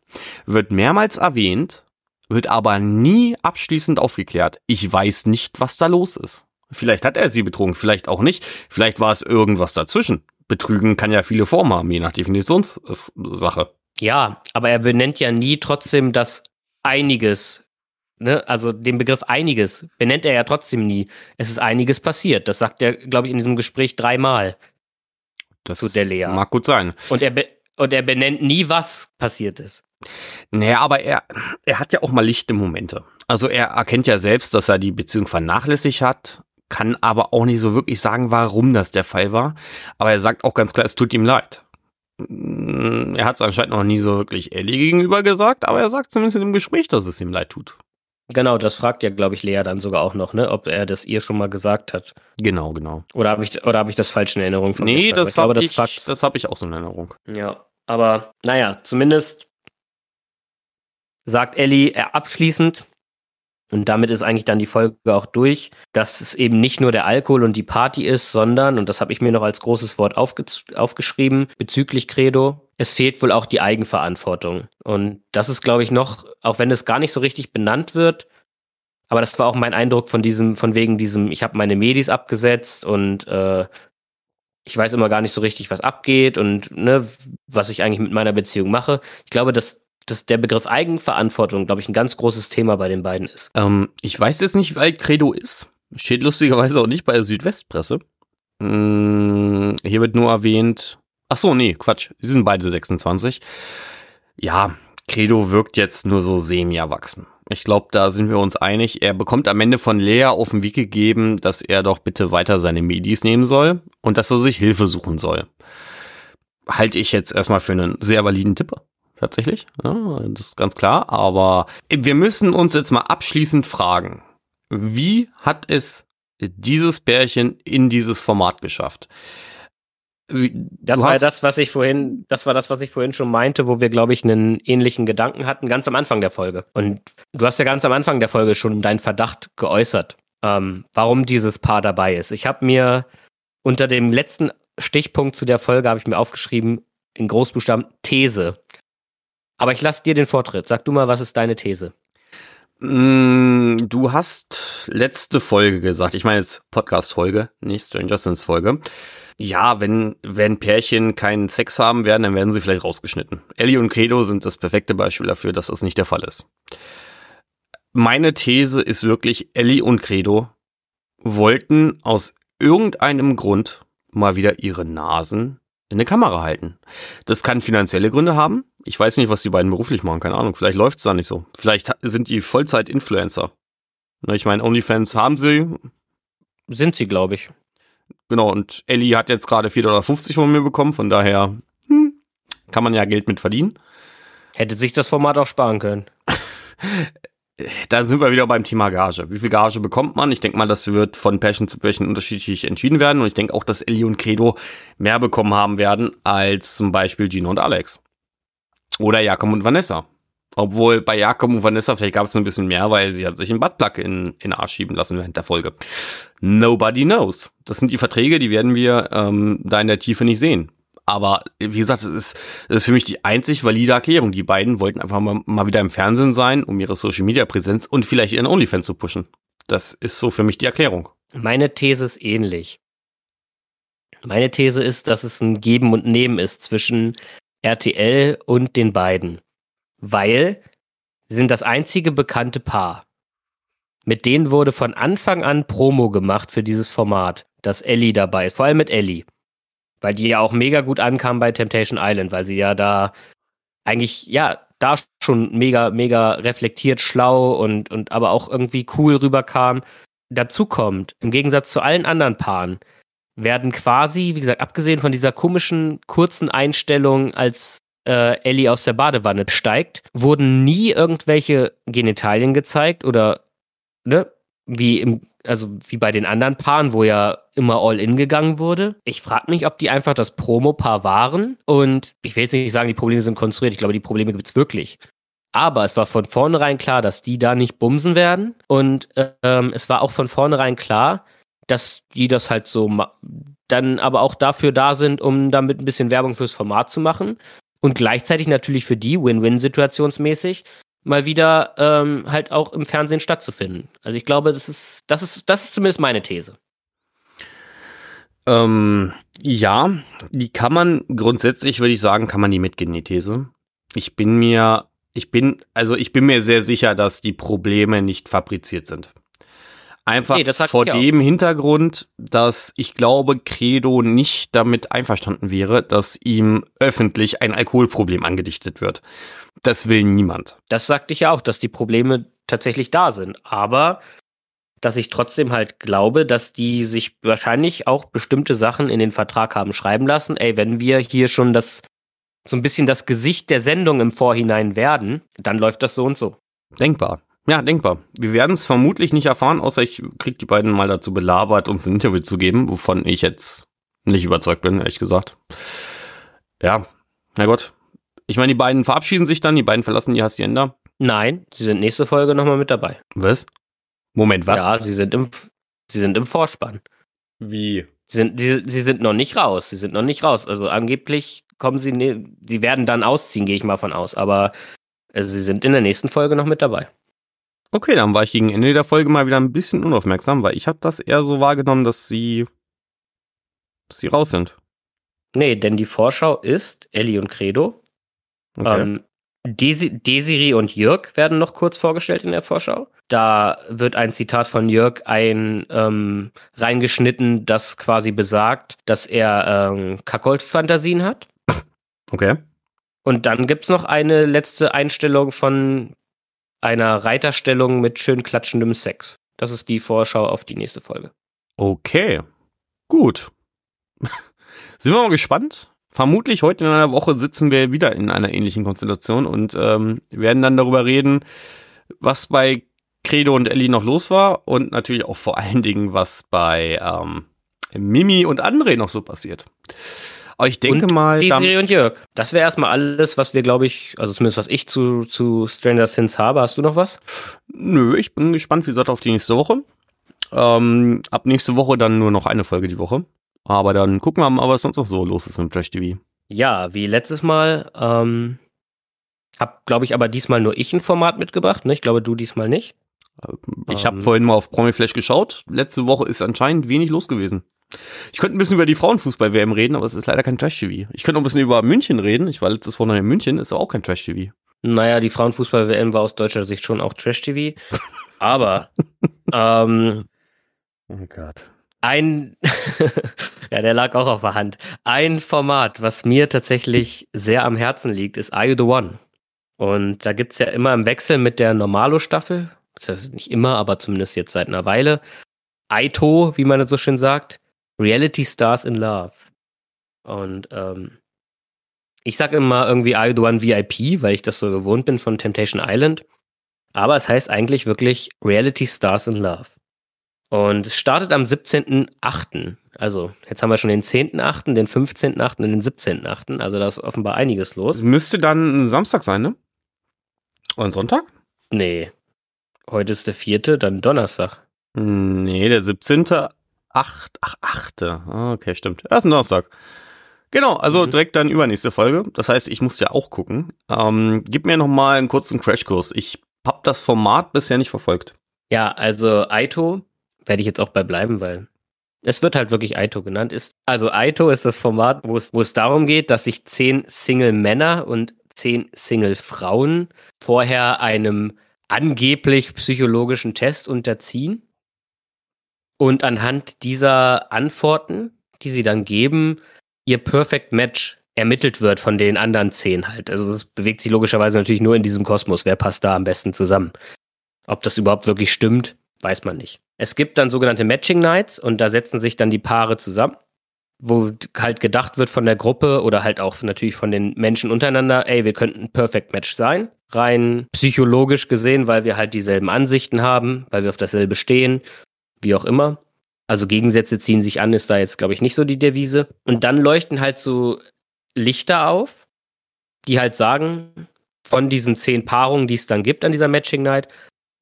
wird mehrmals erwähnt, wird aber nie abschließend aufgeklärt. Ich weiß nicht, was da los ist. Vielleicht hat er sie betrogen, vielleicht auch nicht. Vielleicht war es irgendwas dazwischen. Betrügen kann ja viele Formen haben, je nach Definitionssache. Ja, aber er benennt ja nie trotzdem das einiges. Ne? Also den Begriff einiges benennt er ja trotzdem nie. Es ist einiges passiert. Das sagt er, glaube ich, in diesem Gespräch dreimal. Das Zu der Lea. mag gut sein. Und er, und er benennt nie, was passiert ist. Naja, aber er, er hat ja auch mal lichte Momente. Also er erkennt ja selbst, dass er die Beziehung vernachlässigt hat, kann aber auch nicht so wirklich sagen, warum das der Fall war. Aber er sagt auch ganz klar, es tut ihm leid. Mm, Er hat es anscheinend noch nie so wirklich Ellie gegenüber gesagt, aber er sagt zumindest in dem Gespräch, dass es ihm leid tut. Genau, das fragt ja, glaube ich, Lea dann sogar auch noch, ne? ob er das ihr schon mal gesagt hat. Genau, genau. Oder habe ich, oder hab ich das falsch in Erinnerung von Nee, das ich habe das ich, das hab ich auch so in Erinnerung. Ja, aber naja, zumindest sagt Ellie äh, abschließend, und damit ist eigentlich dann die Folge auch durch, dass es eben nicht nur der Alkohol und die Party ist, sondern, und das habe ich mir noch als großes Wort aufge aufgeschrieben, bezüglich Credo, es fehlt wohl auch die Eigenverantwortung. Und das ist, glaube ich, noch, auch wenn es gar nicht so richtig benannt wird, aber das war auch mein Eindruck von diesem, von wegen diesem, ich habe meine Medis abgesetzt und äh, ich weiß immer gar nicht so richtig, was abgeht und ne, was ich eigentlich mit meiner Beziehung mache. Ich glaube, dass, dass der Begriff Eigenverantwortung, glaube ich, ein ganz großes Thema bei den beiden ist. Ähm, ich weiß jetzt nicht, wie alt Credo ist. Steht lustigerweise auch nicht bei der Südwestpresse. Mm, hier wird nur erwähnt. Ach so, nee, Quatsch. Sie sind beide 26. Ja, Credo wirkt jetzt nur so semi-erwachsen. Ich glaube, da sind wir uns einig. Er bekommt am Ende von Lea auf den Weg gegeben, dass er doch bitte weiter seine Medis nehmen soll und dass er sich Hilfe suchen soll. Halte ich jetzt erstmal für einen sehr validen Tipp. Tatsächlich. Ja, das ist ganz klar. Aber wir müssen uns jetzt mal abschließend fragen, wie hat es dieses Pärchen in dieses Format geschafft? Wie- Das du war das, was ich vorhin, das war das, was ich vorhin schon meinte, wo wir, glaube ich, einen ähnlichen Gedanken hatten, ganz am Anfang der Folge. Und du hast ja ganz am Anfang der Folge schon deinen Verdacht geäußert, ähm, warum dieses Paar dabei ist. Ich habe mir unter dem letzten Stichpunkt zu der Folge habe ich mir aufgeschrieben, in Großbuchstaben These. Aber ich lasse dir den Vortritt. Sag du mal, was ist deine These? Mm, Du hast letzte Folge gesagt, ich meine jetzt Podcast-Folge, nicht Stranger Things Folge. Ja, wenn, wenn Pärchen keinen Sex haben werden, dann werden sie vielleicht rausgeschnitten. Ellie und Credo sind das perfekte Beispiel dafür, dass das nicht der Fall ist. Meine These ist wirklich, Ellie und Credo wollten aus irgendeinem Grund mal wieder ihre Nasen in eine Kamera halten. Das kann finanzielle Gründe haben. Ich weiß nicht, was die beiden beruflich machen, keine Ahnung. Vielleicht läuft es da nicht so. Vielleicht sind die Vollzeit-Influencer. Ich meine, OnlyFans haben sie. Sind sie, glaube ich. Genau, und Ellie hat jetzt gerade 4,50 Dollar von mir bekommen, von daher hm, kann man ja Geld mit verdienen. Hätte sich das Format auch sparen können. da sind wir wieder beim Thema Gage. Wie viel Gage bekommt man? Ich denke mal, das wird von Passion zu Passion unterschiedlich entschieden werden. Und ich denke auch, dass Ellie und Credo mehr bekommen haben werden als zum Beispiel Gino und Alex. Oder Jakob und Vanessa. Obwohl bei Jakob und Vanessa vielleicht gab es ein bisschen mehr, weil sie hat sich einen Buttplug in, in Arsch schieben lassen während der Folge. Nobody knows. Das sind die Verträge, die werden wir ähm, da in der Tiefe nicht sehen. Aber wie gesagt, es ist, ist für mich die einzig valide Erklärung. Die beiden wollten einfach mal, mal wieder im Fernsehen sein, um ihre Social Media Präsenz und vielleicht ihren OnlyFans zu pushen. Das ist so für mich die Erklärung. Meine These ist ähnlich. Meine These ist, dass es ein Geben und Nehmen ist zwischen RTL und den beiden. Weil sie sind das einzige bekannte Paar. Mit denen wurde von Anfang an Promo gemacht für dieses Format, dass Ellie dabei ist. Vor allem mit Ellie. Weil die ja auch mega gut ankam bei Temptation Island, weil sie ja da eigentlich, ja, da schon mega, mega reflektiert, schlau und, und aber auch irgendwie cool rüberkam. Dazu kommt, im Gegensatz zu allen anderen Paaren, werden quasi, wie gesagt, abgesehen von dieser komischen kurzen Einstellung, als äh, Ellie aus der Badewanne steigt, wurden nie irgendwelche Genitalien gezeigt oder, ne, wie im also wie bei den anderen Paaren, wo ja immer all in gegangen wurde. Ich frage mich, ob die einfach das Promo-Paar waren. Und ich will jetzt nicht sagen, die Probleme sind konstruiert. Ich glaube, die Probleme gibt es wirklich. Aber es war von vornherein klar, dass die da nicht bumsen werden. Und ähm, es war auch von vornherein klar, dass die das halt so dann aber auch dafür da sind, um damit ein bisschen Werbung fürs Format zu machen. Und gleichzeitig natürlich für die, Win-Win-situationsmäßig, mal wieder ähm, halt auch im Fernsehen stattzufinden. Also ich glaube, das ist, das ist, das ist zumindest meine These. Ähm, ja, die kann man grundsätzlich, würde ich sagen, kann man die mitgehen, die These. Ich bin mir, ich bin, also ich bin mir sehr sicher, dass die Probleme nicht fabriziert sind. Einfach nee, vor dem Hintergrund, dass ich glaube, Credo nicht damit einverstanden wäre, dass ihm öffentlich ein Alkoholproblem angedichtet wird. Das will niemand. Das sagte ich ja auch, dass die Probleme tatsächlich da sind. Aber dass ich trotzdem halt glaube, dass die sich wahrscheinlich auch bestimmte Sachen in den Vertrag haben schreiben lassen. Ey, wenn wir hier schon das so ein bisschen das Gesicht der Sendung im Vorhinein werden, dann läuft das so und so. Denkbar. Ja, denkbar. Wir werden es vermutlich nicht erfahren, außer ich krieg die beiden mal dazu belabert, uns ein Interview zu geben, wovon ich jetzt nicht überzeugt bin, ehrlich gesagt. Ja, na gut. Ich meine, die beiden verabschieden sich dann, die beiden verlassen die Hacienda. Nein, sie sind nächste Folge nochmal mit dabei. Was? Moment, was? Ja, sie sind im, sie sind im Vorspann. Wie? Sie sind, sie, sie sind noch nicht raus. Sie sind noch nicht raus. Also angeblich kommen sie, ne, die werden dann ausziehen, gehe ich mal von aus. Aber also sie sind in der nächsten Folge noch mit dabei. Okay, dann war ich gegen Ende der Folge mal wieder ein bisschen unaufmerksam, weil ich habe das eher so wahrgenommen, dass sie, dass sie raus sind. Nee, denn die Vorschau ist Ellie und Credo. Okay. Ähm, Desi Desiree und Jörg werden noch kurz vorgestellt in der Vorschau. Da wird ein Zitat von Jörg ein ähm, reingeschnitten, das quasi besagt, dass er ähm, Kackold-Fantasien hat. Okay. Und dann gibt es noch eine letzte Einstellung von einer Reiterstellung mit schön klatschendem Sex. Das ist die Vorschau auf die nächste Folge. Okay, gut. Sind wir mal gespannt? Vermutlich heute in einer Woche sitzen wir wieder in einer ähnlichen Konstellation und ähm, werden dann darüber reden, was bei Credo und Ellie noch los war und natürlich auch vor allen Dingen, was bei ähm, Mimi und André noch so passiert. Aber ich denke und mal. Desiree und Jörg. Das wäre erstmal alles, was wir, glaube ich, also zumindest was ich zu, zu Stranger Things habe. Hast du noch was? Nö, ich bin gespannt, wie gesagt, auf die nächste Woche. Ähm, ab nächste Woche dann nur noch eine Folge die Woche. Aber dann gucken wir mal, was sonst noch so los ist im Trash TV. Ja, wie letztes Mal. Ähm, hab, glaube ich, aber diesmal nur ich ein Format mitgebracht. Ne? Ich glaube, du diesmal nicht. Ich habe ähm, vorhin mal auf Promiflash geschaut. Letzte Woche ist anscheinend wenig los gewesen. Ich könnte ein bisschen über die Frauenfußball-WM reden, aber es ist leider kein Trash-TV. Ich könnte auch ein bisschen über München reden. Ich war letztes Woche noch in München, ist auch kein Trash-TV. Naja, die Frauenfußball-WM war aus deutscher Sicht schon auch Trash-TV. aber, ähm, Oh Gott. ein, ja, der lag auch auf der Hand. Ein Format, was mir tatsächlich sehr am Herzen liegt, ist Are You the One? Und da gibt's ja immer im Wechsel mit der Normalo-Staffel, das heißt nicht immer, aber zumindest jetzt seit einer Weile, Aito, wie man das so schön sagt, Reality Stars in Love. Und ähm, ich sag immer irgendwie You the One VIP, weil ich das so gewohnt bin von Temptation Island. Aber es heißt eigentlich wirklich Reality Stars in Love. Und es startet am 17.8. Also, jetzt haben wir schon den 10.8., den 15.8. und den 17.8. Also, da ist offenbar einiges los. Es müsste dann Samstag sein, ne? Und Sonntag? Nee. Heute ist der vierte, dann Donnerstag. Nee, der 17. 8. Ach, 8. Ah, okay, stimmt. Erst ein Donnerstag. Genau, also Mhm. direkt dann übernächste Folge. Das heißt, ich muss ja auch gucken. Ähm, gib mir noch mal einen kurzen Crashkurs. Ich hab das Format bisher nicht verfolgt. Ja, also Aito werde ich jetzt auch bei bleiben, weil es wird halt wirklich Aito genannt. Ist, also Aito ist das Format, wo es, wo es darum geht, dass sich zehn Single-Männer und zehn Single-Frauen vorher einem angeblich psychologischen Test unterziehen und anhand dieser Antworten, die sie dann geben, ihr Perfect Match ermittelt wird von den anderen zehn halt. Also das bewegt sich logischerweise natürlich nur in diesem Kosmos. Wer passt da am besten zusammen? Ob das überhaupt wirklich stimmt, weiß man nicht. Es gibt dann sogenannte Matching Nights und da setzen sich dann die Paare zusammen, wo halt gedacht wird von der Gruppe oder halt auch natürlich von den Menschen untereinander, ey, wir könnten ein Perfect Match sein. Rein psychologisch gesehen, weil wir halt dieselben Ansichten haben, weil wir auf dasselbe stehen, wie auch immer. Also Gegensätze ziehen sich an, ist da jetzt, glaube ich, nicht so die Devise. Und dann leuchten halt so Lichter auf, die halt sagen, von diesen zehn Paarungen, die es dann gibt an dieser Matching Night,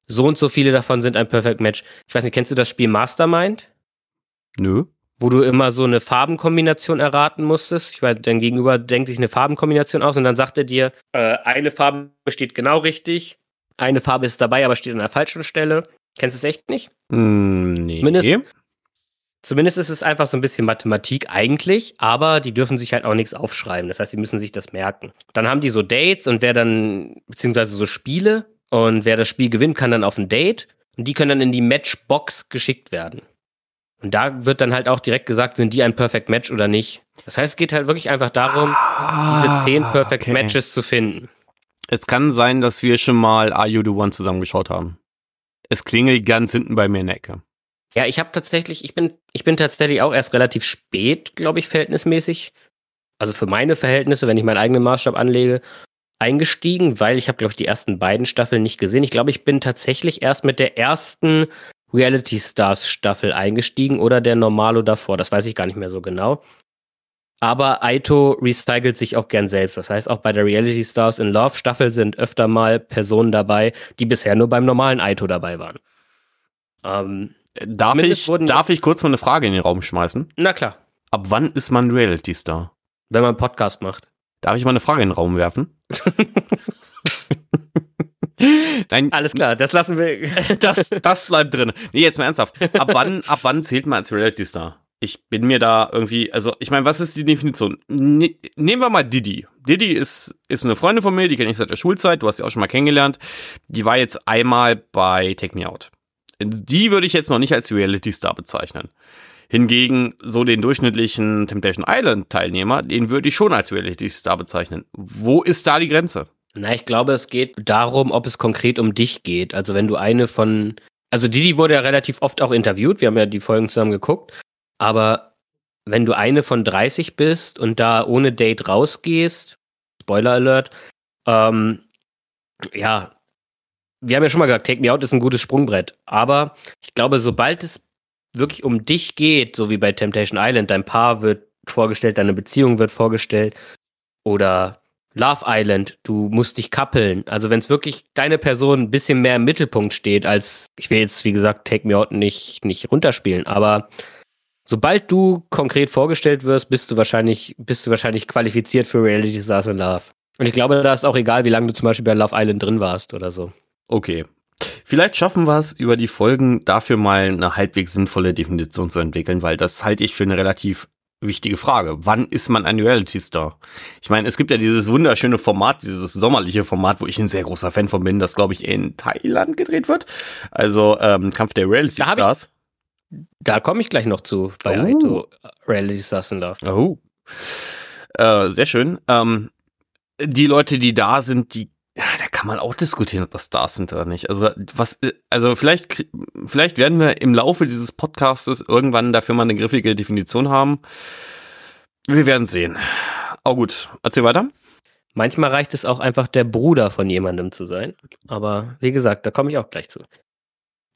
so und so viele davon sind ein Perfect Match. Ich weiß nicht, kennst du das Spiel Mastermind? Nö. Wo du immer so eine Farbenkombination erraten musstest. Ich weiß, dein Gegenüber denkt sich eine Farbenkombination aus und dann sagt er dir, äh, eine Farbe steht genau richtig, eine Farbe ist dabei, aber steht an der falschen Stelle. Kennst du es echt nicht? Hm, nee. Zumindest- Zumindest ist es einfach so ein bisschen Mathematik eigentlich, aber die dürfen sich halt auch nichts aufschreiben. Das heißt, die müssen sich das merken. Dann haben die so Dates und wer dann, beziehungsweise so Spiele und wer das Spiel gewinnt, kann dann auf ein Date und die können dann in die Matchbox geschickt werden. Und da wird dann halt auch direkt gesagt, sind die ein Perfect Match oder nicht. Das heißt, es geht halt wirklich einfach darum, diese zehn Perfect Ah, okay. Matches zu finden. Es kann sein, dass wir schon mal Are You the One zusammengeschaut haben. Es klingelt ganz hinten bei mir in der Ecke. Ja, ich habe tatsächlich, ich bin, ich bin tatsächlich auch erst relativ spät, glaube ich, verhältnismäßig, also für meine Verhältnisse, wenn ich meinen eigenen Maßstab anlege, eingestiegen, weil ich habe, glaube ich, die ersten beiden Staffeln nicht gesehen. Ich glaube, ich bin tatsächlich erst mit der ersten Reality Stars Staffel eingestiegen oder der Normalo davor. Das weiß ich gar nicht mehr so genau. Aber Aito recycelt sich auch gern selbst. Das heißt, auch bei der Reality Stars in Love Staffel sind öfter mal Personen dabei, die bisher nur beim normalen Aito dabei waren. Ähm, Darf, ich, darf ich kurz mal eine Frage in den Raum schmeißen? na klar, Ab wann ist man Reality Star? wenn man einen Podcast macht. Darf ich mal eine Frage in den Raum werfen? Nein, Alles klar, das lassen wir. das, das bleibt drin. Nee, jetzt mal ernsthaft. Ab wann, ab wann zählt man als Reality Star? Ich bin mir da irgendwie, also ich meine, was ist die Definition? Ne, nehmen wir mal Didi. Didi ist, ist eine Freundin von mir, die kenne ich seit der Schulzeit, du hast sie auch schon mal kennengelernt. Die war jetzt einmal bei Take Me Out. Die würde ich jetzt noch nicht als Reality Star bezeichnen. Hingegen so den durchschnittlichen Temptation Island Teilnehmer, den würde ich schon als Reality Star bezeichnen. Wo ist da die Grenze? Na, ich glaube, es geht darum, ob es konkret um dich geht. Also wenn du eine von. Also Didi wurde ja relativ oft auch interviewt, wir haben ja die Folgen zusammen geguckt. Aber wenn du eine von 30 bist und da ohne Date rausgehst, Spoiler Alert, ähm, ja, wir haben ja schon mal gesagt, Take Me Out ist ein gutes Sprungbrett. Aber ich glaube, sobald es wirklich um dich geht, so wie bei Temptation Island, dein Paar wird vorgestellt, deine Beziehung wird vorgestellt oder Love Island, du musst dich kappeln. Also wenn es wirklich deine Person ein bisschen mehr im Mittelpunkt steht, als ich will jetzt, wie gesagt, Take Me Out nicht, nicht runterspielen, aber sobald du konkret vorgestellt wirst, bist du wahrscheinlich, bist du wahrscheinlich qualifiziert für Reality Stars in Love. Und ich glaube, da ist auch egal, wie lange du zum Beispiel bei Love Island drin warst oder so. Okay. Vielleicht schaffen wir es über die Folgen dafür mal eine halbwegs sinnvolle Definition zu entwickeln, weil das halte ich für eine relativ wichtige Frage. Wann ist man ein Reality Star? Ich meine, es gibt ja dieses wunderschöne Format, dieses sommerliche Format, wo ich ein sehr großer Fan von bin, das glaube ich in Thailand gedreht wird. Also ähm, Kampf der Reality Da Stars. Da komme ich gleich noch zu bei Oh. Aito Reality Stars in Love. Oh. Äh, sehr schön. Ähm, die Leute, die da sind, die, ja, da kann man auch diskutieren, ob das Stars sind oder nicht. Also, was, äh, also vielleicht, vielleicht werden wir im Laufe dieses Podcastes irgendwann dafür mal eine griffige Definition haben. Wir werden sehen. Oh gut, erzähl weiter. Manchmal reicht es auch einfach, der Bruder von jemandem zu sein. Aber wie gesagt, da komme ich auch gleich zu.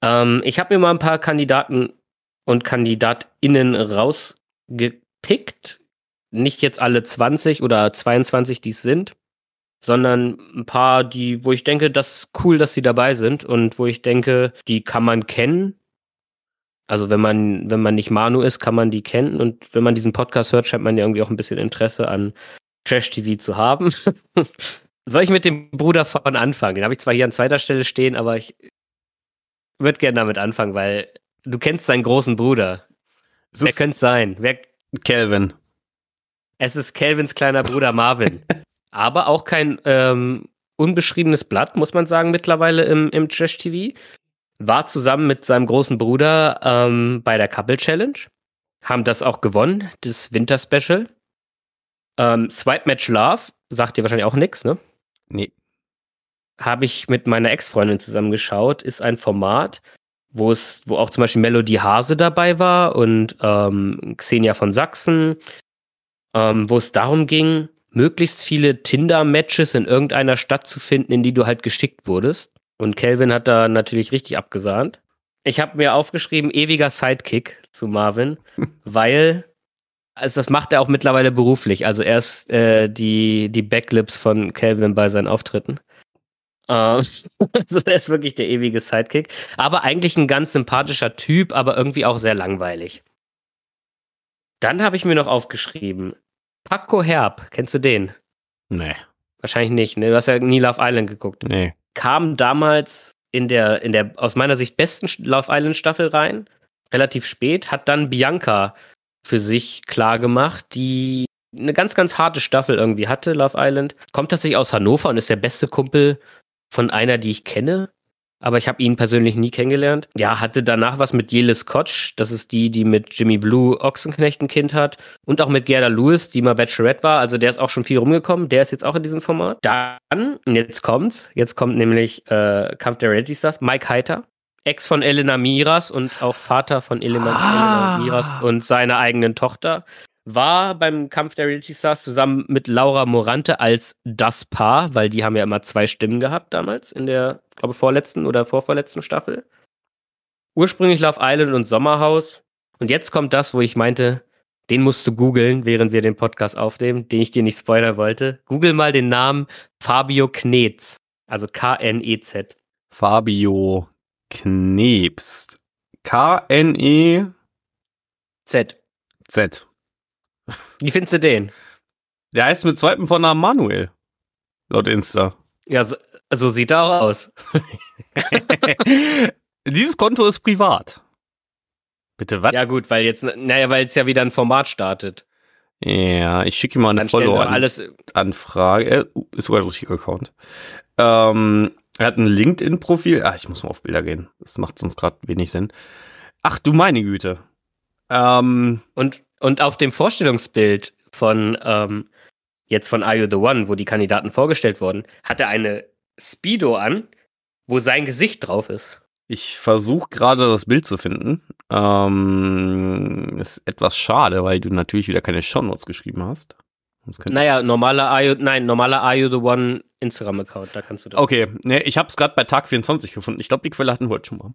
Ähm, ich habe mir mal ein paar Kandidaten und KandidatInnen rausgepickt. Nicht jetzt alle 20 oder 22, die es sind, sondern ein paar, die, wo ich denke, das ist cool, dass sie dabei sind und wo ich denke, die kann man kennen. Also wenn man, wenn man nicht Manu ist, kann man die kennen. Und wenn man diesen Podcast hört, scheint man ja irgendwie auch ein bisschen Interesse an Trash-TV zu haben. Soll ich mit dem Bruder von anfangen? Den habe ich zwar hier an zweiter Stelle stehen, aber ich würde gerne damit anfangen, weil du kennst seinen großen Bruder. Es Wer könnte es sein? Wer, Calvin. es ist Calvins kleiner Bruder Marvin. aber auch kein ähm, unbeschriebenes Blatt, muss man sagen, mittlerweile im, im Trash-TV. War zusammen mit seinem großen Bruder ähm, bei der Couple Challenge. Haben das auch gewonnen, das Winter-Special. Ähm, Swipe Match Love, sagt dir wahrscheinlich auch nichts, ne? Nee. habe ich mit meiner Ex-Freundin zusammen geschaut, ist ein Format, wo es, wo auch zum Beispiel Melody Hase dabei war und ähm, Xenia von Sachsen, ähm, wo es darum ging, möglichst viele Tinder-Matches in irgendeiner Stadt zu finden, in die du halt geschickt wurdest. Und Kelvin hat da natürlich richtig abgesahnt. Ich habe mir aufgeschrieben, ewiger Sidekick zu Marvin, weil also das macht er auch mittlerweile beruflich. Also er ist äh, die, die Backlips von Calvin bei seinen Auftritten. Ähm, also er ist wirklich der ewige Sidekick. Aber eigentlich ein ganz sympathischer Typ, aber irgendwie auch sehr langweilig. Dann habe ich mir noch aufgeschrieben. Paco Herb, kennst du den? Nee. Wahrscheinlich nicht, ne? Du hast ja nie Love Island geguckt. Nee. Kam damals in der, in der aus meiner Sicht besten Love Island Staffel rein, relativ spät, hat dann Bianca für sich klar gemacht, die eine ganz, ganz harte Staffel irgendwie hatte, Love Island. Kommt tatsächlich aus Hannover und ist der beste Kumpel von einer, die ich kenne. Aber ich habe ihn persönlich nie kennengelernt. Ja, hatte danach was mit Jelis Kotsch. Das ist die, die mit Jimmy Blue Ochsenknecht ein Kind hat. Und auch mit Gerda Lewis, die mal Bachelorette war. Also der ist auch schon viel rumgekommen. Der ist jetzt auch in diesem Format. Dann, jetzt kommt's. Jetzt kommt nämlich äh, Kampf der Reality Stars. Mike Heiter. Ex von Elena Miras und auch Vater von Elena, Ah. Elena Miras und seiner eigenen Tochter war beim Kampf der Reality Stars zusammen mit Laura Morante als das Paar, weil die haben ja immer zwei Stimmen gehabt damals in der, glaube vorletzten oder vorvorletzten Staffel. Ursprünglich Love Island und Sommerhaus. Und jetzt kommt das, wo ich meinte, den musst du googeln, während wir den Podcast aufnehmen, den ich dir nicht spoilern wollte. Google mal den Namen Fabio Knetz. Also K-N-E-Z. Fabio Knebst. K-N-E-Z. Z. Wie findest du den? Der heißt mit zweitem Vornamen Manuel. Laut Insta. Ja, so, so sieht er auch aus. Dieses Konto ist privat. Bitte was? Ja, gut, weil jetzt, naja, weil jetzt ja wieder ein Format startet. Ja, ich schicke ihm mal eine Follow-Anfrage. alles. Uh, ist sogar ein richtiger Account. Ähm, er hat ein LinkedIn-Profil. Ah, ich muss mal auf Bilder gehen. Das macht sonst gerade wenig Sinn. Ach du meine Güte. Ähm, Und, und auf dem Vorstellungsbild von ähm, jetzt von Are You the One, wo die Kandidaten vorgestellt wurden, hat er eine Speedo an, wo sein Gesicht drauf ist. ich versuche gerade das Bild zu finden. Ähm, ist etwas schade, weil du natürlich wieder keine Shownotes geschrieben hast. Naja, normaler Are You, nein, normaler Are You the One Instagram-Account, da kannst du das. Okay, ne, ich habe es gerade bei Tag 24 gefunden. Ich glaube, die Quelle hatten wir heute schon mal.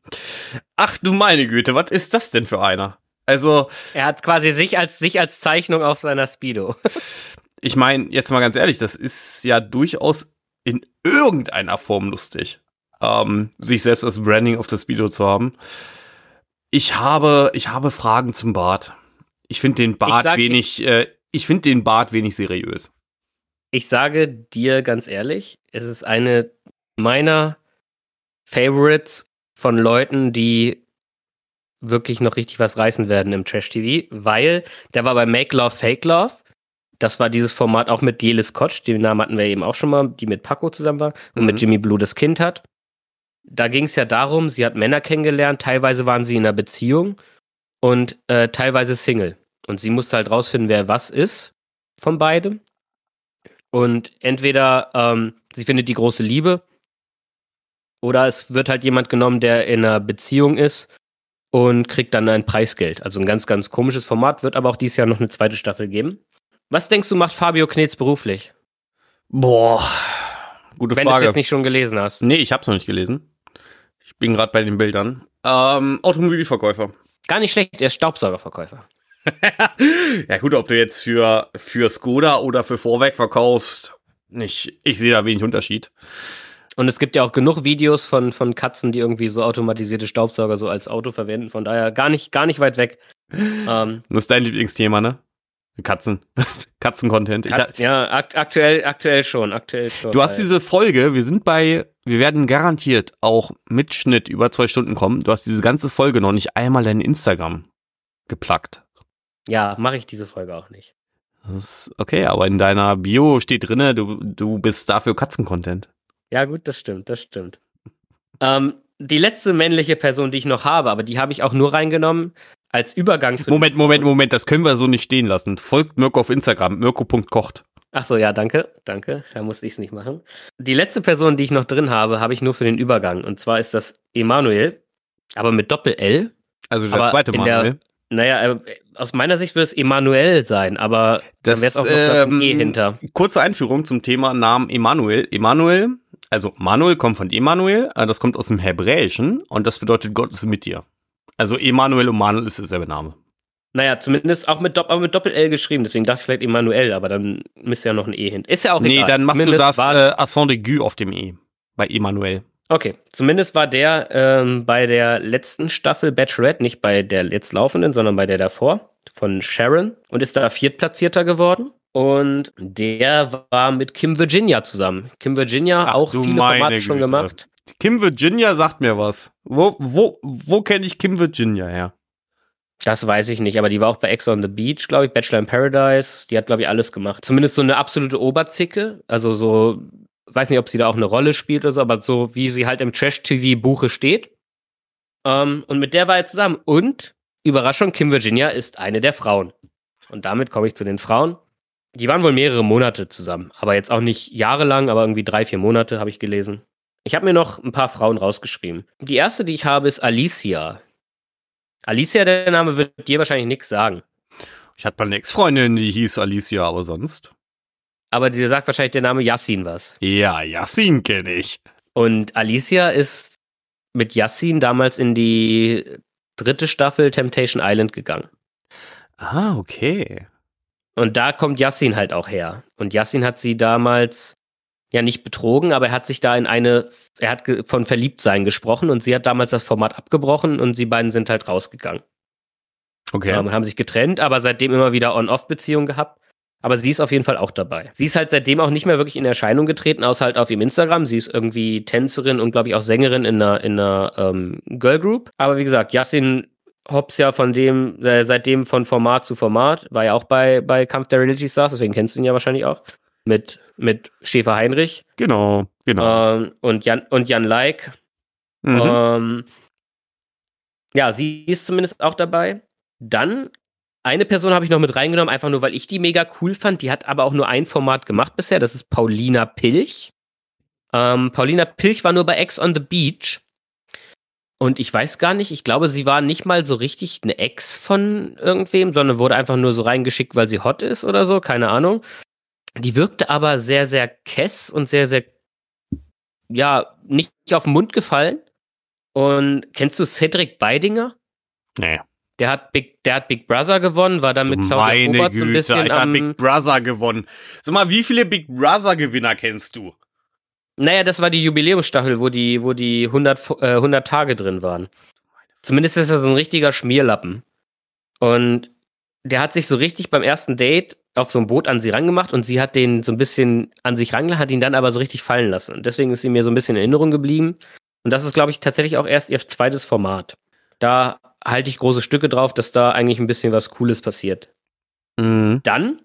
Ach du meine Güte, was ist das denn für einer? Also, Er hat quasi sich als, sich als Zeichnung auf seiner Speedo. ich meine, jetzt mal ganz ehrlich, das ist ja durchaus in irgendeiner Form lustig, ähm, sich selbst als Branding auf das Video zu haben. Ich habe, ich habe Fragen zum Bart. Ich finde den Bart sag- wenig, äh, ich finde den Bart wenig seriös. Ich sage dir ganz ehrlich, es ist eine meiner Favorites von Leuten, die wirklich noch richtig was reißen werden im Trash-TV, weil der war bei Make Love, Fake Love. Das war dieses Format auch mit Jelis Kotsch, den Namen hatten wir eben auch schon mal, die mit Paco zusammen war und Mhm. mit Jimmy Blue das Kind hat. Da ging es ja darum, sie hat Männer kennengelernt, teilweise waren sie in einer Beziehung und äh, teilweise Single. Und sie musste halt rausfinden, wer was ist von beidem. Und entweder ähm, sie findet die große Liebe oder es wird halt jemand genommen, der in einer Beziehung ist und kriegt dann ein Preisgeld. Also ein ganz, ganz komisches Format, wird aber auch dieses Jahr noch eine zweite Staffel geben. Was denkst du, macht Fabio Knetz beruflich? Boah, gute Wenn du es Frage. jetzt nicht schon gelesen hast. nee, ich hab's noch nicht gelesen. Ich bin gerade bei den Bildern. Ähm, Automobilverkäufer. Gar nicht schlecht, er ist Staubsaugerverkäufer. ja gut, ob du jetzt für, für Skoda oder für Vorwerk verkaufst, nicht, ich sehe da wenig Unterschied. Und es gibt ja auch genug Videos von, von Katzen, die irgendwie so automatisierte Staubsauger so als Auto verwenden. Von daher gar nicht, gar nicht weit weg. Ähm, Das ist dein Lieblingsthema, ne? Katzen. Katzen-Content. Katz, ja, akt, aktuell, aktuell schon, aktuell schon. Du hast diese Folge, wir sind bei, wir werden garantiert auch mit Schnitt über zwei Stunden kommen. Du hast diese ganze Folge noch nicht einmal dein Instagram geplackt. Ja, mache ich diese Folge auch nicht. Das ist okay, aber in deiner Bio steht drinne, du, du bist dafür Katzen-Content. Ja, gut, das stimmt, das stimmt. Ähm, die letzte männliche Person, die ich noch habe, aber die habe ich auch nur reingenommen als Übergang zu. Moment, Moment, Moment, das können wir so nicht stehen lassen. Folgt Mirko auf Instagram, mirko.kocht. Ach so, ja, danke, danke. Da musste ich es nicht machen. Die letzte Person, die ich noch drin habe, habe ich nur für den Übergang. Und zwar ist das Emanuel, aber mit Doppel-L. Also der Aber zweite Manuel. Naja, äh, aus meiner Sicht würde es Emanuel sein, aber Das dann wäre es auch noch das ähm, E hinter. Kurze Einführung zum Thema Namen Emanuel. Emanuel, also Manuel kommt von Emanuel, äh, das kommt aus dem Hebräischen und das bedeutet Gott ist mit dir. Also Emanuel und Manuel ist derselbe Name. Naja, zumindest auch mit, Dopp aber mit Doppel-L geschrieben, deswegen dachte ich vielleicht Emanuel, aber dann müsste ja noch ein E hinter. Ist ja auch nee, egal. dann machst du Zumindest das War, äh, Accent aigu auf dem E bei Emanuel. okay, zumindest war der ähm, bei der letzten Staffel Bachelorette, nicht bei der jetzt laufenden, sondern bei der davor, von Sharon und ist da Viertplatzierter geworden. Und der war mit Kim Virginia zusammen. Kim Virginia Ach auch viele Formate schon Güte. gemacht. Kim Virginia sagt mir was. Wo, wo, wo kenne ich Kim Virginia her? Das weiß ich nicht, aber die war auch bei Ex on the Beach, glaube ich, Bachelor in Paradise. Die hat, glaube ich, alles gemacht. Zumindest so eine absolute Oberzicke. Also so, weiß nicht, ob sie da auch eine Rolle spielt oder so, aber so wie sie halt im Trash-TV-Buche steht. Ähm, und mit der war er zusammen. Und, Überraschung, Kim Virginia ist eine der Frauen. Und damit komme ich zu den Frauen. Die waren wohl mehrere Monate zusammen. Aber jetzt auch nicht jahrelang, aber irgendwie drei, vier Monate habe ich gelesen. Ich habe mir noch ein paar Frauen rausgeschrieben. Die erste, die ich habe, ist Alicia. Alicia, der Name wird dir wahrscheinlich nichts sagen. Ich hatte mal eine Ex-Freundin, die hieß Alicia, aber sonst. Aber dir sagt wahrscheinlich der Name Yassin was. Ja, Yassin kenne ich. Und Alicia ist mit Yassin damals in die dritte Staffel Temptation Island gegangen. Ah, okay. Und da kommt Yassin halt auch her. Und Yassin hat sie damals ja nicht betrogen, aber er hat sich da in eine, er hat von Verliebtsein gesprochen und sie hat damals das Format abgebrochen und sie beiden sind halt rausgegangen. Okay. Ähm, und haben sich getrennt, aber seitdem immer wieder On-Off-Beziehungen gehabt. Aber sie ist auf jeden Fall auch dabei. Sie ist halt seitdem auch nicht mehr wirklich in Erscheinung getreten, außer halt auf ihrem Instagram. Sie ist irgendwie Tänzerin und, glaube ich, auch Sängerin in einer, in einer ähm, Girl Group. Aber wie gesagt, Yassin Hobbs ja von dem, äh, seitdem von Format zu Format, war ja auch bei, bei Kampf der Reality Stars, deswegen kennst du ihn ja wahrscheinlich auch. Mit, mit Schäfer Heinrich genau, genau. ähm, und Jan, und Jan Like. Mhm. Ähm, ja, sie ist zumindest auch dabei. Dann eine Person habe ich noch mit reingenommen, einfach nur, weil ich die mega cool fand. Die hat aber auch nur ein Format gemacht bisher. Das ist Paulina Pilch. Ähm, Paulina Pilch war nur bei Ex on the Beach. Und ich weiß gar nicht, ich glaube, sie war nicht mal so richtig eine Ex von irgendwem, sondern wurde einfach nur so reingeschickt, weil sie hot ist oder so, keine Ahnung. Die wirkte aber sehr, sehr kess und sehr, sehr, ja, nicht auf den Mund gefallen. Und kennst du Cedric Beidinger? nee. Der hat Big, der hat Big Brother gewonnen, war dann mit Claudia Meine Obert so ein Güte, bisschen Alter, am. Big Brother gewonnen. Sag mal, wie viele Big Brother Gewinner kennst du? Naja, das war die Jubiläumsstaffel, wo die, wo die 100, Fo- äh, 100 Tage drin waren. Zumindest ist er so ein richtiger Schmierlappen. Und der hat sich so richtig beim ersten Date auf so ein Boot an sie rangemacht und sie hat den so ein bisschen an sich rangelassen, hat ihn dann aber so richtig fallen lassen. Und deswegen ist sie mir so ein bisschen in Erinnerung geblieben. Und das ist, glaube ich, tatsächlich auch erst ihr zweites Format. Da halte ich große Stücke drauf, dass da eigentlich ein bisschen was Cooles passiert. Mhm. Dann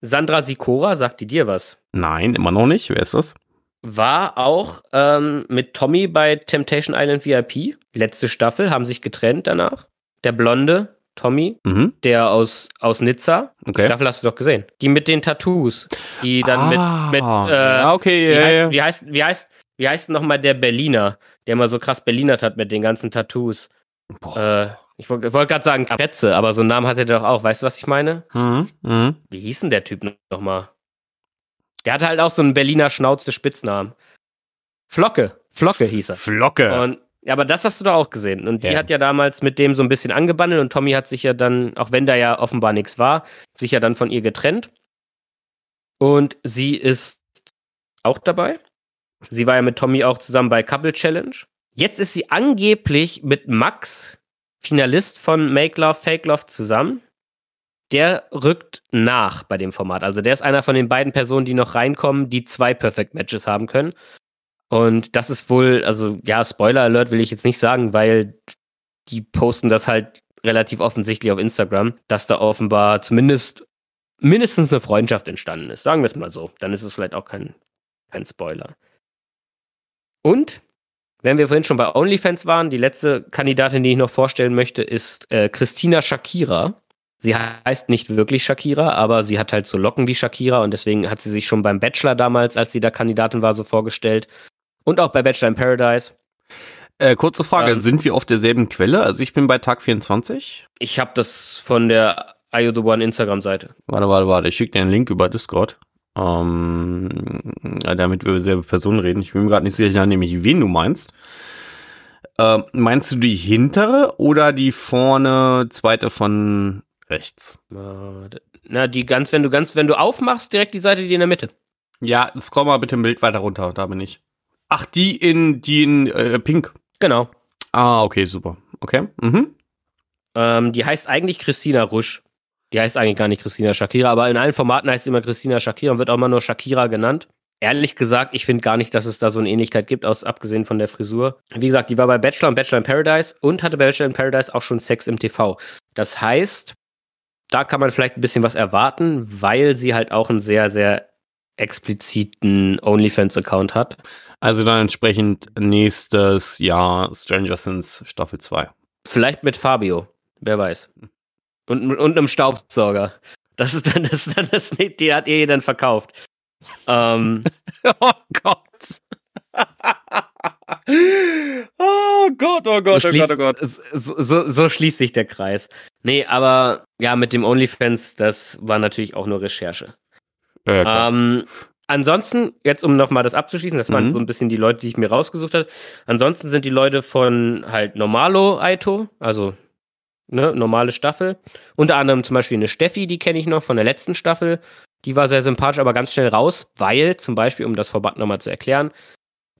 Sandra Sikora, sagt die dir was? Nein, immer noch nicht. Wer ist das? War auch ähm, mit Tommy bei Temptation Island VIP. Letzte Staffel, haben sich getrennt danach. der Blonde, Tommy, Mhm. der aus, aus Nizza. Die Okay. Staffel hast du doch gesehen. Die mit den Tattoos. Die dann Ah, mit, mit äh, okay, heißt, ja. wie heißt, wie heißt, wie heißt nochmal der Berliner, der immer so krass Berlinert hat mit den ganzen Tattoos? Boah. Äh, ich wollte wollt gerade sagen Kretze, aber so einen Namen hat er doch auch. Weißt du, was ich meine? Mhm. Mhm. Wie hieß denn der Typ nochmal? Der hatte halt auch so einen Berliner Schnauze Spitznamen. Flocke. Flocke hieß er. Flocke. Und, ja, aber das hast du doch auch gesehen. Und die Ja. hat ja damals mit dem so ein bisschen angebandelt und Tommy hat sich ja dann, auch wenn da ja offenbar nichts war, sich ja dann von ihr getrennt. Und sie ist auch dabei. Sie war ja mit Tommy auch zusammen bei Couple Challenge. Jetzt ist sie angeblich mit Max, Finalist von Make Love, Fake Love zusammen. Der rückt nach bei dem Format. Also der ist einer von den beiden Personen, die noch reinkommen, die zwei Perfect Matches haben können. Und das ist wohl, also ja, Spoiler Alert will ich jetzt nicht sagen, weil die posten das halt relativ offensichtlich auf Instagram, dass da offenbar zumindest mindestens eine Freundschaft entstanden ist. Sagen wir es mal so. Dann ist es vielleicht auch kein, kein Spoiler. Und, wenn wir vorhin schon bei OnlyFans waren, die letzte Kandidatin, die ich noch vorstellen möchte, ist äh, Christina Shakira. Sie heißt nicht wirklich Shakira, aber sie hat halt so Locken wie Shakira und deswegen hat sie sich schon beim Bachelor damals, als sie da Kandidatin war, so vorgestellt. Und auch bei Bachelor in Paradise. Äh, kurze Frage, Ähm. sind wir auf derselben Quelle? Also ich bin bei Tag 24. Ich habe das von der IO The One Instagram-Seite. Warte, warte, warte. Ich schicke dir einen Link über Discord. Ähm, damit wir über dieselbe Person reden. Ich bin mir gerade nicht sicher, nämlich wen du meinst. Ähm, meinst du die hintere oder die vorne zweite von rechts? Äh, Na, die ganz, wenn du ganz, wenn du aufmachst, direkt die Seite, die in der Mitte. Ja, scroll mal bitte ein Bild weiter runter, da bin ich. Ach, die in, die in äh, Pink. Genau. Ah, okay, super. Okay. Mhm. Ähm, die heißt eigentlich Christina Rusch. Die heißt eigentlich gar nicht Christina Shakira, aber in allen Formaten heißt sie immer Christina Shakira und wird auch immer nur Shakira genannt. Ehrlich gesagt, ich finde gar nicht, dass es da so eine Ähnlichkeit gibt, aus, abgesehen von der Frisur. Wie gesagt, die war bei Bachelor und Bachelor in Paradise und hatte bei Bachelor in Paradise auch schon Sex im TV. Das heißt, da kann man vielleicht ein bisschen was erwarten, weil sie halt auch einen sehr, sehr expliziten OnlyFans-Account hat. Also dann entsprechend nächstes Jahr Stranger Things Staffel 2. Vielleicht mit Fabio, wer weiß. Und, und einem Staubsauger. Das ist dann das, dann das die hat ihr dann verkauft. Ähm, Oh Gott. oh Gott, oh Gott, so, oh Gott, oh Gott. So, so, so schließt sich der Kreis. Nee, aber ja, mit dem OnlyFans, das war natürlich auch nur Recherche. Ja. Ähm, ansonsten, jetzt um nochmal das abzuschließen, das waren Mhm. so ein bisschen die Leute, die ich mir rausgesucht habe. Ansonsten sind die Leute von halt Normalo Aito, also ne, normale Staffel. Unter anderem zum Beispiel eine Steffi, die kenne ich noch von der letzten Staffel. Die war sehr sympathisch, aber ganz schnell raus, weil zum Beispiel, um das Format nochmal zu erklären,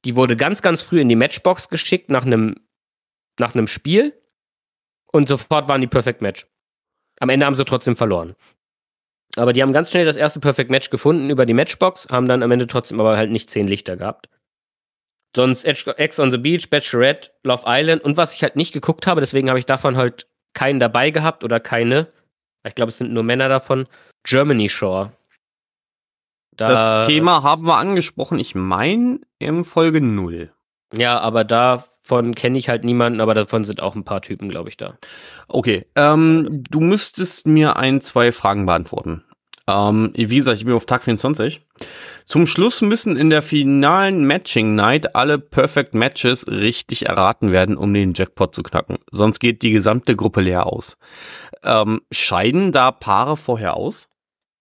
die wurde ganz, ganz früh in die Matchbox geschickt nach einem nach einem Spiel und sofort waren die Perfect Match. Am Ende haben sie trotzdem verloren. Aber die haben ganz schnell das erste Perfect Match gefunden über die Matchbox, haben dann am Ende trotzdem aber halt nicht zehn Lichter gehabt. Sonst Ex on the Beach, Bachelorette, Love Island und was ich halt nicht geguckt habe, deswegen habe ich davon halt keinen dabei gehabt oder keine. Ich glaube, es sind nur Männer davon. Germany Shore. Da- Das Thema haben wir angesprochen, ich meine, in Folge 0. Ja, aber davon kenne ich halt niemanden, aber davon sind auch ein paar Typen, glaube ich, da. Okay, ähm, du müsstest mir ein, zwei Fragen beantworten. Ähm, wie gesagt, ich bin auf Tag 24. Zum Schluss müssen in der finalen Matching Night alle Perfect Matches richtig erraten werden, um den Jackpot zu knacken. Sonst geht die gesamte Gruppe leer aus. Ähm, scheiden da Paare vorher aus?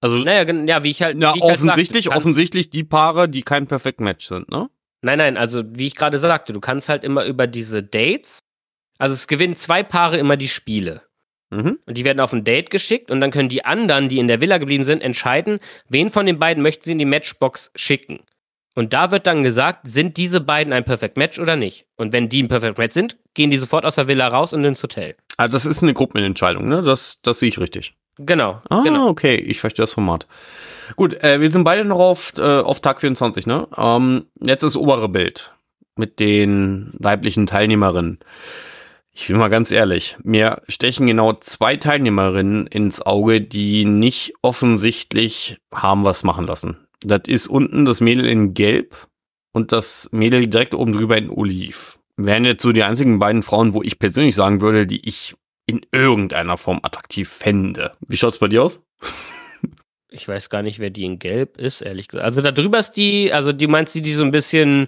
Also, Naja, ja, wie ich halt. na, wie ich halt offensichtlich, sagte, offensichtlich die Paare, die kein Perfect Match sind, ne? Nein, nein, also wie ich gerade sagte, du kannst halt immer über diese Dates, also es gewinnen zwei Paare immer die Spiele. Mhm. Und die werden auf ein Date geschickt und dann können die anderen, die in der Villa geblieben sind, entscheiden, wen von den beiden möchten sie in die Matchbox schicken. Und da wird dann gesagt, sind diese beiden ein Perfect Match oder nicht? Und wenn die ein Perfect Match sind, gehen die sofort aus der Villa raus und ins Hotel. Also das ist eine Gruppenentscheidung, ne? Das, das sehe ich richtig. Genau, Ah, genau. okay, ich verstehe das Format. Gut, äh, wir sind beide noch auf, äh, auf Tag 24, ne? Ähm, jetzt das obere Bild mit den weiblichen Teilnehmerinnen. Ich bin mal ganz ehrlich, mir stechen genau zwei Teilnehmerinnen ins Auge, die nicht offensichtlich haben was machen lassen. Das ist unten das Mädel in Gelb und das Mädel direkt oben drüber in Oliv. Wären jetzt so die einzigen beiden Frauen, wo ich persönlich sagen würde, die ich in irgendeiner Form attraktiv fände. Wie schaut's bei dir aus? Ich weiß gar nicht, wer die in Gelb ist, ehrlich gesagt. Also da drüber ist die, also die meinst du, die so ein bisschen,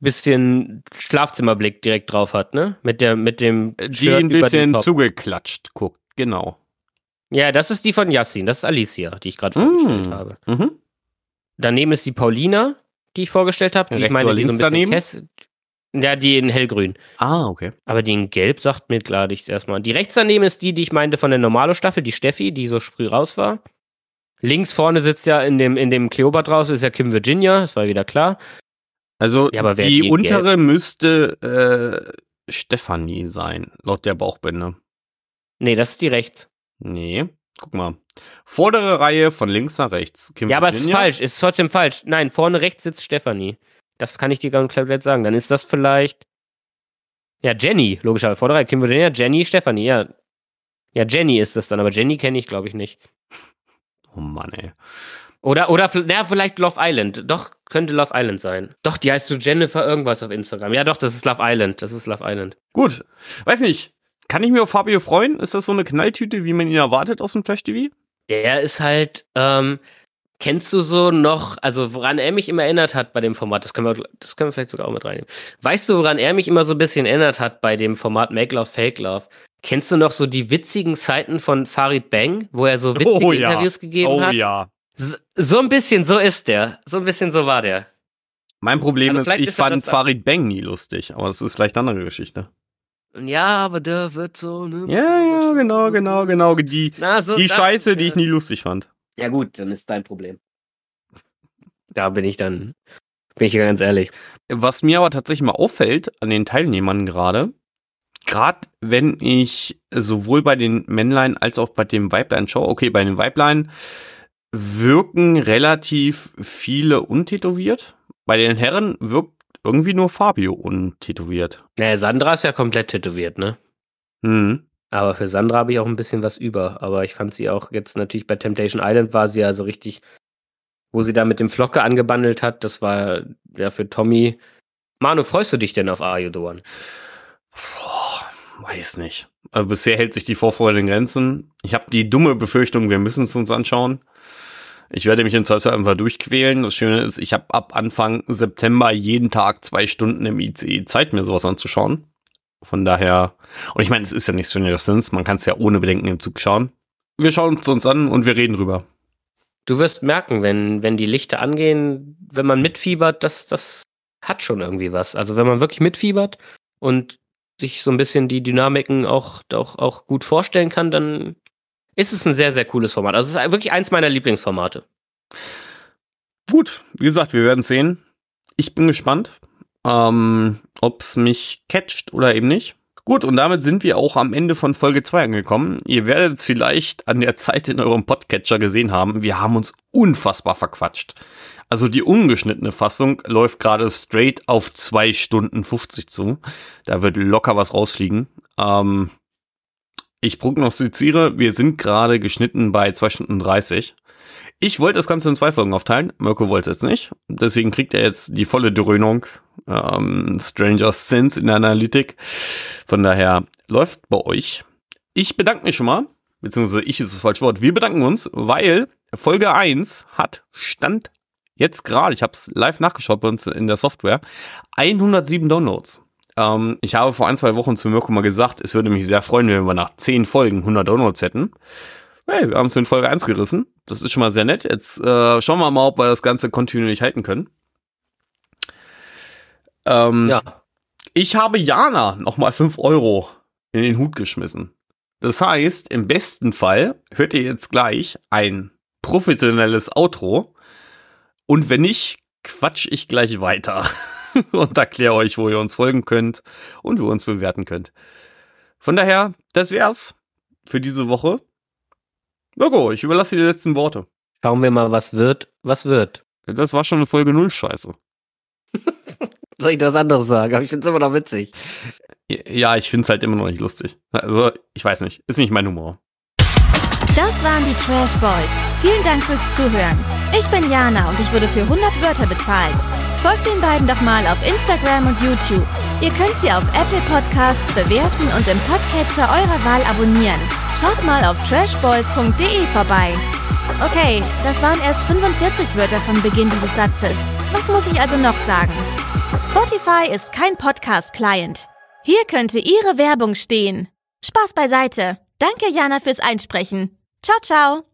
bisschen Schlafzimmerblick direkt drauf hat, ne? Mit der, mit dem Die Shirt ein über bisschen zugeklatscht guckt, genau. Ja, das ist die von Yassin, das ist Alicia, die ich gerade vorgestellt Mm. habe. Mhm. Daneben ist die Paulina, die ich vorgestellt habe. Die ich meine, die so ein bisschen Kess Ja, die in hellgrün. Ah, okay. Aber die in gelb sagt mir klar nichts erstmal. Die rechts daneben ist die, die ich meinte von der Normalo-Staffel, die Steffi, die so früh raus war. Links vorne sitzt ja in dem, in dem Kleopatra raus, ist ja Kim Virginia, das war wieder klar. Also Ja, die untere müsste äh, Stefanie sein, laut der Bauchbinde. Nee, das ist die rechts. Nee, guck mal. Vordere Reihe von links nach rechts. Kim Ja, aber es ist Virginia. falsch, ist trotzdem falsch. Nein, vorne rechts sitzt Stefanie. Das kann ich dir ganz komplett sagen. Dann ist das vielleicht. Ja, Jenny, logischerweise. Vordere Reihe, Kim Virginia, Jenny, Stefanie, ja. Ja, Jenny ist das dann, aber Jenny kenne ich, glaube ich, nicht. Oh Mann, ey. Oder, oder na, vielleicht Love Island. Doch, könnte Love Island sein. Doch, die heißt so Jennifer irgendwas auf Instagram. Ja, doch, das ist Love Island. Das ist Love Island. Gut. Weiß nicht. Kann ich mir auf Fabio freuen? Ist das so eine Knalltüte, wie man ihn erwartet aus dem Trash-TV? Der ist halt, ähm, kennst du so noch, also woran er mich immer erinnert hat bei dem Format, das können wir, das können wir vielleicht sogar auch mit reinnehmen. Weißt du, woran er mich immer so ein bisschen erinnert hat bei dem Format Make Love, Fake Love? Kennst du noch so die witzigen Zeiten von Farid Bang, wo er so witzige Oh ja. Interviews gegeben oh hat? ja. So, so ein bisschen, so ist der. So ein bisschen so war der. Mein Problem Also ist, ich ist fand Farid Bang nie lustig, aber das ist vielleicht eine andere Geschichte. Ja, aber der wird so, ne? Ja, ja, genau, genau, genau. Die, Na, so die Scheiße, die ich nie lustig fand. Ja gut, dann ist dein Problem. Da bin ich dann, bin ich ganz ehrlich. Was mir aber tatsächlich mal auffällt an den Teilnehmern gerade, gerade wenn ich sowohl bei den Männlein als auch bei dem Weiblein schaue, okay, bei den Weiblein wirken relativ viele untätowiert. Bei den Herren wirkt irgendwie nur Fabio untätowiert. Naja, Sandra ist ja komplett tätowiert, ne? Hm. Aber für Sandra habe ich auch ein bisschen was über. Aber ich fand sie auch jetzt natürlich bei Temptation Island war sie ja so richtig, wo sie da mit dem Flocke angebandelt hat. Das war ja für Tommy. Manu, freust du dich denn auf? Boah, weiß nicht. Also bisher hält sich die Vorfreude in Grenzen. Ich habe die dumme Befürchtung, wir müssen es uns anschauen. Ich werde mich in Zweifel einfach durchquälen. Das Schöne ist, ich habe ab Anfang September jeden Tag zwei Stunden im ICE Zeit, mir sowas anzuschauen. Von daher, und ich meine, es ist ja nicht Stranger Things, man kann es ja ohne Bedenken im Zug schauen. Wir schauen es uns an und wir reden drüber. Du wirst merken, wenn, wenn die Lichter angehen, wenn man mitfiebert, das, das hat schon irgendwie was. Also wenn man wirklich mitfiebert und sich so ein bisschen die Dynamiken auch, auch, auch gut vorstellen kann, dann ist es ein sehr, sehr cooles Format. Also es ist wirklich eins meiner Lieblingsformate. Gut, wie gesagt, wir werden sehen. Ich bin gespannt, ähm, ob es mich catcht oder eben nicht. Gut, und damit sind wir auch am Ende von Folge 2 angekommen. Ihr werdet es vielleicht an der Zeit in eurem Podcatcher gesehen haben. Wir haben uns unfassbar verquatscht. Also die ungeschnittene Fassung läuft gerade straight auf 2 Stunden 50 zu. Da wird locker was rausfliegen. Ähm, ich prognostiziere, wir sind gerade geschnitten bei 2 Stunden 30. Ich wollte das Ganze in zwei Folgen aufteilen. Mirko wollte es nicht. Deswegen kriegt er jetzt die volle Dröhnung. Ähm, Stranger Sense in der Analytik. Von daher läuft bei euch. Ich bedanke mich schon mal. Beziehungsweise ich ist das falsche Wort. Wir bedanken uns, weil Folge 1 hat Stand jetzt gerade, ich habe es live nachgeschaut bei uns in der Software, 107 Downloads. Ähm, ich habe vor ein, zwei Wochen zu Mirko mal gesagt, es würde mich sehr freuen, wenn wir nach 10 Folgen 100 Downloads hätten. Hey, wir haben es in Folge 1 gerissen. Das ist schon mal sehr nett. Jetzt äh, schauen wir mal, ob wir das Ganze kontinuierlich halten können. Ähm, Ja. Ich habe Jana nochmal 5 Euro in den Hut geschmissen. Das heißt, im besten Fall hört ihr jetzt gleich ein professionelles Outro. Und wenn nicht, quatsch ich gleich weiter und erkläre euch, wo ihr uns folgen könnt und wo ihr uns bewerten könnt. Von daher, das wär's für diese Woche. Logo, ich überlasse dir die letzten Worte. Schauen wir mal, was wird, was wird. Das war schon eine Folge Null Scheiße. Soll ich das anderes sagen? Aber ich finde es immer noch witzig. Ja, ich find's halt immer noch nicht lustig. Also, ich weiß nicht. Ist nicht mein Humor. Das waren die Trash Boys. Vielen Dank fürs Zuhören. Ich bin Jana und ich wurde für 100 Wörter bezahlt. Folgt den beiden doch mal auf Instagram und YouTube. Ihr könnt sie auf Apple Podcasts bewerten und im Podcatcher eurer Wahl abonnieren. Schaut mal auf trashboys.de vorbei. Okay, das waren erst 45 Wörter von Beginn dieses Satzes. Was muss ich also noch sagen? Spotify ist kein Podcast-Client. Hier könnte Ihre Werbung stehen. Spaß beiseite. Danke, Jana, fürs Einsprechen. Ciao, ciao.